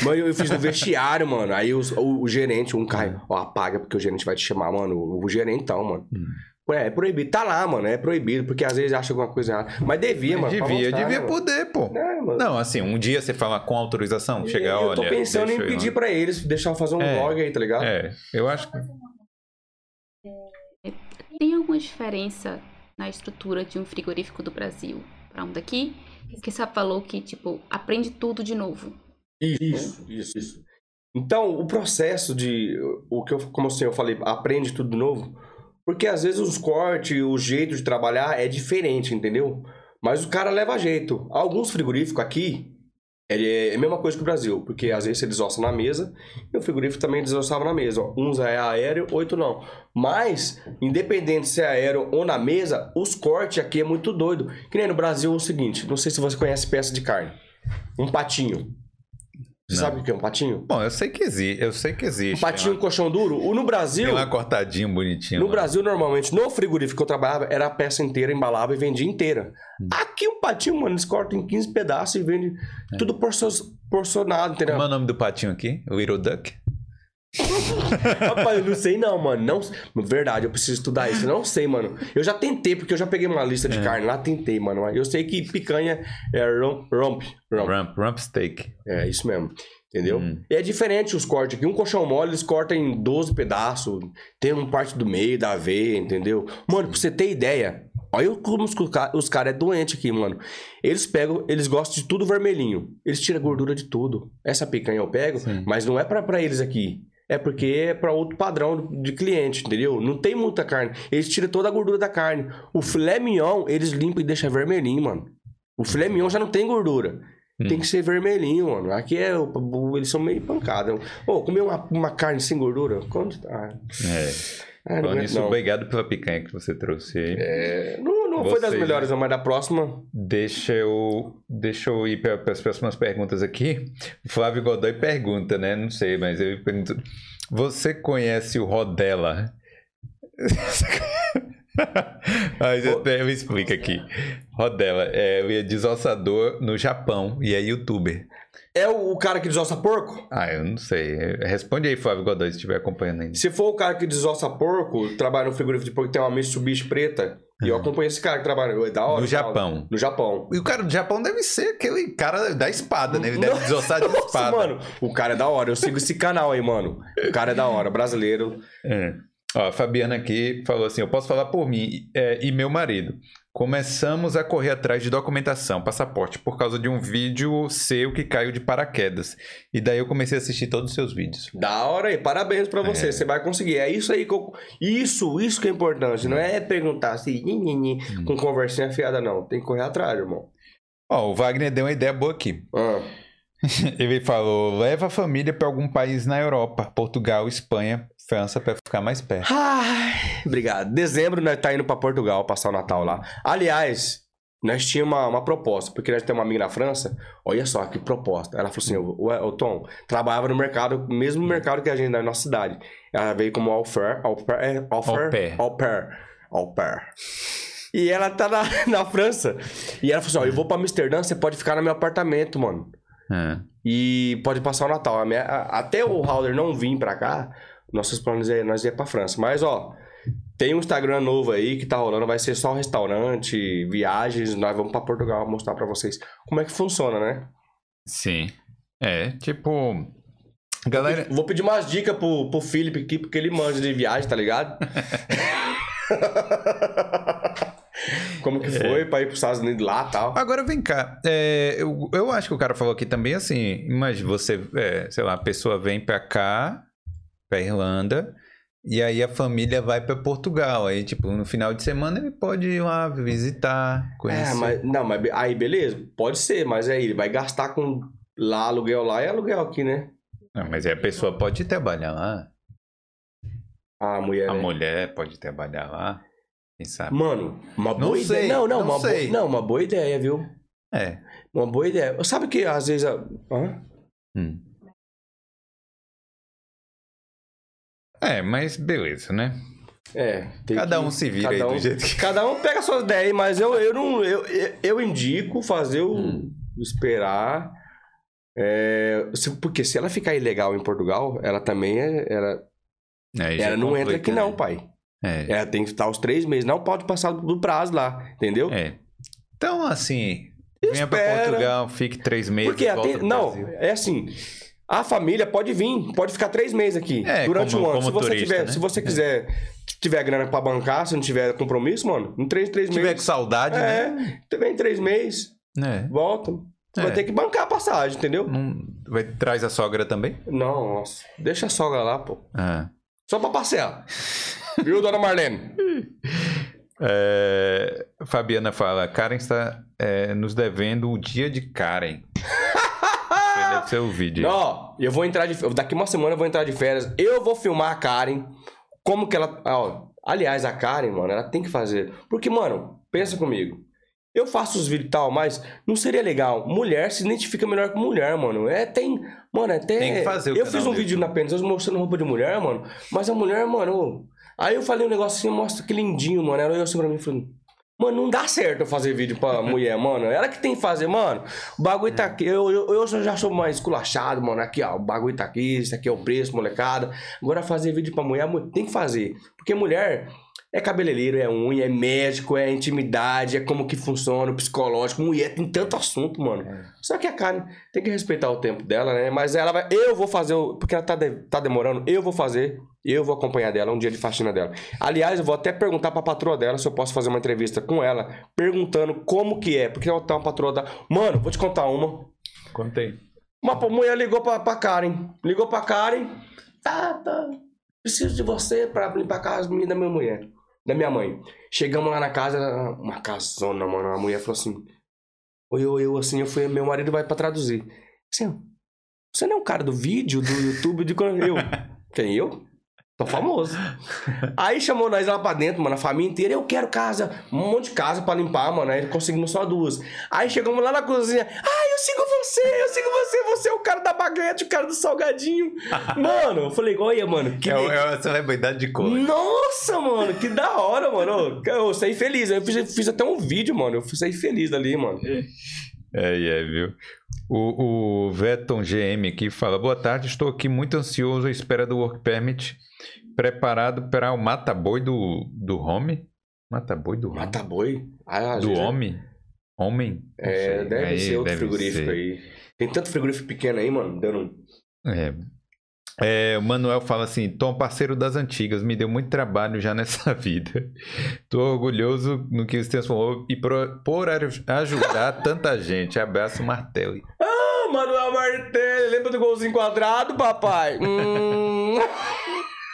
Mas eu, eu fiz no vestiário, mano. Aí os- o, o gerente, um cara, ó, apaga, porque o gerente vai te chamar, mano. O, o gerentão, mano. Hum. Ué, é proibido. Tá lá, mano. É proibido, porque às vezes acha alguma coisa errada. Mas devia, mano. pra devia, mostrar, devia né, mano? poder, pô. É, mano. Não, assim, um dia você fala com autorização, chegar, eu olha. tô pensando em eu ir pedir pra eles, deixar eu fazer um É. vlog aí, tá ligado? É, eu acho que. Tem alguma diferença na estrutura de um frigorífico do Brasil para um daqui? Porque você falou que, tipo, aprende tudo de novo. Isso, isso, isso. Então, o processo de. O que eu, como assim, eu falei, aprende tudo de novo. Porque às vezes os cortes, o jeito de trabalhar é diferente, entendeu? Mas o cara leva jeito. Alguns frigoríficos aqui é a mesma coisa que o Brasil, porque às vezes você desossa na mesa e o frigorífico também desossava na mesa. Uns é aéreo, oito não. Mas, independente se é aéreo ou na mesa, os cortes aqui é muito doido. Que nem no Brasil é o seguinte: não sei se você conhece peça de carne. Um patinho. Você Não. sabe o que é um patinho? Bom, eu sei que existe. Eu sei que Um existe. patinho Tem com colchão duro. O- No Brasil, tem lá cortadinho, bonitinho. no lá. Brasil, normalmente, no frigorífico que eu trabalhava, era a peça inteira, embalava e vendia inteira. Hum. Aqui um patinho, mano, eles cortam em 15 pedaços e vendem É. tudo porcio- porcionado, entendeu? Como é o nome do patinho aqui? Little Duck? Rapaz, eu não sei não, mano. Não, verdade, eu preciso estudar isso. Eu não sei, mano. Eu já tentei, porque eu já peguei uma lista É. de carne lá, tentei, mano. Eu sei que picanha é rump. rump, rump. Rump, rump steak. É isso mesmo. Entendeu? Hum. E é diferente os cortes aqui. Um colchão mole, eles cortam em 12 pedaços. Tem uma parte do meio da veia, entendeu? Mano, pra você ter ideia, olha como os, os caras é doente aqui, mano. Eles pegam, eles gostam de tudo vermelhinho. Eles tiram gordura de tudo. Essa picanha eu pego, Sim. mas não é pra, pra eles aqui. É porque é pra outro padrão de cliente, entendeu? Não tem muita carne. Eles tiram toda a gordura da carne. O filé mignon, eles limpam e deixam vermelhinho, mano. O filé mignon já não tem gordura. Hum. Tem que ser vermelhinho, mano. Aqui é. Eles são meio pancada. Ô, comer uma, uma carne sem gordura? Quanto? Ah, É. não, Falando nisso, obrigado pela picanha que você trouxe aí. É, não, não foi das melhores, não, mas da próxima. Deixa eu, deixa eu ir para as próximas perguntas aqui. O Flávio Godoy pergunta, né? Não sei, mas ele pergunta: Você conhece o Rodela? mas eu, eu explico aqui. Rodela é ele é desossador no Japão e é youtuber. É o, o cara que desossa porco? Ah, eu não sei. Responde aí, Flávio Godoy, se estiver acompanhando ainda. Se for o cara que desossa porco, trabalha no frigorífico de porco, tem uma Mitsubishi preta. E eu acompanho esse cara que trabalha. É da hora. No tal. Japão. No Japão. E o cara do Japão deve ser aquele cara da espada, né? Ele deve desossar de Nossa, espada. mano, o cara é da hora. Eu sigo esse canal aí, mano. O cara é da hora, brasileiro. É. Ó, a Fabiana aqui falou assim: eu posso falar por mim é, e meu marido. Começamos a correr atrás de documentação, passaporte, por causa de um vídeo seu que caiu de paraquedas. E daí eu comecei a assistir todos os seus vídeos. Da hora aí, parabéns pra você. Você vai conseguir. É isso aí que eu... Isso, isso que é importante. Não é perguntar assim, Hum. com conversinha fiada, não. Tem que correr atrás, irmão. Ó, o Wagner deu uma ideia boa aqui. Ah. Ele falou: leva a família para algum país na Europa, Portugal, Espanha, França, para ficar mais perto. Ai, obrigado. Dezembro nós tá indo pra Portugal passar o Natal lá. Aliás, nós tínhamos uma, uma proposta, porque nós temos uma amiga na França. Olha só que proposta. Ela falou assim: o, o Tom, trabalhava no mercado, mesmo mercado que a gente na nossa cidade. Ela veio como au pair, au pair, é, au pair, Au pair. au pair. E ela tá na, na França. E ela falou assim: ó, eu vou pra Amsterdã, você pode ficar no meu apartamento, mano. É. E pode passar o Natal. Minha- até o Halder não vir pra cá, nossos planos é nós ir pra França. Mas, ó, tem um Instagram novo aí que tá rolando, vai ser só restaurante, viagens. Nós vamos pra Portugal mostrar pra vocês como é que funciona, né? Sim. É, tipo. Galera. Vou pedir umas dicas pro, pro Felipe aqui, porque ele manja de viagem, tá ligado? como que foi pra ir pros Estados Unidos lá e tal. Agora vem cá, é, eu, eu acho que o cara falou aqui também assim, imagina você, é, sei lá, a pessoa vem pra cá, pra Irlanda, e aí a família vai pra Portugal, aí tipo, no final de semana ele pode ir lá visitar, conhecer. É, mas, não, mas aí beleza, pode ser, mas aí ele vai gastar com lá aluguel lá e aluguel aqui, né? Não, mas aí a pessoa pode trabalhar lá, A mulher. a né? mulher pode trabalhar lá, quem sabe. Mano, uma Não boa sei, ideia. Não, não, não uma sei. Boa, não, uma boa ideia, viu? É. Uma boa ideia. Sabe que às vezes. A... Hã? Hum. É, mas beleza, né? É, tem Cada que- um se vira cada aí do um- jeito que. Cada um pega suas ideias, mas eu, eu não. Eu, eu, eu indico fazer o. Hum. Esperar. É, se- porque se ela ficar ilegal em Portugal, ela também é. Ela, já ela não entra aqui, não, né? pai. É. Ela tem que estar os três meses. Não pode passar do prazo lá, entendeu? É. Então, assim, venha pra. Portugal, fique três meses. Porque volta até, pro não, Brasil. é assim. A família pode vir, pode ficar três meses aqui É, durante como- um ano. Se você, turista, tiver, né? se você É. quiser tiver grana pra bancar, se não tiver compromisso, mano, em três, três Se tiver com meses. saudade, né? É, vem três meses, É. volta. É. vai ter que bancar a passagem, entendeu? Não, vai, traz a sogra também? Não, nossa. Deixa a sogra lá, pô. Ah. Só pra passear. Viu, dona Marlene? É, Fabiana fala, Karen está é, nos devendo o dia de Karen. O vídeo. Ó, eu vou entrar de. Daqui uma semana eu vou entrar de férias. Eu vou filmar a Karen. Como que ela. Ó, aliás, a Karen, mano, ela tem que fazer. Porque, mano, pensa comigo. Eu faço os vídeos e tal, mas não seria legal. Mulher se identifica melhor com mulher, mano. É, tem. Mano, é até. Tem que fazer o Eu fiz um do vídeo na Pênis mostrando roupa de mulher, mano. Mas a mulher, mano. Aí eu falei um negócio assim, mostra que lindinho, mano. Ela olhou assim pra mim e falou. Mano, não dá certo eu fazer vídeo pra mulher, mano. Ela que tem que fazer, mano. O bagulho tá aqui. Eu, eu, eu já sou mais esculachado, mano. Aqui, ó. O bagulho tá aqui. Isso aqui é o preço, molecada. Agora fazer vídeo pra mulher, mu- tem que fazer. Porque mulher é cabeleireiro, é unha, é médico, é intimidade, é como que funciona o psicológico. Mulher tem tanto assunto, mano. Só que a carne tem que respeitar o tempo dela, né? Mas ela vai. Eu vou fazer, o- porque ela tá, de- tá demorando, eu vou fazer. Eu vou acompanhar dela, um dia de faxina dela. Aliás, eu vou até perguntar pra patroa dela se eu posso fazer uma entrevista com ela, perguntando como que é. Porque ela tá uma patroa da. Mano, vou te contar uma. Contei. Uma mulher ligou pra, pra Karen. Ligou pra Karen. Tá, tá. Preciso de você pra limpar a casa da minha mulher. Da minha mãe. Chegamos lá na casa, uma casona, mano. A mulher falou assim. Oi, eu, eu, assim, eu fui, meu marido vai pra traduzir. Assim, você não é um cara do vídeo, do YouTube, de quando eu. Quem eu? Tô famoso. Aí chamou nós lá pra dentro, mano, a família inteira. Eu quero casa, um monte de casa pra limpar, mano. Aí conseguimos só duas. Aí chegamos lá na cozinha. Ah, eu sigo você, eu sigo você. Você é o cara da baguete, o cara do salgadinho. mano, eu falei, olha, mano, que É, é a celebridade de cor. nossa, mano, que da hora, mano. Eu, eu saí feliz. Eu fiz, fiz até um vídeo, mano. Eu saí feliz dali, mano. É, é, viu? O, o Veton GM aqui fala: Boa tarde, estou aqui muito ansioso à espera do Work Permit, preparado para o mata-boi do, do home. Mata-boi do home? Mata boi. Ah, do já- homem? Homem? Não É, deve Aí ser outro deve frigorífico ser. aí. Tem tanto frigorífico pequeno aí, mano. Dando. É. É, o Manuel fala assim: Tom, parceiro das antigas, me deu muito trabalho já nessa vida. Tô orgulhoso no que você transformou e por, por aj- ajudar tanta gente. Abraço, Martelli. Ah, Manuel Martelli, lembra do golzinho quadrado, papai? Hum.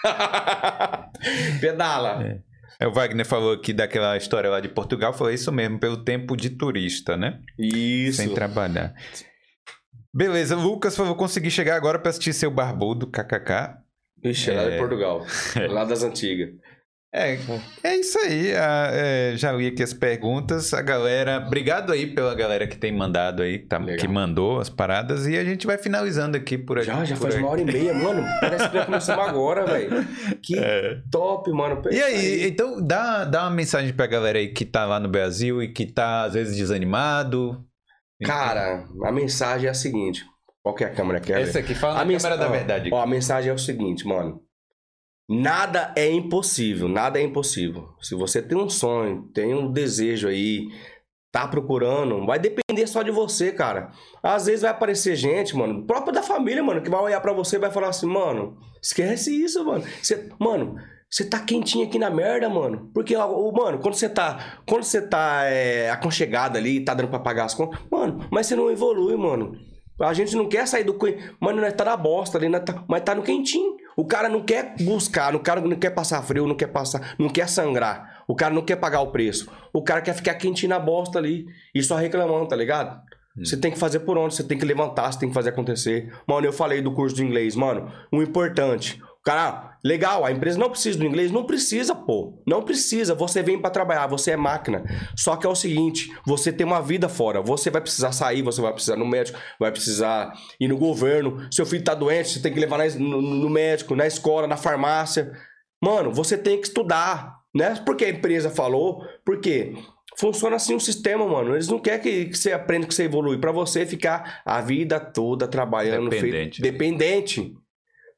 Pedala. É, o Wagner falou aqui daquela história lá de Portugal, falou isso mesmo, pelo tempo de turista, né? Isso. Sem trabalhar. Beleza, Lucas falou: consegui chegar agora pra assistir seu barbudo, kkk. Ixi, é lá de É. Portugal. Lá das antigas. É, é isso aí. ah, é, já li aqui as perguntas. A galera. Obrigado aí pela galera que tem mandado aí, tá, que mandou as paradas. E a gente vai finalizando aqui por aqui. Já, já faz aqui. uma hora e meia, mano. Parece que já começamos agora, velho. Que É. top, mano. E aí, então dá, dá uma mensagem pra galera aí que tá lá no Brasil e que tá às vezes desanimado. Cara, a mensagem é a seguinte. Qual que é a câmera que é? Essa aqui fala a mens- câmera da verdade. Ó, a mensagem é o seguinte, mano. Nada é impossível, nada é impossível. Se você tem um sonho, tem um desejo aí, tá procurando, vai depender só de você, cara. Às vezes vai aparecer gente, mano, própria da família, mano, que vai olhar pra você e vai falar assim, mano, esquece isso, mano. Você, mano, você tá quentinho aqui na merda, mano. Porque, ó, mano, quando você tá, quando você tá é, aconchegado ali, tá dando pra pagar as contas, mano, mas você não evolui, mano. A gente não quer sair do. Mano, nós tá na bosta ali, tá- mas tá no quentinho. O cara não quer buscar, o cara não quer passar frio, não quer passar, não quer sangrar. O cara não quer pagar o preço. O cara quer ficar quentinho na bosta ali e só reclamando, tá ligado? Você tem que fazer por onde, você tem que levantar, você tem que fazer acontecer. Mano, eu falei do curso de inglês, mano. O importante. Cara, legal, a empresa não precisa do inglês, não precisa, pô. Não precisa. Você vem pra trabalhar, você é máquina. Só que é o seguinte, você tem uma vida fora. Você vai precisar sair, você vai precisar ir no médico, vai precisar ir no governo. Seu filho tá doente, você tem que levar no, no médico, na escola, na farmácia. Mano, você tem que estudar. Não é porque a empresa falou, porque funciona assim o sistema, mano. Eles não querem que, que você aprenda, que você evolui. Pra você ficar a vida toda trabalhando. Dependente. feito- dependente.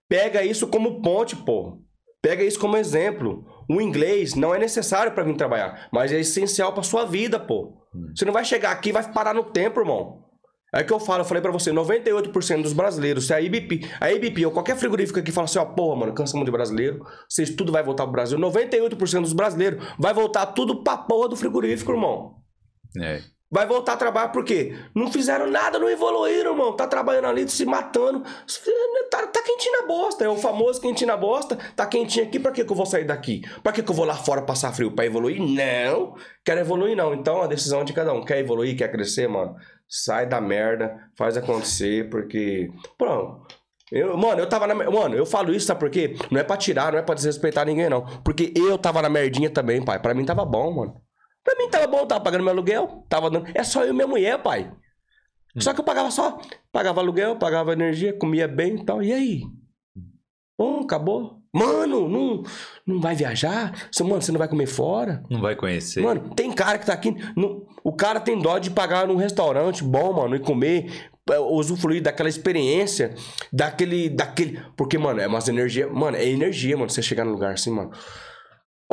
Pega isso como ponte, pô. Pega isso como exemplo. O inglês não é necessário pra vir trabalhar, mas é essencial pra sua vida, pô. Você não vai chegar aqui e vai parar no tempo, irmão. É que eu falo, eu falei pra você, 98% dos brasileiros, se a IBP, a IBP ou qualquer frigorífico aqui fala assim, ó, porra, mano, cansa muito de brasileiro, vocês tudo vai voltar pro Brasil. 98% dos brasileiros vai voltar tudo pra porra do frigorífico, irmão. É. Vai voltar a trabalhar por quê? Não fizeram nada, não evoluíram, irmão. Tá trabalhando ali, se matando. Tá, tá quentinho na bosta. É o famoso quentinho na bosta. Tá quentinho aqui, pra que, que eu vou sair daqui? Pra que, que eu vou lá fora passar frio? Pra evoluir? Não. Quero evoluir, não. Então a decisão de cada um. Quer evoluir, quer crescer, mano? Sai da merda, faz acontecer, porque. Pronto. Eu, mano, eu tava na. Mano, eu falo isso, sabe por quê? Não é pra tirar, não é pra desrespeitar ninguém, não. Porque eu tava na merdinha também, pai. Pra mim tava bom, mano. Pra mim tava bom, tava pagando meu aluguel, tava dando. É só eu e minha mulher, pai. Só que eu pagava só. Pagava aluguel, pagava energia, comia bem e tal. E aí? Bom, acabou. Mano, não, não vai viajar? Mano, você não vai comer fora? Não vai conhecer. Mano, tem cara que tá aqui. no- o cara tem dó de pagar num restaurante bom, mano, e comer, é, usufruir daquela experiência, daquele. daquele. Porque, mano, é umas energia. Mano, é energia, mano, você chegar num lugar assim, mano.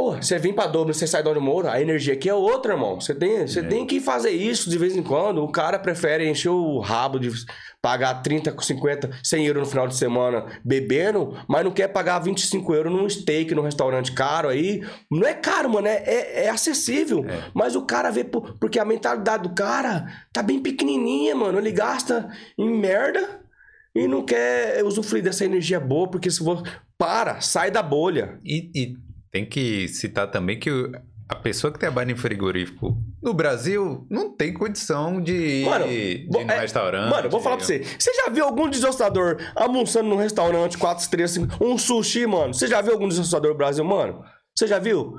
Pô, você vem pra Dublin, você sai de onde eu moro, a energia aqui é outra, irmão. Você tem, você É. tem que fazer isso de vez em quando. O cara prefere encher o rabo de pagar 30, 50, 100 euros no final de semana bebendo, mas não quer pagar 25 euros num steak num restaurante caro aí. Não é caro, mano, é, é, é acessível. É. Mas o cara vê, por- porque a mentalidade do cara tá bem pequenininha, mano. Ele gasta em merda e não quer usufruir dessa energia boa, porque se for. Para, sai da bolha. E, e tem que citar também que a pessoa que trabalha em frigorífico no Brasil não tem condição de ir, Mano, de ir no é, restaurante. Mano, vou falar pra você. Você já viu algum desostrador almoçando num restaurante, 4 estrelas, um sushi, mano? Você já viu algum desostrador no Brasil, mano? Você já viu?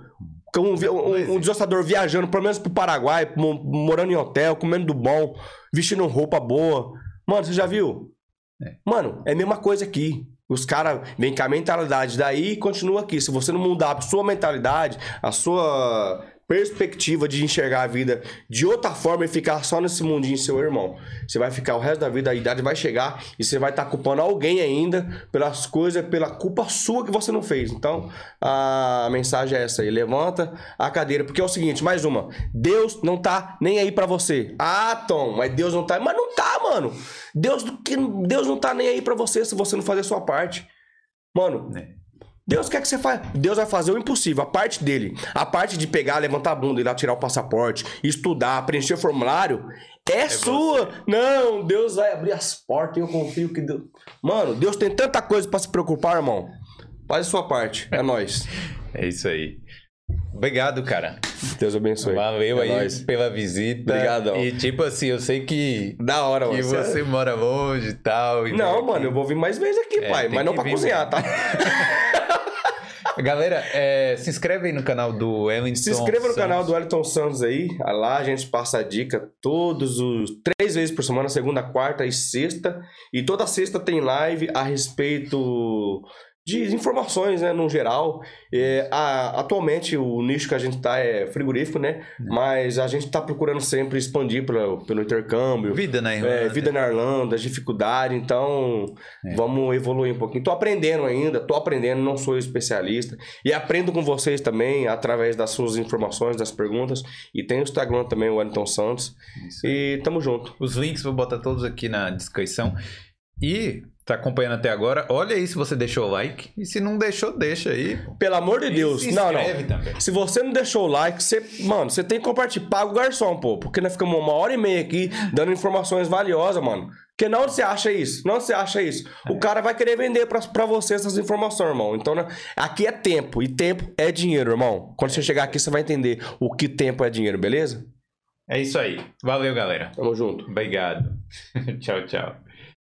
Um, um, um desostrador viajando, pelo menos pro Paraguai, mo- morando em hotel, comendo do bom, vestindo roupa boa. Mano, você já viu? Mano, é a mesma coisa aqui. Os caras vêm com a mentalidade daí e continua aqui. Se você não mudar a sua mentalidade, a sua perspectiva de enxergar a vida de outra forma e ficar só nesse mundinho seu irmão, você vai ficar o resto da vida, a idade vai chegar e você vai estar culpando alguém ainda pelas coisas, pela culpa sua que você não fez. Então, a mensagem é essa aí. Levanta a cadeira, porque é o seguinte, mais uma. Deus não tá nem aí pra você. Ah, Tom, mas Deus não tá. Mas não tá, mano. Deus, que- Deus não tá nem aí pra você se você não fazer a sua parte. Mano, É. Deus quer que você faça. Deus vai fazer o impossível, a parte dele. A parte de pegar, levantar a bunda, ir lá tirar o passaporte, estudar, preencher o formulário, é, sua. Não, Deus vai abrir as portas, eu confio que Deus. Mano, Deus tem tanta coisa pra se preocupar, irmão. Faz a sua parte. É nóis. É isso aí. Obrigado, cara. Deus abençoe. Valeu É aí nóis. pela visita. Obrigadão. E tipo assim, eu sei que, Da hora, que mano. você mora longe e tal. e Não, mano, aqui. eu vou vir mais vezes aqui, É, pai. Mas não que pra vir cozinhar, tá? Galera, é, se inscreve aí no canal do Wellington. Se inscreva no Santos. canal do Wellington Santos aí. Lá a gente passa a dica todos os. Três vezes por semana, segunda, quarta e sexta. E toda sexta tem live a respeito de informações, né, no geral. É, a- atualmente o nicho que a gente tá é frigorífico, né? Mas a gente tá procurando sempre expandir pelo, pelo intercâmbio. Vida na Irlanda. É, vida na Irlanda, dificuldade, então É. vamos evoluir um pouquinho. Tô aprendendo ainda, tô aprendendo, não sou especialista. E aprendo com vocês também, através das suas informações, das perguntas. E tem o Instagram também, o Wellington Santos. Isso. E tamo junto. Os links vou botar todos aqui na descrição. E tá acompanhando até agora, olha aí se você deixou o like. E se não deixou, deixa aí. Pelo amor de E Deus. se Não, não. também. Se você não deixou o like, você, mano, você tem que compartilhar. Paga o garçom, pô. Porque nós ficamos uma hora e meia aqui dando informações valiosas, mano. Porque não você acha isso? Não você acha isso? O cara vai querer vender pra, pra você essas informações, irmão. Então, né, aqui é tempo. E tempo é dinheiro, irmão. Quando você chegar aqui, você vai entender o que tempo é dinheiro, beleza? É isso aí. Valeu, galera. Tamo junto. Obrigado. tchau, tchau.